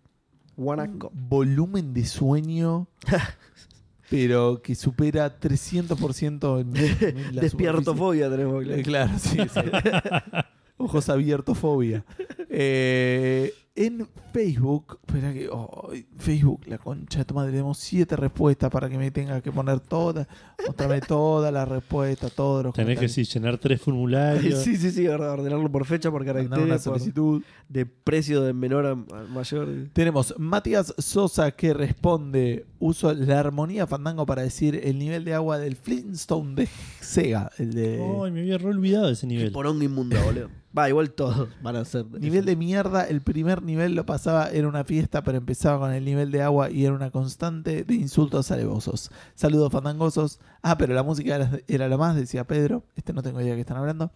volumen de sueño, (laughs) pero que supera 300% en, en (laughs) la
Despiertofobia tenemos. claro.
Eh, claro, sí, sí. (laughs) Ojos abiertos, fobia. Eh, en Facebook, espera que. oh, Facebook, la concha de tu madre, tenemos siete respuestas para que me tenga que poner todas. Mostrame todas las respuestas, todos los
Tenés que sí, llenar tres formularios. (laughs)
Sí, sí, sí, verdad, ordenarlo por fecha, por
una
caracteres, por-
solicitud.
de precio de menor a a mayor.
Tenemos Matías Sosa que responde: Uso la armonía fandango para decir el nivel de agua del Flintstone de Sega. El de.
Ay, me había re olvidado ese
Qué
nivel.
poronga inmunda, (laughs) boludo. Va, igual todos van a ser.
Nivel de mierda, el primer nivel lo pasaba, era una fiesta, pero empezaba con el nivel de agua y era una constante de insultos alevosos. Saludos fandangosos. Ah, pero la música era, era lo más, decía Pedro. Este no tengo idea de qué están hablando.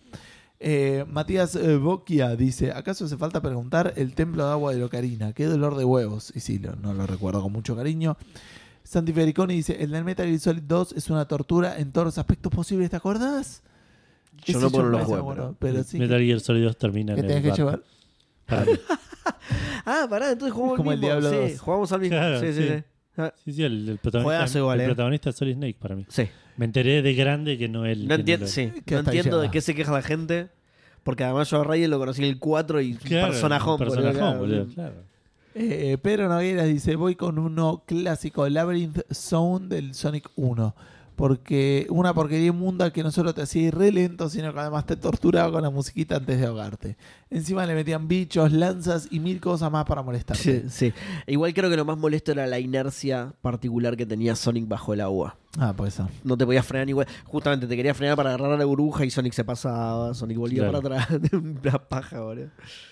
Eh, Matías eh, Boquia dice: ¿Acaso hace falta preguntar el templo de agua de Locarina? Qué dolor de huevos. Y sí, lo- no lo recuerdo con mucho cariño. Santi Fericoni dice: El del Metal Gear Solid 2 es una tortura en todos los aspectos posibles, ¿te acordás?
Yo no puedo
me
lo
parece
juego,
bueno,
pero-
pero sí.
Metal Gear Solid 2 termina
que
en
tenés
el
que llevar.
Para. (laughs)
Ah, pará, entonces jugamos
como
al
el
mismo.
Diablo
sí,
2.
jugamos al mismo.
Claro,
sí, sí,
sí.
sí. Ah,
Sí, sí, el, el protagonista,
igual,
el
eh.
protagonista es Solid Snake para mí.
sí.
Me enteré de grande que no él.
No entiendo,
lo-
sí. No entiendo de qué se queja la gente. Porque además yo a Ryan lo conocí en el 4 y
Claro,
personajón.
personajón, boludo, claro.
Eh, Pedro Nogueras dice, voy con uno clásico, Labyrinth Zone del Sonic 1. Porque una porquería inmunda que no solo te hacía ir re lento, sino que además te torturaba con la musiquita antes de ahogarte. Encima le metían bichos, lanzas y mil cosas más para molestarte.
Sí, sí. Igual creo que lo más molesto era la inercia particular que tenía Sonic bajo el agua.
Ah, pues eso.
No te podías frenar igual. Justamente te quería frenar para agarrar la burbuja y Sonic se pasaba. Sonic volvía
Claro.
para atrás. (laughs) Una paja, boludo.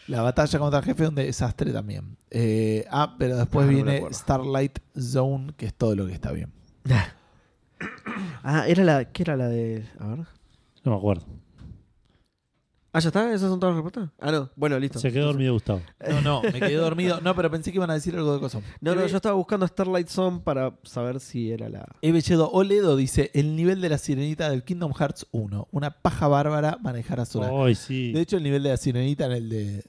La batalla contra el jefe es un desastre también. Eh, ah, pero después
Ah, no
viene. Starlight Zone, que es todo lo que está bien. (laughs)
Ah, era la. ¿Qué era la de.? A ver.
No me acuerdo.
Ah, ya está. ¿Esas son todas las respuestas? Ah, no. Bueno, listo.
Se quedó dormido Gustavo.
No, no, me quedé dormido. No, pero pensé que iban a decir algo de cosa.
No, no, yo estaba buscando Starlight Zone para saber si era la.
Evelledo Oledo dice el nivel de la sirenita del Kingdom Hearts 1. Una paja bárbara manejar a Sora.
Ay, sí.
De hecho, el nivel de la sirenita en el de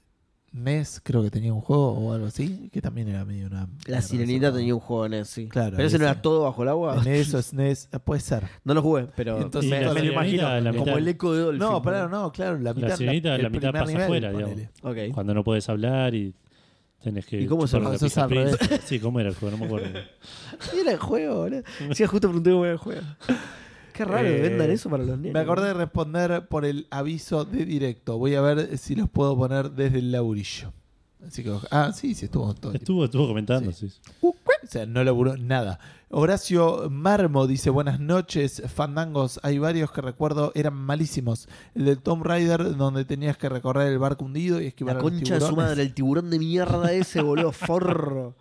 NES creo que tenía un juego o algo así, que también era medio una...
La sirenita tenía un juego en ese, sí.
Claro,
Pero ese no era todo bajo el agua.
En eso es (laughs) NES, eh, puede ser.
No lo jugué, pero
Entonces,
me,
la
me lo
sirenita,
imagino.
la
como
mitad.
el eco de Dolphin.
No, pero no, claro, la mitad...
sirenita,
el
la mitad pasa
nivel,
afuera,
ponele.
digamos. Cuando no puedes hablar y tenés que.
¿Y cómo se lo-
la. (laughs) Sí, ¿cómo era el juego? No me acuerdo. (laughs)
Era el juego, boludo. Sí, justo pregunté cómo era el juego. Qué raro que
Eh,
vendan eso para los niños.
Me acordé de responder por el aviso de directo. Voy a ver si los puedo poner desde el laburillo. Así que, ah, sí, sí, estuvo todo.
Estuvo, estuvo comentando, sí.
O sea, no laburó nada. Horacio Marmo dice: Buenas noches, fandangos. Hay varios que recuerdo eran malísimos. El de Tomb Raider, donde tenías que recorrer el barco hundido y esquivar
La
a los
concha de su madre, el tiburón de mierda ese, boludo, forro.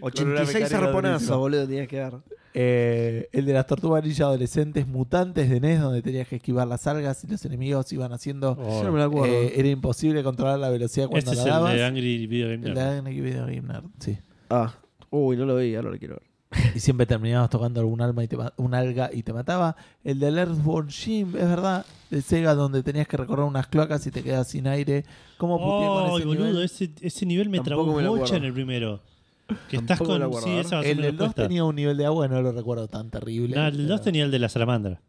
Una
86
mecánica
arponazos, boludo, tenías que dar.
Eh, el de las tortugas ninja adolescentes mutantes de NES, donde tenías que esquivar las algas y los enemigos iban haciendo.
Oh,
Yo no me lo acuerdo.
Eh, era imposible controlar la velocidad cuando
este es
la
el
dabas.
de Angry Video Game
El
Nerd.
de Angry Video Game Nerd, sí.
Ah, uy, no lo vi, ahora lo quiero ver. (laughs)
Y siempre terminabas tocando algún alma y te un alga y te mataba. El del Earthborn Jim, es verdad, de Sega, donde tenías que recorrer unas cloacas y te quedas sin aire. ¿Cómo puteé con
Ay,
ese
boludo,
nivel?
ese, ese nivel me
Tampoco
trabó mucho en el primero. Que estás con. Sí, esa va a ser
El
mi
del 2
respuesta.
tenía un nivel de agua, no lo recuerdo tan terrible.
No, el 2
pero
tenía el de la salamandra.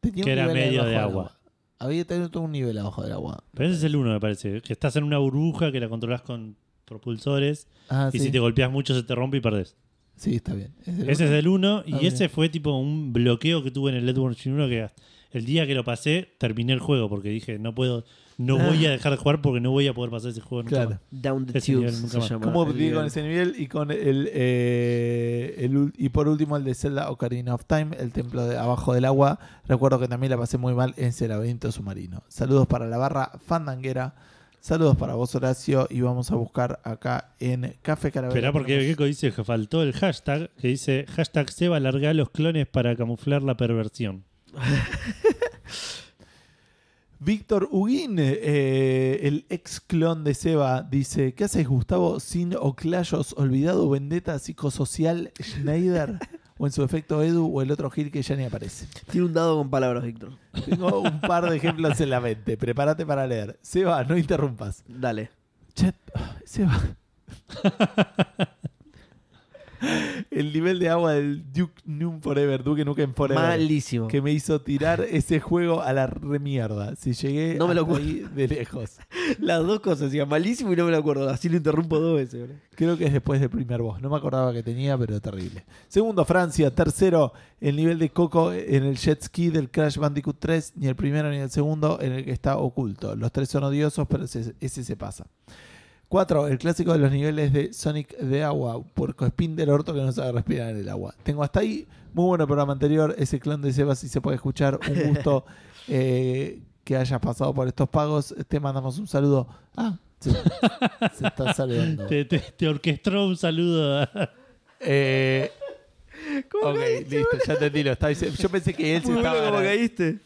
tenía
que era
nivel
medio
abajo
de
del
agua.
Había tenido todo un nivel abajo del agua.
Pero ese es el 1, me parece. Que estás en una burbuja que la controlas con propulsores.
Ah,
y
sí.
si te golpeas mucho se te rompe y perdés.
Sí, está bien. Es del
Ese es
uno.
del 1 y
Ah,
ese
bien.
fue tipo un bloqueo que tuve en el Zeppelin 1 que el día que lo pasé terminé el juego porque dije no puedo, no voy a dejar de jugar porque no voy a poder pasar ese juego nunca
Claro.
más.
Down the
Ese nivel
Tubes
nunca
se
más.
llama.
¿Cómo
el
con ese nivel? Y con el, eh, el ul- y por último el de Zelda Ocarina of Time, el templo de abajo del agua. Recuerdo que también la pasé muy mal en ese laberinto submarino. Saludos para la barra fandanguera. Saludos para vos, Horacio. Y vamos a buscar acá en Café Calavera.
Espera porque Gecko dice que faltó el hashtag que dice hashtag Seba larga los clones para camuflar la perversión. (laughs)
Víctor Huguín, eh, el ex clon de Seba, dice: ¿Qué haces, Gustavo? Sin Oclayos, olvidado, vendetta psicosocial, Schneider, o en su efecto Edu, o el otro Gil que ya ni aparece.
Tiene un dado con palabras, Víctor.
Tengo un par de ejemplos en la mente. Prepárate para leer. Seba, no interrumpas.
Dale.
Chat, Seba, El nivel de agua del Duke Nukem Forever, Duke Nukem Forever.
Malísimo.
Que me hizo tirar ese juego a la remierda. Si llegué
No me lo
ahí de lejos. (laughs)
Las dos cosas, decía malísimo y no me lo acuerdo. Así lo interrumpo dos veces. boludo.
Creo que es después del primer boss. No me acordaba que tenía, pero terrible. Segundo, Francia. Tercero, el nivel de Coco en el jet ski del Crash Bandicoot 3. Ni el primero ni el segundo en el que está oculto. Los tres son odiosos, pero ese, ese se pasa. Cuatro, el clásico de los niveles de Sonic de agua. Puerco spin del orto que no sabe respirar en el agua. Tengo hasta ahí. Muy bueno el programa anterior. Ese clon de Seba, si se puede escuchar. Un (laughs) gusto eh, que hayas pasado por estos pagos. Te mandamos un saludo. Ah, se, se está (laughs) saludando.
Te, te- te orquestó un saludo.
Eh,
¿Cómo
ok,
caíste,
listo, ya entendí. Lo estaba. Yo pensé que él se
Muy bueno
estaba.
como caíste.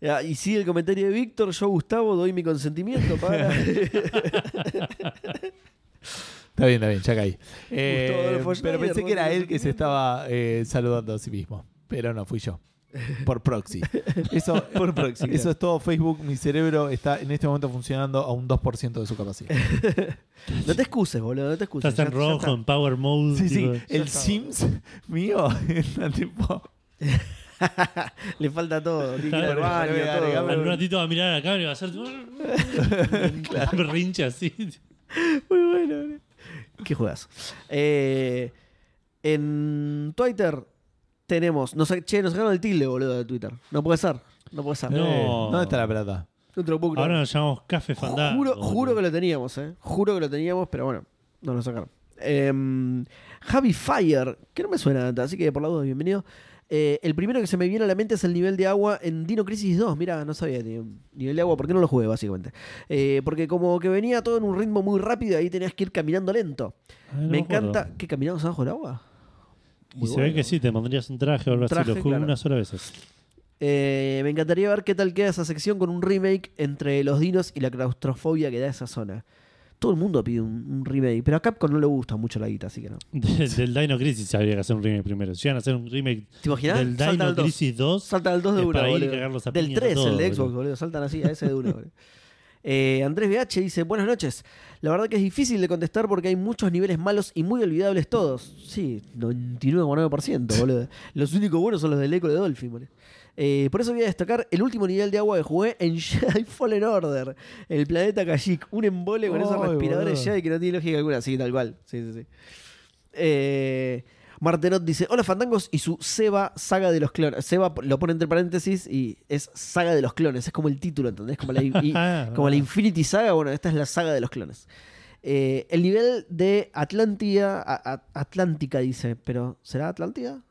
Ya, y sigue el comentario de Víctor. Yo, Gustavo, doy mi consentimiento para. (laughs)
Está bien, está bien, ya caí. Eh, pero pensé que era él que se estaba eh, saludando a sí mismo. Pero no, fui yo. Por proxy. (laughs) Eso,
Por proxy,
Eso
claro.
es todo Facebook. Mi cerebro está en este momento funcionando a un 2% de su capacidad. (laughs)
no te excuses, boludo. No te excuses.
Estás en
Ya- ya
rojo,
está.
en Power Mode.
Sí, sí. El
está.
Sims mío está tipo. (laughs)
Le falta todo. (laughs) Tiene que ir al
Claro,
baño,
agregame,
todo.
agregame.
En un ratito va a mirar a la cámara y va a hacer. (laughs) Un berrinche así.
Muy bueno. boludo. Qué juegas. Eh, en Twitter tenemos. Nos, che, nos sacaron el tilde, boludo, de Twitter. No puede ser. No puede ser.
No.
Eh, ¿Dónde está la plata?
No te lo puedo creer.
Ahora nos llamamos Café Fandango.
Juro, juro que lo teníamos, ¿eh? Juro que lo teníamos, pero bueno, nos lo sacaron. Em, Javi Fire, que no me suena tanto, así que por la duda, bienvenido. Eh, el primero que se me viene a la mente es el nivel de agua en Dino Crisis 2. Mira, no sabía que nivel de agua, ¿por qué no lo jugué, básicamente? Eh, porque como que venía todo en un ritmo muy rápido y ahí tenías que ir caminando lento.
Ah, no
me
acuerdo.
encanta. ¿Qué caminamos abajo del agua?
Y se ve que sí, te pondrías un traje o algo así. Lo jugué
claro.
una sola vez.
Eh, me encantaría ver qué tal queda esa sección con un remake entre los dinos y la claustrofobia que da esa zona. Todo el mundo pide un, un remake, pero a Capcom no le gusta mucho la guita, así que no.
De- (laughs) del Dino Crisis habría que hacer un remake primero. Si llegan a hacer un remake
¿Te imaginas?
del Dino
al 2.
Crisis 2,
Saltan al 2 de una, boludo. Del
piña a
3,
todos,
el de Xbox,
boludo.
Saltan así, a ese de una, boludo. (laughs) Eh, Andrés BH dice, buenas noches. La verdad que es difícil de contestar porque hay muchos niveles malos y muy olvidables todos. Sí, 99,9%, boludo. Los únicos buenos son los del Eco de Dolphin, boludo. Eh, por eso voy a destacar el último nivel de agua que jugué en (laughs) Jedi Fallen Order, el planeta Kashyyyk. Un embole con esos respiradores. Jedi que no tiene lógica alguna. Sí, tal cual. Sí, sí, sí. Eh, Martenot dice: Hola Fandangos y su Seba Saga de los Clones. Seba lo pone entre paréntesis y es Saga de los Clones. Es como el título, ¿entendés? Como la, y- (laughs) como la Infinity Saga. Bueno, esta es la Saga de los Clones. Eh, el nivel de Atlántida. Atlántica dice, pero ¿será Atlántida?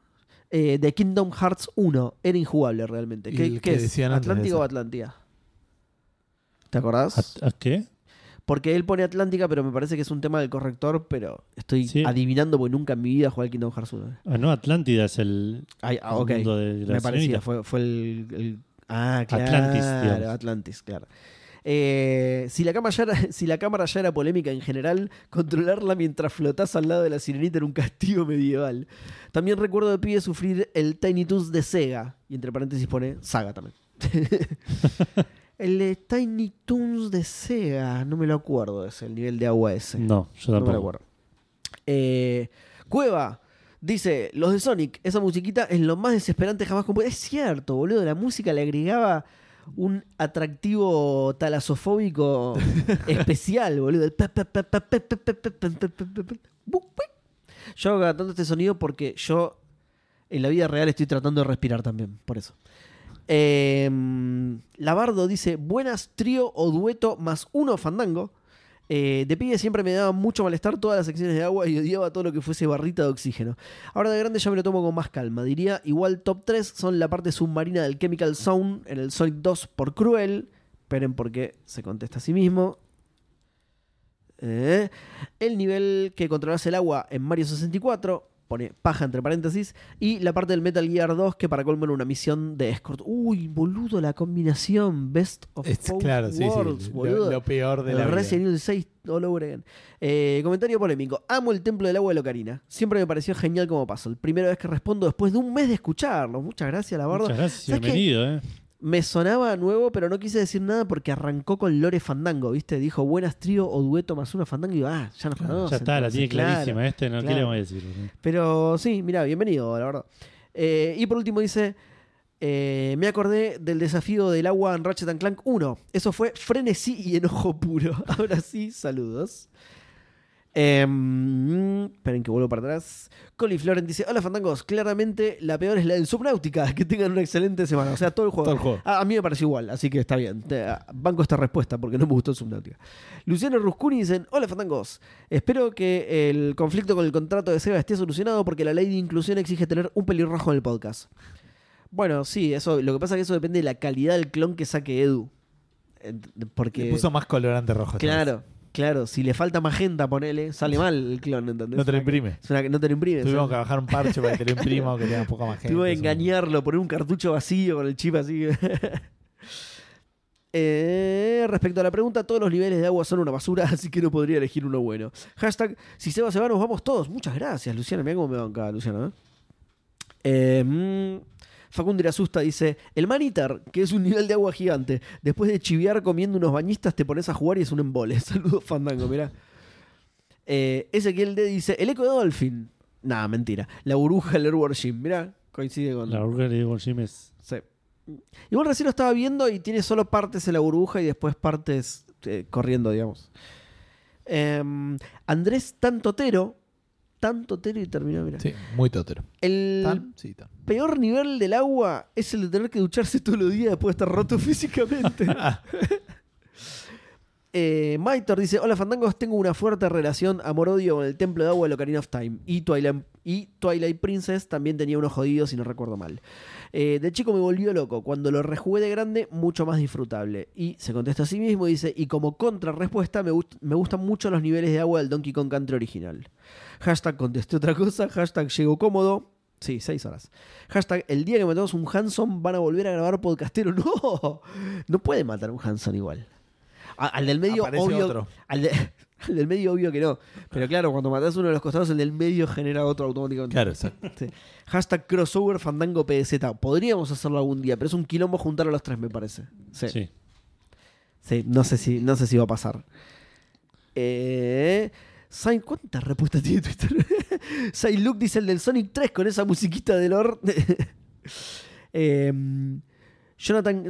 Eh, de Kingdom Hearts 1 era injugable realmente. ¿Qué,
el
qué
que
es?
decían antes de
¿Atlántica
eso.
o Atlántida? ¿Te acordás?
¿A, a qué?
Porque él pone Atlántica, pero me parece que es un tema del corrector, pero estoy
Sí.
adivinando porque nunca en mi vida jugué al Kingdom Hearts 1.
Ah, no, Atlántida es el,
Ay, ah,
el
ok.
mundo de la
Me parecía, fue, fue el, el- Ah, claro.
Atlantis, digamos.
Atlantis, claro. Eh, si, la cámara ya era, (laughs) si la cámara ya era polémica en general, controlarla mientras flotás al lado de la sirenita era un castigo medieval. También recuerdo de pibe sufrir el Tiny Toons de Sega. Y entre paréntesis pone Saga también. (laughs) el de Tiny Toons de Sega, no me lo acuerdo ese, el nivel de agua ese.
No, yo
No me
tampoco.
lo acuerdo. Eh, Cueva dice: Los de Sonic, esa musiquita es lo más desesperante jamás compuesta. Es cierto, boludo. La música le agregaba un atractivo talasofóbico especial, boludo. Yo hago tanto este sonido porque yo en la vida real estoy tratando de respirar también, por eso. Eh, Labardo dice: Buenas trío o dueto más uno fandango. Eh, de pibe siempre me daba mucho malestar todas las secciones de agua y odiaba todo lo que fuese barrita de oxígeno. Ahora de grande ya me lo tomo con más calma. Diría, igual top 3 son la parte submarina del Chemical Zone en el Sonic 2 por Cruel. Esperen porque se contesta a sí mismo. Eh, el nivel que controlas el agua en Mario 64, pone paja entre paréntesis, y la parte del Metal Gear 2 que para colmo era una misión de escort. Uy, boludo, la combinación Best of
Es,
both
claro, sí, sí.
worlds,
Lo,
boludo.
lo peor de la.
Resident Evil 6 all over again. Eh, comentario polémico. Amo el templo del agua de Locarina. Siempre me pareció genial como puzzle. Primera vez que respondo después de un mes de escucharlo. Muchas gracias, la verdad.
Muchas gracias bienvenido, ¿eh?
Me sonaba nuevo, pero no quise decir nada porque arrancó con Lore Fandango, ¿viste? Dijo buenas trío o dueto más una Fandango y ah, ya nos conocen.
ya está, la tiene
claro.
clarísima. Este, ¿no? ¿Qué
claro.
le a decir?
Pero sí, mira, bienvenido, la verdad. Eh, y por último dice, eh, me acordé del desafío del agua en Ratchet and Clank 1. Eso fue frenesí y enojo puro. (laughs) Ahora sí, saludos. Em, esperen que vuelvo para atrás. Colin Florent dice: Hola Fandangos, claramente la peor es la del Subnautica. (laughs) Que tengan una excelente semana. O sea, todo el juego.
Todo el juego.
A, a mí me pareció igual, así que está bien. Te- banco esta respuesta porque no me gustó el Subnautica. Luciano Ruscuni dicen: Hola Fandangos, espero que el conflicto con el contrato de Sega esté solucionado porque la ley de inclusión exige tener un pelirrojo en el podcast. Bueno, sí, eso, lo que pasa es que eso depende de la calidad del clon que saque Edu. Porque.
Le puso más colorante rojo. vez.
Claro. Si le falta magenta, ponele, sale mal el clon, ¿entendés?
No te lo imprime.
Es una que no te lo imprime.
Tuvimos que bajar un parche para que te lo imprima o que tenga poca más gente.
Tuve que engañarlo, poner un cartucho vacío con el chip así. (laughs) Eh, respecto a la pregunta, todos los niveles de agua son una basura, (laughs) así que no podría elegir uno bueno. Hashtag, si Seba se va, nos vamos todos. Muchas gracias, Luciana. Mira cómo me banca, Luciana. ¿eh? Eh, mm, Facundo Irasusta dice: El Maniter, que es un nivel de agua gigante. Después de chiviar comiendo unos bañistas, te pones a jugar y es un embole. (laughs) Saludos, Fandango, mirá. Eh, Ezequiel D dice: El eco de Dolphin. Nah, mentira. La burbuja del Airward Gym. Mirá, coincide con.
La burbuja de Gold Gym es.
Sí. Igual recién lo estaba viendo y tiene solo partes en la burbuja y después partes eh, corriendo, digamos. Em, Andrés Tantotero. Tantotero y terminó, mira.
Sí, muy totero.
El
¿Tan? Sí, tan.
peor nivel del agua es el de tener que ducharse todos los días después de estar roto (laughs) físicamente. (laughs) Eh, Maitor dice: Hola Fandangos, tengo una fuerte relación amor-odio con el templo de agua de Ocarina of Time. Y Twilight, y Twilight Princess también tenía unos jodidos, si no recuerdo mal. Eh, de chico me volvió loco. Cuando lo rejugué de grande, mucho más disfrutable. Y se contesta a sí mismo y dice: Y como contrarrespuesta, me, gust- me gustan mucho los niveles de agua del Donkey Kong Country original. Hashtag contesté otra cosa. Hashtag llego cómodo. Sí, seis horas. Hashtag el día que matamos un Hanson van a volver a grabar podcastero. (laughs) No, no puede matar un Hanson igual. A- al del medio,
Aparece
obvio.
otro.
Al, de- al (laughs) del medio, obvio que no. Pero claro, cuando matas uno de los costados, el del medio genera otro automáticamente.
Claro, exacto.
Sí. Hashtag crossover fandango PDZ. Podríamos hacerlo algún día, pero es un quilombo juntar a los tres, me parece. Sí.
Sí.
Sí, no sé si, no sé si va a pasar. Eh, ¿Cuántas respuestas tiene Twitter? (laughs) Saint Luke dice el del Sonic 3 con esa musiquita de Lord. Eh, Jonathan,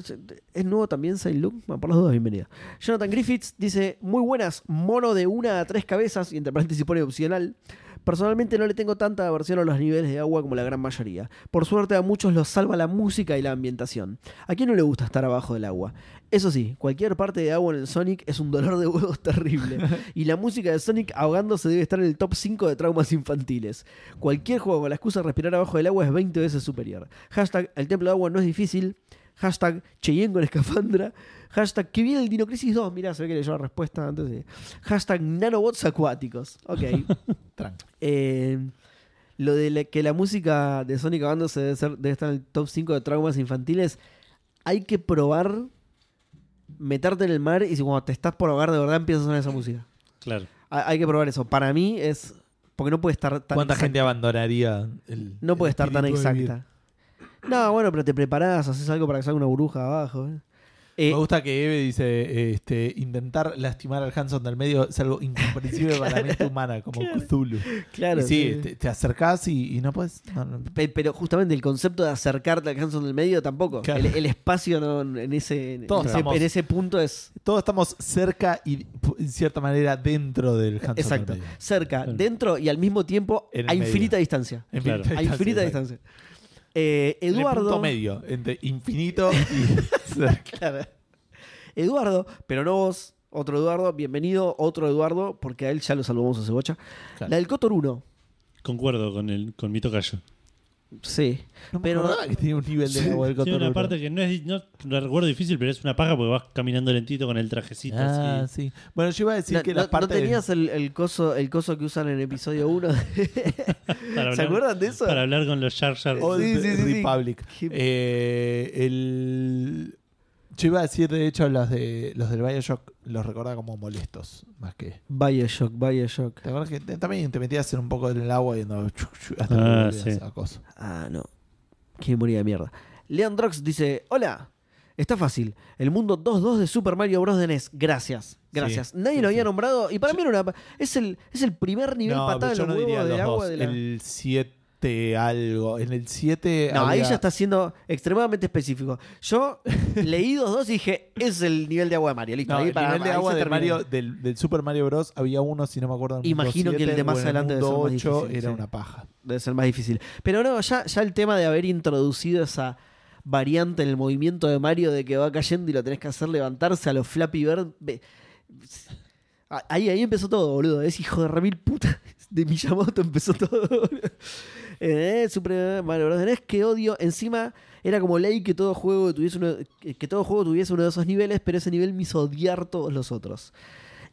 ¿es nuevo también Saint Luke? Por bienvenida. Jonathan Griffiths dice, muy buenas, mono de una a tres cabezas, y entre paréntesis pone opcional. Personalmente no le tengo tanta aversión a los niveles de agua como la gran mayoría. Por suerte a muchos los salva la música y la ambientación. ¿A quién no le gusta estar abajo del agua? Eso sí, cualquier parte de agua en el Sonic es un dolor de huevos (laughs) terrible. Y la música de Sonic ahogándose debe estar en el top 5 de traumas infantiles. Cualquier juego con la excusa de respirar abajo del agua es 20 veces superior. Hashtag el templo de agua no es difícil. Hashtag Cheyenne con escafandra. Hashtag que viene el Dino Crisis 2. Mirá, se ve que leyó la respuesta antes de. Hashtag nanobots acuáticos. Ok. (laughs) Eh, lo de la- que la música de Sonic ahogándose debe, ser, debe estar en el top 5 de traumas infantiles. Hay que probar meterte en el mar y si cuando te estás por ahogar de verdad empieza a sonar esa música.
Claro.
Hay, que probar eso. Para mí es. Porque no puede estar tan.
¿Cuánta
exacta.
gente abandonaría el.
No puede
el
estar tan exacta. No, bueno, pero te preparás, haces algo para que salga una burbuja abajo. ¿eh? Eh,
Me gusta que Eve dice, este, intentar lastimar al Hanson del medio es algo incomprensible (laughs) para la mente humana, como Cthulhu.
claro.
Y sí,
sí.
Te, te acercás y, y no puedes... no, no.
Pe- Pero justamente el concepto de acercarte al Hanson del medio tampoco.
Claro.
El, el espacio no, en, ese, en,
Todos
ese,
estamos-
en ese punto es.
Todos estamos cerca y, en cierta manera, dentro del Hanson
Exacto.
del medio.
Cerca,
Claro.
dentro y al mismo tiempo a
medio.
infinita distancia.
Claro.
A infinita
exacto.
distancia. Eh,
En el
Eduardo.
punto medio, entre infinito y (laughs) cerca.
Claro. Eduardo, pero no vos, otro Eduardo, bienvenido, otro Eduardo, porque a él ya lo salvamos a Cebocha.
Claro.
La del Cotor 1.
Concuerdo con, el, con mi tocayo.
Sí.
No
Pero-
que tenía un nivel de
Sí.
agua del
Tiene una parte que no es no la recuerdo difícil, pero es una paja porque vas caminando lentito con el trajecito
Ah,
así.
sí. Bueno, yo iba a decir
No,
que
no-
las partes...
¿no tenías el, el coso, el coso que usan en episodio 1? (laughs)
Para
¿Se acuerdan de eso?
Para hablar con los Jar Jar.
Old
Sí, sí, sí, sí.
Republic. Eh, el... Yo iba a decir, de hecho, los de los del Bioshock los recordaba como molestos, más que...
Bioshock, Bioshock.
¿Te acuerdas que te- también te metías en un poco en el agua y andabas chu, chu, hasta
Ah,
que volvías
sí.
a cosa?
Ah, no. Qué memoria de mierda. Leandrox dice: Hola. Está fácil. El mundo 2-2 de Super Mario Bros. de NES. Gracias. Gracias.
Sí,
Nadie
sí,
lo había
sí.
nombrado. Y para mí era una. Es el, es el primer nivel
No,
patada
pero
en
yo
los
no diría
huevos
los
del agua
dos.
de la.
El 7 algo. En el 7
No, ahí ya está siendo extremadamente específico. Yo (laughs) leí 2-2 y dije, es el nivel de agua de Mario. Listo.
No,
ahí
el
para-
nivel de agua
se
de
terminó.
Mario, del, del Super Mario Bros. había uno, si no me acuerdo.
Imagino que el de
7,
más adelante debe ser
mundo
más
8
difícil,
era
sí.
una paja.
Debe ser más difícil. Pero no, ya, ya el tema de haber introducido esa variante en el movimiento de Mario de que va cayendo y lo tenés que hacer levantarse a los Flappy Bird. Ah, Ahí, ahí empezó todo, boludo. Es hijo de remil puta. De Miyamoto empezó todo. (laughs) Eh, Super Mario Bros. NES, que odio. Encima era como ley que todo juego tuviese uno, que todo juego tuviese uno de esos niveles, pero ese nivel me odiar todos los otros.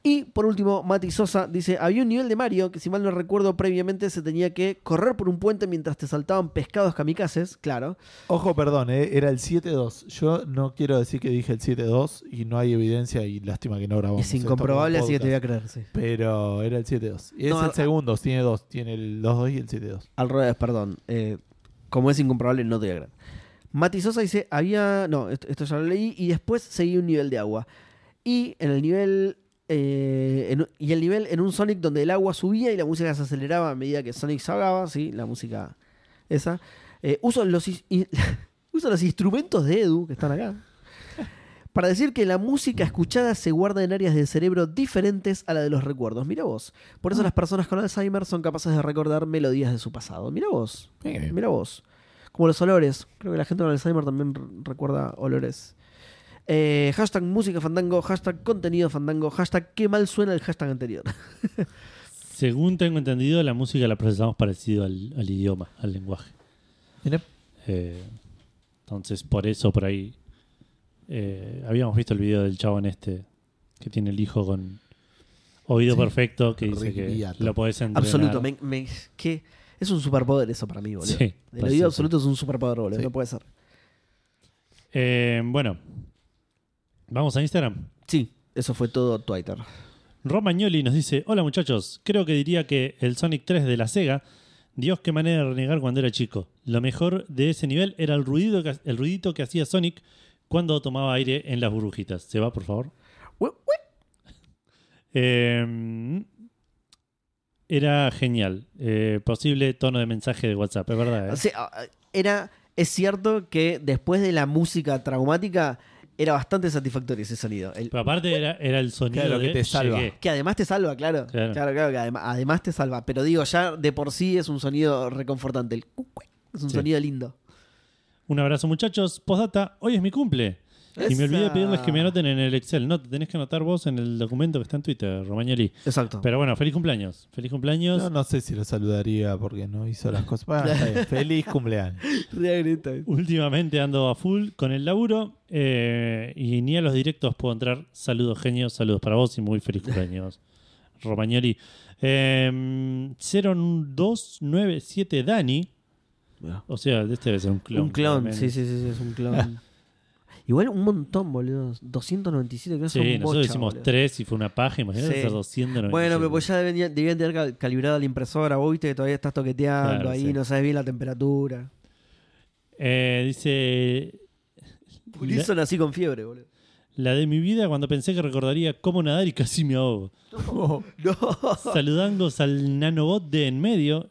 Y por último, Mati Sosa dice: Había un nivel de Mario que, si mal no recuerdo, previamente se tenía que correr por un puente mientras te saltaban pescados kamikazes. Claro.
Ojo, perdón, eh, era el 7-2. Yo no quiero decir que dije el 7-2 y no hay evidencia y lástima que no grabamos.
es incomprobable, así que te voy a creer. sí.
Pero era el 7-2. Y es
No,
el
a-
segundo, tiene dos. Tiene el 2-2 y el 7-2.
Al revés, perdón. Eh, como es incomprobable, no te voy a creer. Mati Sosa dice: Había. No, esto, esto ya lo leí. Y después seguí un nivel de agua. Y en el nivel. Eh, en- y el nivel en un Sonic donde el agua subía y la música se aceleraba a medida que Sonic se ahogaba, sí, la música esa. Eh, uso, los, in- (laughs) uso los instrumentos de Edu que están acá para decir que la música escuchada se guarda en áreas del cerebro diferentes a la de los recuerdos. Mira vos. Por eso las personas con Alzheimer son capaces de recordar melodías de su pasado. Mira vos. Mira vos. Como los olores. Creo que la gente con Alzheimer también recuerda olores. Eh, hashtag música fandango, hashtag contenido fandango, hashtag qué mal suena el hashtag anterior. (laughs)
Según tengo entendido, la música la procesamos parecido al, al idioma, al lenguaje. Eh, entonces, por eso, por ahí. eh, habíamos visto el video del chavo en este que tiene el hijo con oído
Sí.
perfecto que dice que lo podés entrenar.
Absoluto. Me, me- que es un superpoder eso para mí, boludo.
Sí,
el oído
ser.
absoluto es un superpoder, boludo.
Sí.
No puede ser.
Eh, bueno, vamos a Instagram.
Sí, eso fue todo Twitter.
Romagnoli nos dice: Hola muchachos, creo que diría que el Sonic 3 de la Sega. Dios, qué manera de renegar cuando era chico. Lo mejor de ese nivel era el ruido que, el ruidito que hacía Sonic cuando tomaba aire en las burbujitas. ¿Se va, por favor? Eh, era genial. Eh, posible tono de mensaje de WhatsApp, es verdad. ¿eh?
O sea, era, es cierto que después de la música traumática era bastante satisfactorio ese sonido. El-
Pero aparte era, era el sonido
Claro, que
de
te salva.
llegué.
que además te salva, claro.
Claro.
Claro, claro, que además, además te salva. Pero digo, ya de por sí es un sonido reconfortante. El es un
Sí.
sonido lindo.
Un abrazo muchachos. Postdata, hoy es mi cumple. Y me olvidé de pedirles que me anoten en el Excel. No, te tenés que anotar vos en el documento que está en Twitter, Romagnoli.
Exacto.
Pero bueno, feliz cumpleaños. Feliz cumpleaños.
no, no sé si lo saludaría porque no hizo las cosas. Bueno, está bien. (laughs) Feliz cumpleaños.
Últimamente ando a full con el laburo eh, y ni a los directos puedo entrar. Saludos genios, saludos para vos y muy feliz cumpleaños, (laughs) Romagnoli. Eh, 0297 Dani, o sea, este debe ser un clon.
un clon, sí, sí, sí, es un clon. Igual un montón, boludo. 297 creo que
Sí,
son
nosotros
bocha,
hicimos
boludo.
3 y fue una paja, imagínate
Sí.
hacer 297.
Bueno, pero pues ya debían, debían tener cal- calibrada la impresora, vos viste que todavía estás toqueteando
Claro,
ahí,
sí.
no sabes bien la temperatura.
Eh, dice...
Eso nací con fiebre, boludo.
la de mi vida cuando pensé que recordaría cómo nadar y casi me ahogo.
No. (laughs)
Saludangos al nanobot de en medio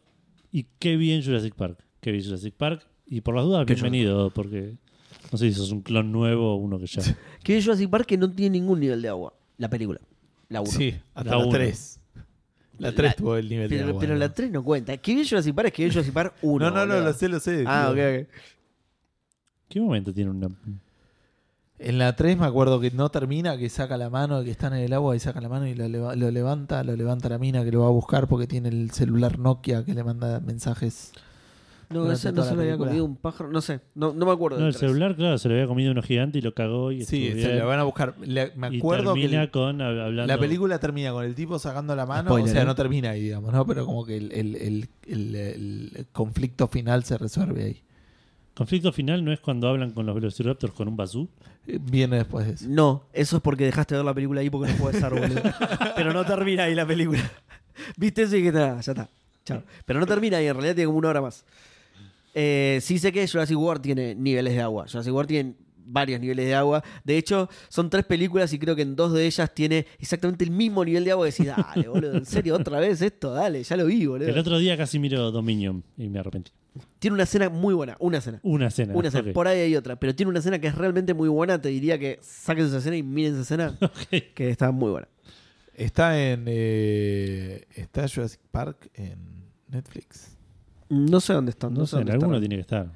y qué bien Jurassic Park. Qué bien Jurassic Park. Y por las dudas, bienvenido, porque no sé si sos un clon nuevo o uno que ya.
Que Jurassic Park que no tiene ningún nivel de agua. La película. La 1.
Sí, hasta
La
la
uno.
3. La 3
La-
tuvo el nivel de agua,
pero
¿no?
la 3 no cuenta. Que bien Jurassic Park es que bien Jurassic Park 1.
No, no, no, lo sé, lo sé.
Ah, ok, ok.
¿Qué momento tiene una.?
En la 3 me acuerdo que no termina, que saca la mano, que está en el agua y saca la mano y lo, leva- lo levanta, lo levanta la mina que lo va a buscar porque tiene el celular Nokia que le manda mensajes.
No, ese no se lo había comido un pájaro. No sé. No, no me acuerdo.
No,
del
el
tres.
celular, claro, se le había comido uno gigante y lo cagó y
Sí, se lo van a buscar. Le- me
Y
acuerdo que
termina
el-
con hab- hablando.
la película termina con el tipo sacando la mano,
Spoiler,
o sea,
¿eh?
no termina ahí, digamos, ¿no? Pero como que el, el- el- el- el conflicto final se resuelve ahí.
Conflicto final no es cuando hablan con los Velociraptors con un bazú.
Eh, Viene después de eso.
No, eso es porque dejaste de ver la película ahí porque no puede ser, boludo. (laughs) Pero no termina ahí la película. (laughs) ¿Viste eso y que nada, ya está. Chao. Pero no termina ahí, en realidad tiene como una hora más. Eh, sí sé que Jurassic World tiene niveles de agua. Jurassic World tiene varios niveles de agua. De hecho, son tres películas y creo que en dos de ellas tiene exactamente el mismo nivel de agua. Y decís, dale, (laughs) boludo, en serio, otra vez esto, dale, ya lo vi, boludo.
El otro día casi miro Dominion y me arrepentí.
Tiene una escena muy buena, una escena.
Una escena.
Una escena, por ahí hay otra, pero tiene una escena que es realmente muy buena. Te diría que saquen esa escena y miren esa escena, (laughs) que está muy buena.
Está en. eh, está Jurassic Park en Netflix.
No sé dónde están. No,
No
sé
en alguno
están.
tiene que estar.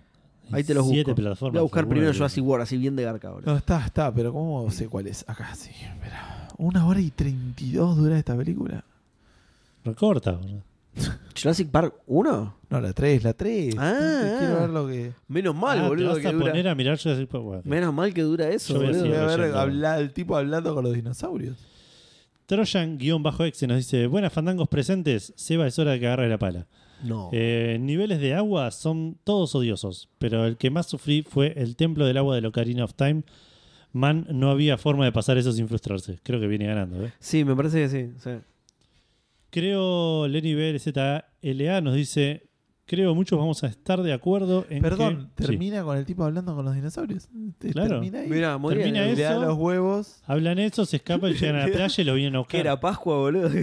Ahí te los
Siete
busco.
plataformas.
Voy a buscar primero
que-
Jurassic World, así bien de garca, boludo.
No, está, está, pero ¿cómo sé cuál es? Acá sí, espera. Una hora y 32 dura esta película.
Recorta. boludo. (laughs)
¿Jurassic Park 1?
No, la 3, la 3.
Ah.
Quiero ver lo que.
Menos mal,
Ah, ¿te
boludo,
vas
que
a
dura.
poner a mirar Jurassic Park? Bueno.
Menos mal que dura eso,
Yo
boludo.
Voy a ver el tipo hablando con los dinosaurios.
Trojan-exe nos dice: Buenas fandangos presentes. Seba, es hora de que agarre la pala.
No.
Eh, niveles de agua son todos odiosos, pero el que más sufrí fue el templo del agua de Ocarina of Time. Man, no había forma de pasar eso sin frustrarse. Creo que viene ganando. ¿eh?
Sí, me parece que sí. sí.
Creo, Lenny BRZLA nos dice: Creo muchos vamos a estar de acuerdo en
Perdón,
que. Sí.
termina con el tipo hablando con los dinosaurios.
Claro.
Termina ahí.
Mira, muy
Termina
bien.
le da
eso.
los huevos.
Hablan eso, se escapan, llegan a la (laughs) playa y lo vienen a
¿Qué
buscar.
era Pascua, boludo? (laughs)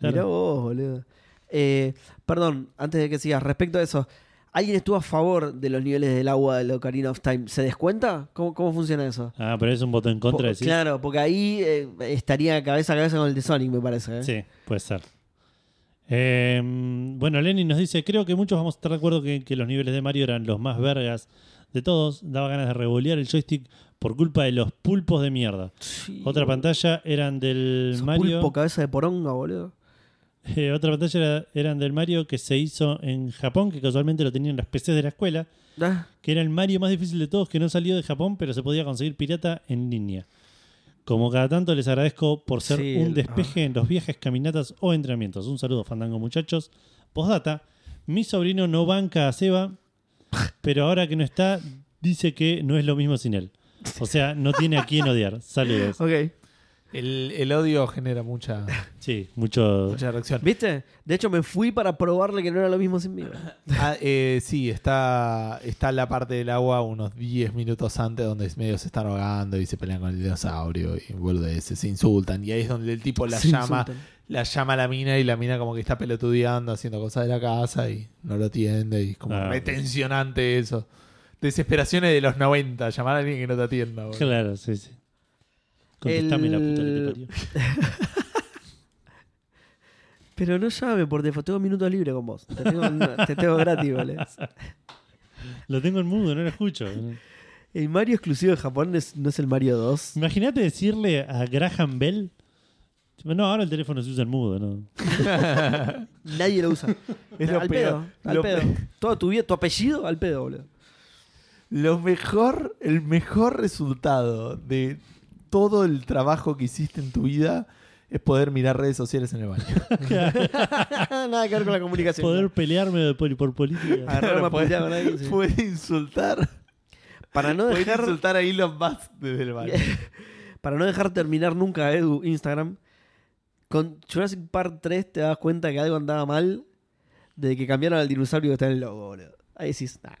Mirá
Claro.
vos, boludo. Eh, perdón, antes de que sigas, respecto a eso, ¿alguien estuvo a favor de los niveles del agua de Ocarina of Time? ¿Se descuenta? ¿Cómo, cómo funciona eso?
Ah, pero es un voto en contra sí.
Claro, porque ahí eh, estaría cabeza a cabeza con el de Sonic, me parece. ¿eh?
Sí, puede ser. Eh, bueno, Lenny nos dice, creo que muchos vamos a estar de acuerdo que, que los niveles de Mario eran los más vergas de todos. Daba ganas de revolear el joystick por culpa de los pulpos de mierda.
Sí,
Otra
boludo.
pantalla eran del Mario.
pulpo cabeza de poronga, boludo.
Eh, otra pantalla era- eran del Mario que se hizo en Japón, que casualmente lo tenían las PCs de la escuela,
Ah,
que era el Mario más difícil de todos, que no salió de Japón, pero se podía conseguir pirata en línea. Como cada tanto les agradezco por ser
Sí,
un
el-
despeje en los viajes, caminatas o entrenamientos. Un saludo, Fandango, muchachos. Postdata, mi sobrino no banca a Seba, pero ahora que no está, dice que no es lo mismo sin él. O sea, no tiene a quién odiar. Saludos.
ok.
El, el odio genera mucha, (laughs)
Sí, mucho.
mucha reacción.
¿Viste? De hecho, me fui para probarle que no era lo mismo sin mí. (laughs)
Ah, eh, sí, está, está la parte del agua unos 10 minutos antes donde medio se están ahogando y se pelean con el dinosaurio y boludeces, se insultan. Y ahí es donde el tipo la (laughs)
Se
llama,
insultan.
la llama a la mina y la mina como que está pelotudeando, haciendo cosas de la casa y no lo atiende. Y es como
Ah,
re tensionante eso. Desesperaciones de los 90, llamar a alguien que no te atienda. boludo.
Claro, sí, sí. Contestame la puta que te
El-
parió. (laughs)
Pero no llame por default, tengo minutos libres con vos. Te tengo, te tengo gratis, ¿vale? (laughs)
Lo tengo en mudo, no lo escucho.
El Mario exclusivo de Japón es- no es el Mario 2.
Imagínate decirle a Graham Bell. No, ahora el teléfono se usa en mudo, ¿no? (laughs)
Nadie lo usa.
Es lo
al
peor.
pedo, al
Lo
pedo.
pe-
Todo tu vida, tu apellido, al pedo, boludo.
Lo mejor, el mejor resultado de todo el trabajo que hiciste en tu vida es poder mirar redes sociales en el baño. (laughs)
Nada que ver con la comunicación.
Poder pelearme de poli- por política. (laughs)
Agarrarme a putear con alguien, sí.
Puede insultar.
Para no
Puede
dejar
insultar a Elon Musk desde el baño. (laughs)
para no dejar terminar nunca Edu Instagram, con Jurassic Park 3 te das cuenta que algo andaba mal desde que cambiaron al dinosaurio que está en el logo, boludo. Ahí decís, nah.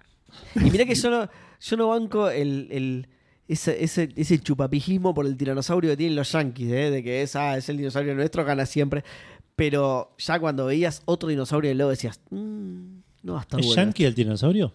Y mirá que yo no, yo no banco el, el- ese, ese, ese chupapijismo por el tiranosaurio que tienen los yankees, ¿eh? de que es, ah, es el dinosaurio nuestro, gana siempre. Pero ya cuando veías otro dinosaurio en el logo decías, "Mm, no va a estar
¿Es
bueno.
yankee el dinosaurio?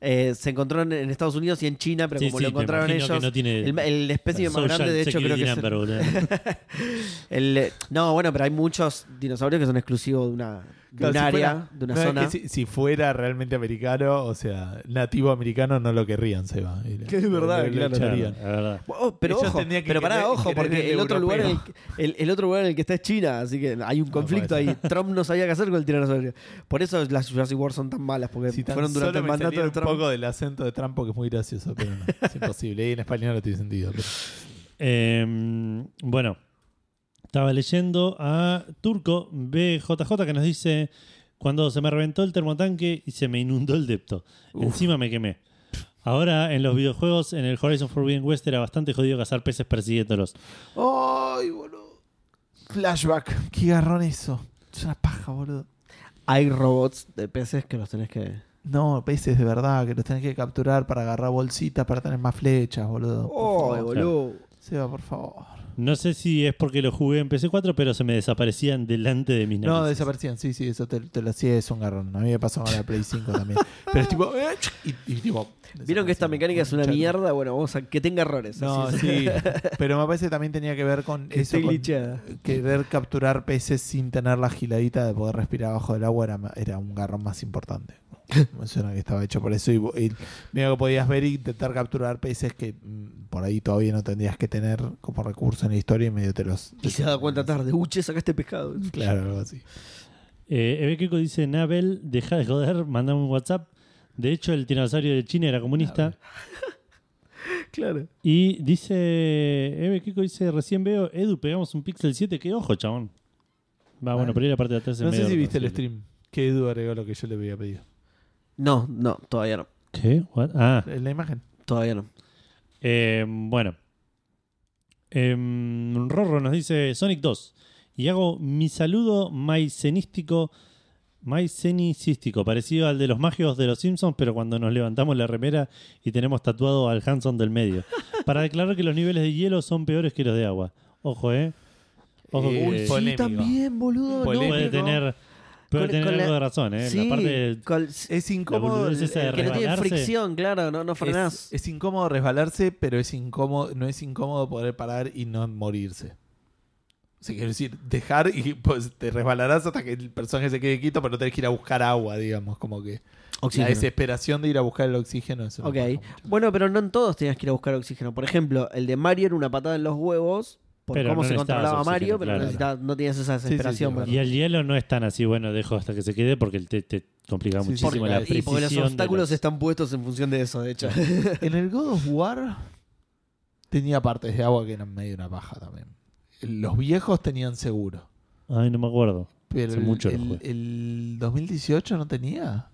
Eh, se encontró en, en Estados Unidos y en China, pero
Sí,
como
sí,
lo encontraron ellos,
no tiene
el, el espécimen más grande, de hecho, creo que es (laughs) el- no, bueno, pero hay muchos dinosaurios que son exclusivos de una, de un
si
área,
fuera-
de una
no, es
zona.
que si, si fuera realmente americano, o sea, nativo americano, no lo querrían, Seba.
Que es verdad,
lo- lo
claro.
Verdad.
Oh, pero
Ellos
ojo,
que
pero pará,
querer-
ojo, porque
el
el otro, lugar en el,
europeo.
que- el, el otro lugar en el que está es China, así que hay un conflicto ahí. Trump no sabía qué hacer con el tiranosaurio. Por eso las Jurassic World son tan malas, porque
Si tan
fueron durante
solo
el mandato de
un
Trump.
poco del acento de Trump porque es muy gracioso, pero no, es imposible. Y en español no tiene sentido. pero- (laughs)
Eh, bueno, estaba leyendo a Turco BJJ que nos dice: Cuando se me reventó el termotanque y se me inundó el depto, encima me quemé. Ahora en los videojuegos, en el Horizon Forbidden West era bastante jodido cazar peces persiguiéndolos.
¡Ay, boludo! Flashback. Qué garrón eso. Es una paja, boludo.
Hay robots de peces que los tenés que.
No, peces de verdad, que los tenés que capturar para agarrar bolsitas, para tener más flechas, boludo.
Oh, boludo.
Seba, por favor.
No sé si es porque lo jugué en PC4, pero se me desaparecían delante de mis
No,
narices.
desaparecían, sí, sí, eso te, te lo hacía, es un garrón. A mí me pasó con la Play 5 también. Pero es tipo. eh, Y, y tipo
Vieron que esta mecánica es una mierda. Bueno, vamos a que tenga errores.
No,
así es.
sí. (laughs) Pero me parece que también tenía que ver con
Que
eso.
esté
con
glitchada.
querer capturar peces sin tener la giladita de poder respirar abajo del agua era, era un garrón más importante. (laughs) Me suena que estaba hecho por eso. Y, y mira que podías ver y intentar capturar peces que mm, por ahí todavía no tendrías que tener como recurso en la historia y medio te los.
Y se da cuenta tarde. Uche, saca este pescado. (laughs)
Claro, algo así.
Eh, Eve Keiko dice: Nabel, deja de joder, mandame un WhatsApp. De hecho, el tiranosaurio de China era comunista. (laughs)
Claro.
Y dice: Eve Keiko dice: Recién veo, Edu, pegamos un Pixel 7. ¿Qué ojo, chabón? Va, bueno,
Ah.
pero ahí la parte de atrás
No sé si viste el stream. Que Edu agregó lo que yo le había pedido.
No, no, todavía no.
¿Qué? What? Ah,
En la imagen.
Todavía no.
Eh, bueno. Em, Rorro nos dice Sonic 2. Y hago mi saludo maicenístico, maicenicístico, parecido al de los magios de los Simpsons, pero cuando nos levantamos la remera y tenemos tatuado al Hanson del medio. Para declarar que los niveles de hielo son peores que los de agua. Ojo, ¿eh? Ojo
Eh,
que
Uy,
sí, también, boludo.
Polémico.
puede tener,
Con-
tener
con la-
algo de razón, ¿eh?
Sí,
La parte de-
col-
Es incómodo.
esa de
que no tiene fricción, claro, no, no frenás.
Es, es incómodo resbalarse, pero es incómodo, no es incómodo poder parar y no morirse. O sea, quiero decir, dejar y pues te resbalarás hasta que el personaje se quede quieto, pero no tenés que ir a buscar agua, digamos, como que la
Oxígeno.
desesperación de ir a buscar el oxígeno es una
Ok. Bueno, pero no en todos tenías que ir a buscar oxígeno. Por ejemplo, el de Mario era una patada en los huevos por
Pero
cómo
no
se controlaba
oxígeno,
Mario, pero
claro.
no, no tenías esa
sí, sí,
desesperación.
Y el hielo no es tan así, bueno, dejo hasta que se quede porque te, te complica muchísimo
Porque-
la
y porque los
precisión
obstáculos
los-
están puestos en función de eso, de hecho. (laughs)
En el God of War tenía partes de agua que eran medio una paja también. Los viejos tenían seguro.
Ay, no me acuerdo.
Pero
Hace
el,
mucho lo
el- el 2018 no tenía.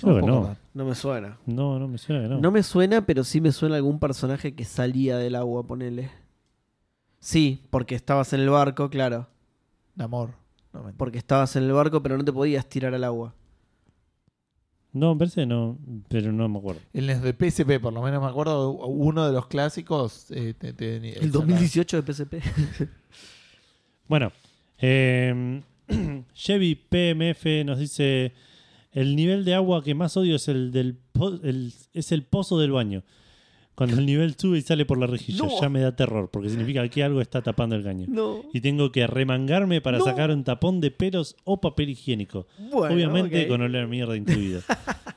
Creo que
puedo
no.
No me suena.
No, no me suena que no.
No. me suena, pero sí me suena algún personaje que salía del agua, ponele. Sí, porque estabas en el barco, claro.
Namor. No, mentira.
Porque estabas en el barco, pero no te podías tirar al agua.
No, me parece que no, pero no me acuerdo.
En los de PSP, por lo menos me acuerdo, uno de los clásicos. eh, te- te-
El 2018 de PSP. (laughs)
Bueno, eh, (clears throat) Chevy PMF nos dice: El nivel de agua que más odio es el del po- el- es el pozo del baño. Cuando el nivel sube y sale por la rejilla,
No.
ya me da terror, porque significa que algo está tapando el caño.
No.
Y tengo que remangarme para
No.
sacar un tapón de pelos o papel higiénico.
Bueno,
Obviamente con olor a mierda incluido. (laughs)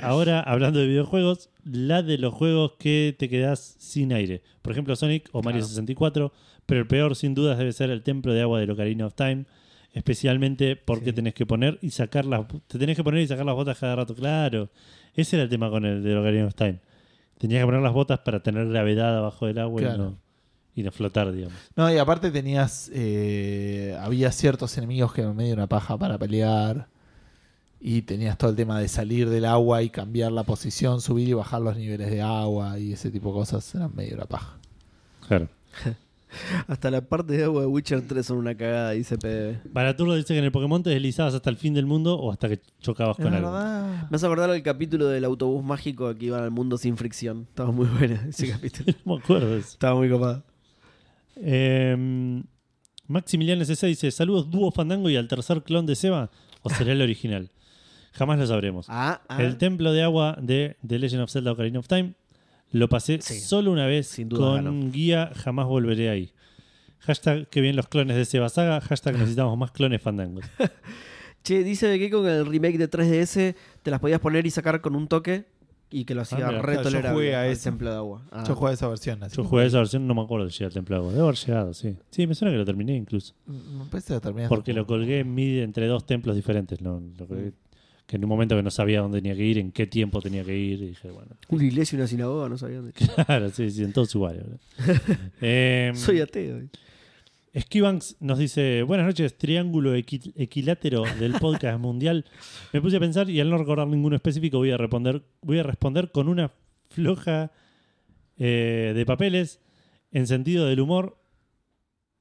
Ahora, hablando de videojuegos, la de los juegos que te quedas sin aire. Por ejemplo, Sonic o Mario
Claro.
64. Pero el peor, sin dudas, debe ser el Templo de Agua de Ocarina of Time. Especialmente porque
Sí.
tenés que poner y sacar las... Te tenés que poner y sacar las botas cada rato. Claro. Ese era el tema con el de Ocarina of Time. Tenías que poner las botas para tener gravedad abajo del agua y, no, y no flotar, digamos.
No, y aparte tenías. eh, había ciertos enemigos que eran medio una paja para pelear. Y tenías todo el tema de salir del agua y cambiar la posición, subir y bajar los niveles de agua y ese tipo de cosas eran medio una paja.
Claro. (laughs) (laughs)
Hasta la parte de agua de Witcher 3 son una cagada, dice PB.
Baraturro dice que en el Pokémon te deslizabas hasta el fin del mundo o hasta que chocabas
Es
con algo.
Me has acordado el capítulo del autobús mágico que iban al mundo sin fricción. Estaba muy bueno ese (laughs) capítulo.
No me acuerdo de eso.
Estaba muy copado.
Eh, Maximiliano SC dice: Saludos, dúo Fandango y al tercer clon de Seba. ¿O será el original? (laughs) Jamás lo sabremos.
Ah, ah.
El templo de agua de The Legend of Zelda Ocarina of Time lo pasé
Sí.
solo una vez
Sin duda
con
ganó.
guía, jamás volveré ahí. Hashtag que bien los clones de Seba Saga. Hashtag (laughs) necesitamos más clones fandangos. (laughs)
Che, dice que con el remake de 3DS te las podías poner y sacar con un toque y que lo hacía
mira,
re
claro, yo jugué a eso.
templo de agua. Ah.
Yo jugué esa versión. Así
Yo jugué esa versión, no me acuerdo si llegué al templo de agua. Debo haber llegado, sí. Sí, me suena que lo terminé incluso.
Me parece que terminaste
Porque
el
lo colgué en mid entre dos templos diferentes. ¿no? Lo colgué- que en un momento que no sabía dónde tenía que ir, en qué tiempo tenía que ir, y dije, bueno.
Una iglesia y una sinagoga, no sabía dónde. (laughs)
Claro, sí, sí, en todos iguales. ¿verdad? Eh,
Soy ateo.
Skibanks nos dice, buenas noches, triángulo equi- equilátero del podcast mundial. Me puse a pensar y al no recordar ninguno específico voy a responder, voy a responder con una floja eh, de papeles en sentido del humor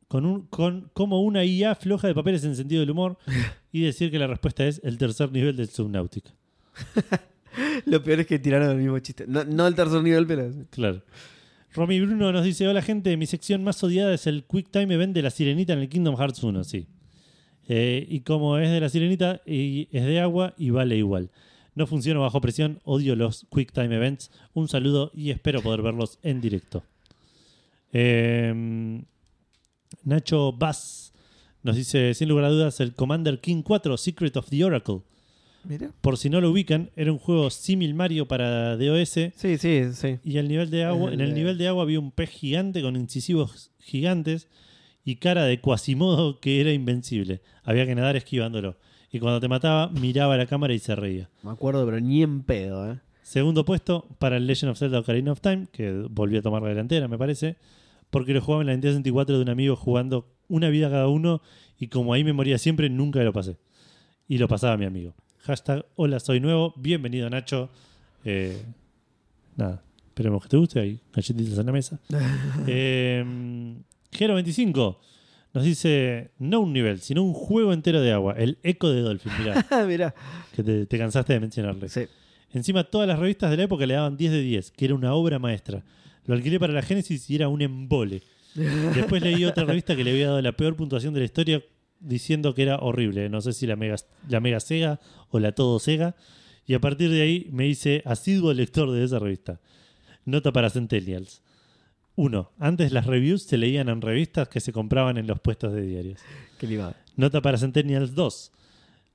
con un, con, como una IA floja de papeles en sentido del humor (laughs) y decir que la respuesta es el tercer nivel del Subnautica. (laughs)
Lo peor es que tiraron el mismo chiste. No, no el tercer nivel, pero.
Claro. Romy Bruno nos dice: Hola gente, mi sección más odiada es el Quick Time Event de la Sirenita en el Kingdom Hearts 1. Sí. Eh, y como es de la Sirenita, y es de agua y vale igual. No funciona bajo presión, odio los Quick Time Events. Un saludo y espero poder verlos en directo. Eh, Nacho Bass nos dice: Sin lugar a dudas, el Commander King 4 Secret of the Oracle.
Mira.
Por si no lo ubican, era un juego símil Mario para DOS.
Sí, sí, sí.
Y el nivel de agua, en el
El-
nivel de agua había un pez gigante con incisivos gigantes y cara de Quasimodo que era invencible. Había que nadar esquivándolo. Y cuando te mataba, miraba a la cámara y se reía.
Me acuerdo, pero ni en pedo, ¿eh?
Segundo puesto para el Legend of Zelda Ocarina of Time, que volvió a tomar la delantera, me parece, porque lo jugaba en la Nintendo 64 de un amigo jugando una vida cada uno y como ahí me moría siempre, nunca lo pasé. Y lo pasaba mi amigo. Hashtag hola, soy nuevo. Bienvenido, Nacho. Eh, nada, esperemos que te guste. Hay galletitas en la mesa. (laughs) eh, Gero25 nos dice, no un nivel, sino un juego entero de agua. El Eco de Dolphin. Mirá, (laughs)
Mirá.
que te, te cansaste de mencionarle.
Sí.
Encima todas las revistas de la época le daban 10 de 10, que era una obra maestra. Lo alquilé para la Génesis y era un embole. Después leí otra (laughs) revista que le había dado la peor puntuación de la historia diciendo que era horrible. No sé si la Mega, la mega Sega o la Todo Sega. Y a partir de ahí me hice asiduo lector de esa revista. Nota para Centennials. 1. Antes las reviews se leían en revistas que se compraban en los puestos de diarios.
Qué limado.
Nota para Centennials 2.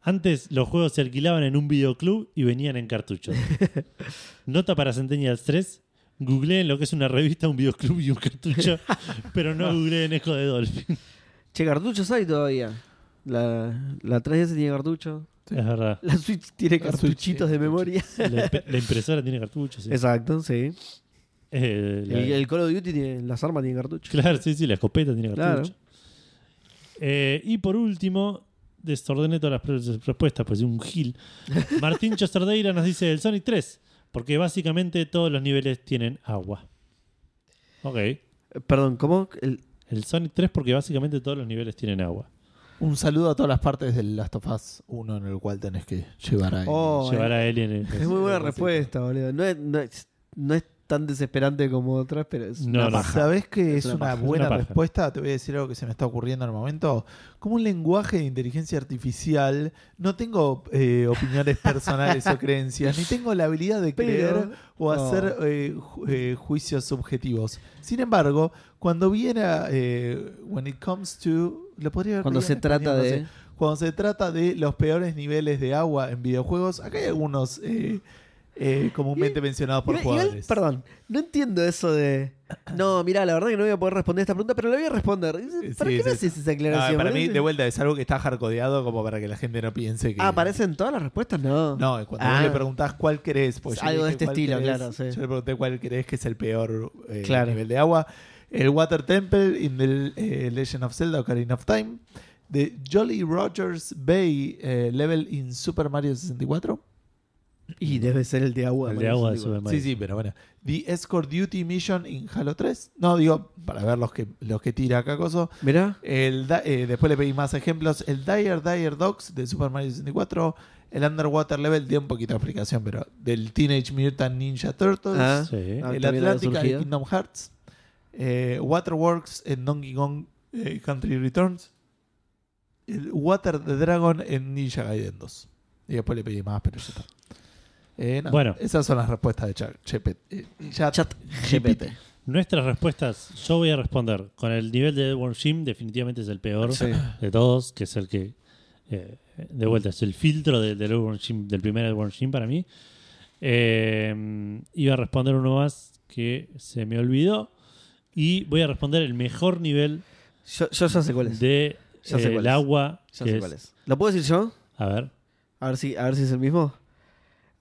Antes los juegos se alquilaban en un videoclub y venían en cartuchos. (laughs) Nota para Centennials 3. Googleé en lo que es una revista, un videoclub y un cartucho, (laughs) pero no googleé en Echo de Dolphin.
Che, cartuchos hay todavía. La, la 3DS tiene cartucho.
Es verdad.
La Switch tiene
La Switch
cartuchitos de memoria.
La, imp- la impresora tiene cartuchos. sí.
Exacto, sí.
Eh, la-
El, el Call of Duty tiene, las armas tienen cartucho.
Claro, sí, sí, la escopeta tiene cartucho.
Claro.
Eh, y por último, desordené todas las respuestas, pues un gil. (laughs) Martín Chosterdeira nos dice el Sonic 3, porque básicamente todos los niveles tienen agua. Ok.
Perdón, ¿cómo? El,
El Sonic 3 porque básicamente todos los niveles tienen agua.
Un saludo a todas las partes del Last of Us 1 en el cual tenés que llevar a
Oh,
Llevar
eh,
a Eli en el...
es muy buena respuesta, boludo. No es, no, es, no es tan desesperante como otras, pero es
No,
una
no.
paja.
¿Sabés que
Es
es,
una
buena
una
respuesta? Te voy a decir algo que se me está ocurriendo en el momento. Como un lenguaje de inteligencia artificial, no tengo eh, opiniones personales o (laughs) creencias, ni tengo la habilidad de
Pero-
creer o
no.
hacer eh, ju- eh, juicios subjetivos. Sin embargo, cuando viene a, eh, when it comes to, lo podría haber
Cuando se trata de...
sé. cuando se trata de los peores niveles de agua en videojuegos, acá hay algunos eh, comúnmente mencionados por jugadores.
perdón, no entiendo eso de. No, mira, la verdad que no voy a poder responder esta pregunta, pero la voy a responder. ¿Para
Sí,
qué me
sí.
haces esa
Ah,
aclaración?
para mí, de vuelta, es algo que está hardcodeado como para que la gente no piense que.
Ah, ¿aparecen todas las respuestas? No.
No, cuando
Ah.
vos le preguntás cuál querés, pues yo
Algo de este estilo,
querés,
claro, sí.
Yo le pregunté cuál crees que es el peor eh,
Claro.
nivel de agua. El Water Temple in the eh, Legend of Zelda Ocarina of Time. The Jolly Rogers Bay eh, level in Super Mario 64.
Y debe ser el de agua.
El de agua de
64.
Super Mario.
Sí, sí, pero bueno. The Escort Duty Mission in Halo 3. No, digo, para ver los que, los que tira acá coso.
Mirá.
El, eh, después le pedí más ejemplos. El Dire Dire Dogs de Super Mario 64. El Underwater Level, dio un poquito de explicación, pero del Teenage Mutant Ninja Turtles.
Ah.
Sí.
Ah,
el
había
Atlantica de
surgido.
Kingdom Hearts. eh, Waterworks en Donkey Kong eh, Country Returns. El Water the Dragon en Ninja Gaiden 2. Y después le pedí más, pero ya está. Eh, nada,
Bueno.
Esas son las respuestas de Chat, Chepet- eh, Chat
Chat
GPT.
GPT.
Nuestras respuestas, yo voy a responder con el nivel de Edward Jim, definitivamente es el peor
Sí.
de todos, que es el que, eh, de vuelta, es el filtro de- del, Edward Jim- del primer Edward Jim para mí. Eh, iba a responder uno más que se me olvidó y voy a responder el mejor nivel
Yo, yo ya sé cuál es.
de
Ya sé
eh,
cuál
el
es.
agua.
Ya
que
sé
es-
cuál es. ¿Lo puedo decir yo?
A ver,
A ver si, a ver si es el mismo.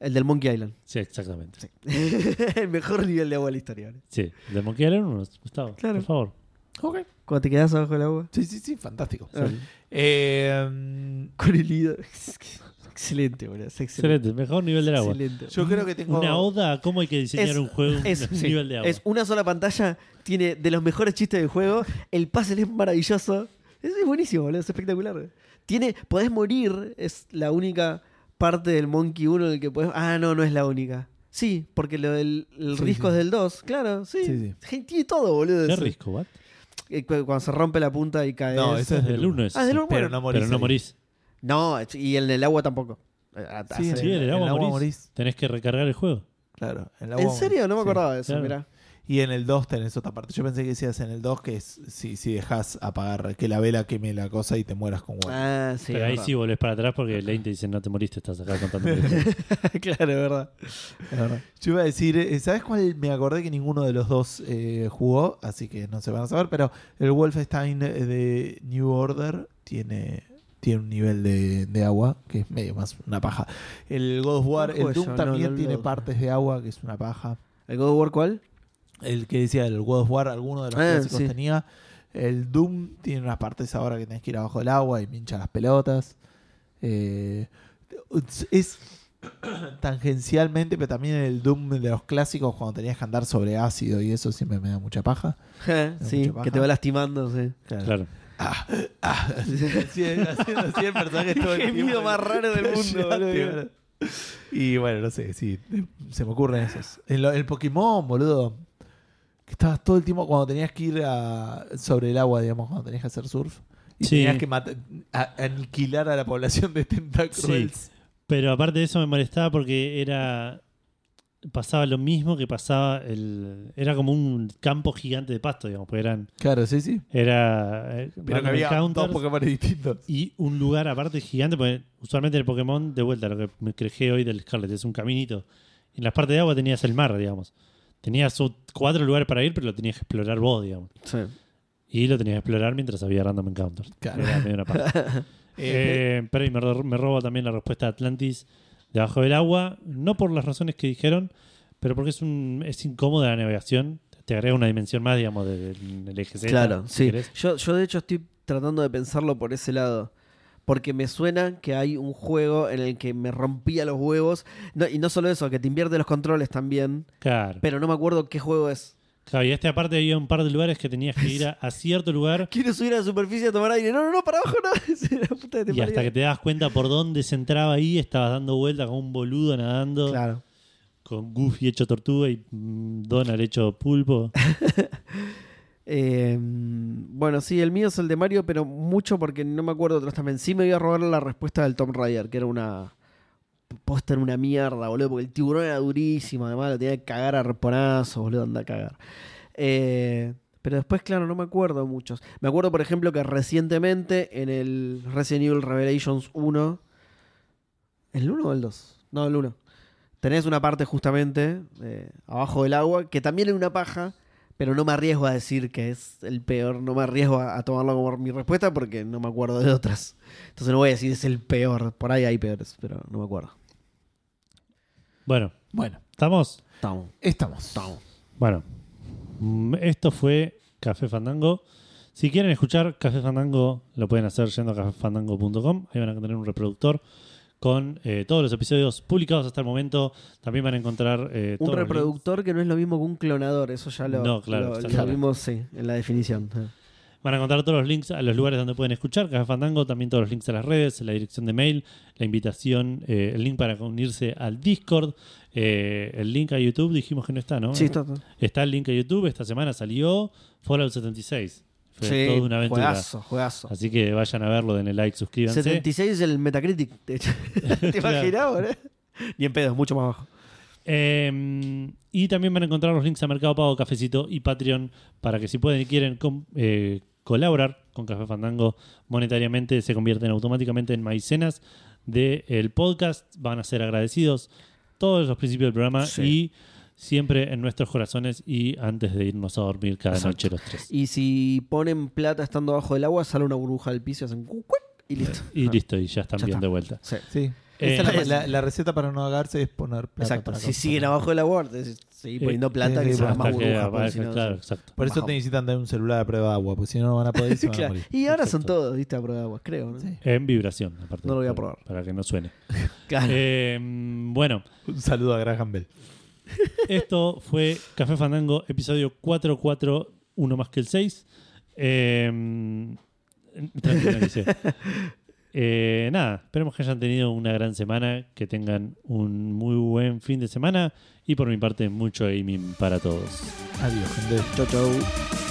El del Monkey Island.
sí, exactamente. Sí, (laughs)
el mejor nivel de agua de la historia. ¿vale?
el de Monkey Island uno, Gustavo,
Claro.
por favor.
Ok.
Cuando te quedas abajo del agua.
Sí, sí, sí, fantástico.
Ah.
Eh,
Con el hilo. excelente, boludo. Es excelente.
Excelente, mejor nivel del agua.
Excelente.
Yo creo que tengo.
Una oda a cómo hay que diseñar
Es-
un juego un
Es, sí,
nivel de agua.
es una sola pantalla, tiene de los mejores chistes del juego. El puzzle es maravilloso. Es, es buenísimo, boludo, es espectacular. Tiene, podés morir, es la única parte del Monkey 1 en el que podés. Ah, no, no es la única. Sí, porque lo del el
Sí,
risco
sí.
es del 2, claro, sí.
Sí,
Sí, Tiene todo, boludo.
¿Qué risco, what?
Eh, cu- Cuando se rompe la punta y cae.
No, ese es
del
del
1 ese,
Ah, del
sí.
uno,
Pero
bueno.
no morís.
Pero no morís.
No, y el agua tampoco. Eh,
Sí,
hace-
Sí, en el agua, morís.
morís.
Tenés que recargar el juego.
Claro. en el agua
¿En serio? No me
Sí.
acordaba de eso,
claro.
mirá.
Y en el 2 tenés otra parte. Yo pensé que decías en el 2 que es si, si dejas apagar, que la vela queme la cosa y te mueras con water.
Ah, sí.
Pero ahí
verdad.
sí volvés para atrás porque Lane te dice no te moriste, estás acá contando. el (laughs) juego".
claro, es verdad. Es verdad.
Yo iba a decir, eh, ¿sabes cuál? Me acordé que ninguno de los dos eh, jugó, así que no se van a saber, pero el Wolfenstein de New Order tiene, tiene un nivel de, de agua que es medio más una paja. El God of War, el Doom
no,
también
no,
tiene
no.
partes de agua que es una paja.
¿El God of War cuál?
El que decía el God of War, alguno de los
Ah,
clásicos
sí.
tenía. El Doom tiene unas partes ahora que tenés que ir abajo del agua y pincha las pelotas. Eh, es (coughs) tangencialmente, pero también el Doom de los clásicos, cuando tenías que andar sobre ácido y eso siempre me da mucha paja. (laughs)
sí,
mucha paja.
que te va lastimando, sí.
claro.
Ah, ah, (laughs) sí, haciendo así el personaje todo el tiempo.
miedo más raro del mundo, (laughs) boludo.
Y bueno, no sé, sí, se me ocurren esos. El, el Pokémon, boludo. Que estabas todo el tiempo cuando tenías que ir a- sobre el agua, digamos, cuando tenías que hacer surf. Y
Sí.
tenías que mata- a- aniquilar a la población de Tentacruels.
Pero aparte de eso me molestaba porque era. Pasaba lo mismo que pasaba el. Era como un campo gigante de pasto, digamos, porque eran.
Claro, sí, sí.
Era. eh,
Pero que había dos Pokémon distintos.
y un lugar aparte gigante, porque usualmente el Pokémon, de vuelta, lo que me creé hoy del Scarlet, es un caminito. En las partes de agua tenías el mar, digamos. Tenías cuatro lugares para ir, pero lo tenías que explorar vos, digamos.
Sí.
Y lo tenías que explorar mientras había random encounters.
Claro.
Era medio una paja. (laughs) Eh, pero me, me robo también la respuesta de Atlantis debajo del agua, no por las razones que dijeron, pero porque es un es incómoda la navegación. Te agrega una dimensión más, digamos, del, del eje Z.
Claro,
si
sí.
querés.
Yo, yo de hecho estoy tratando de pensarlo por ese lado. Porque me suena que hay un juego en el que me rompía los huevos. No, y no solo eso, que te invierte los controles también.
Claro.
Pero no me acuerdo qué juego es.
Claro, y este aparte había un par de lugares que tenías que ir a, a cierto lugar (laughs)
Quiero subir a la superficie a tomar aire. No, no, no, para abajo no. (laughs) Sí, la puta que te
y hasta que te das cuenta por dónde se entraba ahí, estabas dando vueltas como un boludo nadando,
Claro.
con Goofy hecho tortuga y mm, Donald hecho pulpo. (laughs)
Eh, bueno, sí, el mío es el de Mario, pero mucho porque no me acuerdo otros también. Sí me voy a robar la respuesta del Tom Raider, que era una póster una mierda, boludo, porque el tiburón era durísimo, además lo tenía que cagar a reponazos, boludo, anda a cagar. Eh, pero después, claro, no me acuerdo muchos. Me acuerdo, por ejemplo, que recientemente en el Resident Evil Revelations 1, ¿el 1 o el 2? No, el 1. Tenés una parte justamente eh, abajo del agua, que también es una paja, pero no me arriesgo a decir que es el peor, no me arriesgo a, a tomarlo como mi respuesta porque no me acuerdo de otras. Entonces no voy a decir es el peor, por ahí hay peores, pero no me acuerdo.
Bueno,
Bueno,
¿estamos?
Estamos,
estamos.
estamos.
Bueno, mm, esto fue Café Fandango. Si quieren escuchar Café Fandango, lo pueden hacer yendo a cafefandango.com. Ahí van a tener un reproductor con eh, todos los episodios publicados hasta el momento. También van a encontrar eh,
Un reproductor que no es lo mismo que un clonador, eso ya lo,
No, claro,
lo- lo vimos sí, en la definición.
Van a encontrar todos los links a los lugares donde pueden escuchar Café Fandango, también todos los links a las redes, la dirección de mail, la invitación, eh, el link para unirse al Discord, eh, el link a YouTube, dijimos que no está, ¿no?
Sí, está, está.
Está el link a YouTube, esta semana salió Fallout 76. Fue
Sí,
toda una aventura.
juegazo, juegazo.
Así que vayan a verlo, denle like, suscríbanse.
76 es el Metacritic. (laughs) ¿Te
Claro.
imaginas, boludo? Ni en pedo, mucho más bajo.
Eh, y también van a encontrar los links a Mercado Pago, Cafecito y Patreon para que si pueden y quieren eh, colaborar con Café Fandango monetariamente, se convierten automáticamente en maicenas del podcast. Van a ser agradecidos todos los principios del programa
Sí.
y siempre en nuestros corazones y antes de irnos a dormir cada
Exacto.
noche los tres.
Y si ponen plata estando abajo del agua, sale una burbuja del piso y hacen y listo. (laughs)
Y
Ah,
listo, y ya están
Ya
bien
está.
de vuelta.
sí.
Sí.
Eh,
Esa es la, (laughs) la- la receta para no agarse es poner plata
Exacto. Si siguen abajo del agua, Seguir poniendo plata
eh,
que se más
que claro, exacto.
Por eso te necesitan tener un celular a prueba de agua, porque si no, no van a poder y se (laughs) van a
Claro.
morir.
Y ahora son todos, ¿viste? A prueba de agua, creo. ¿no?
Sí.
En vibración, aparte.
No lo voy a probar.
Para que no suene.
Claro.
Eh, bueno,
Un saludo a Graham Bell.
Esto fue Café Fandango, episodio 44, uno más que el 6. Eh, dice. Eh, nada, esperemos que hayan tenido una gran semana, que tengan un muy buen fin de semana y por mi parte mucho gaming para todos.
Adiós, gente.
Chau, chau.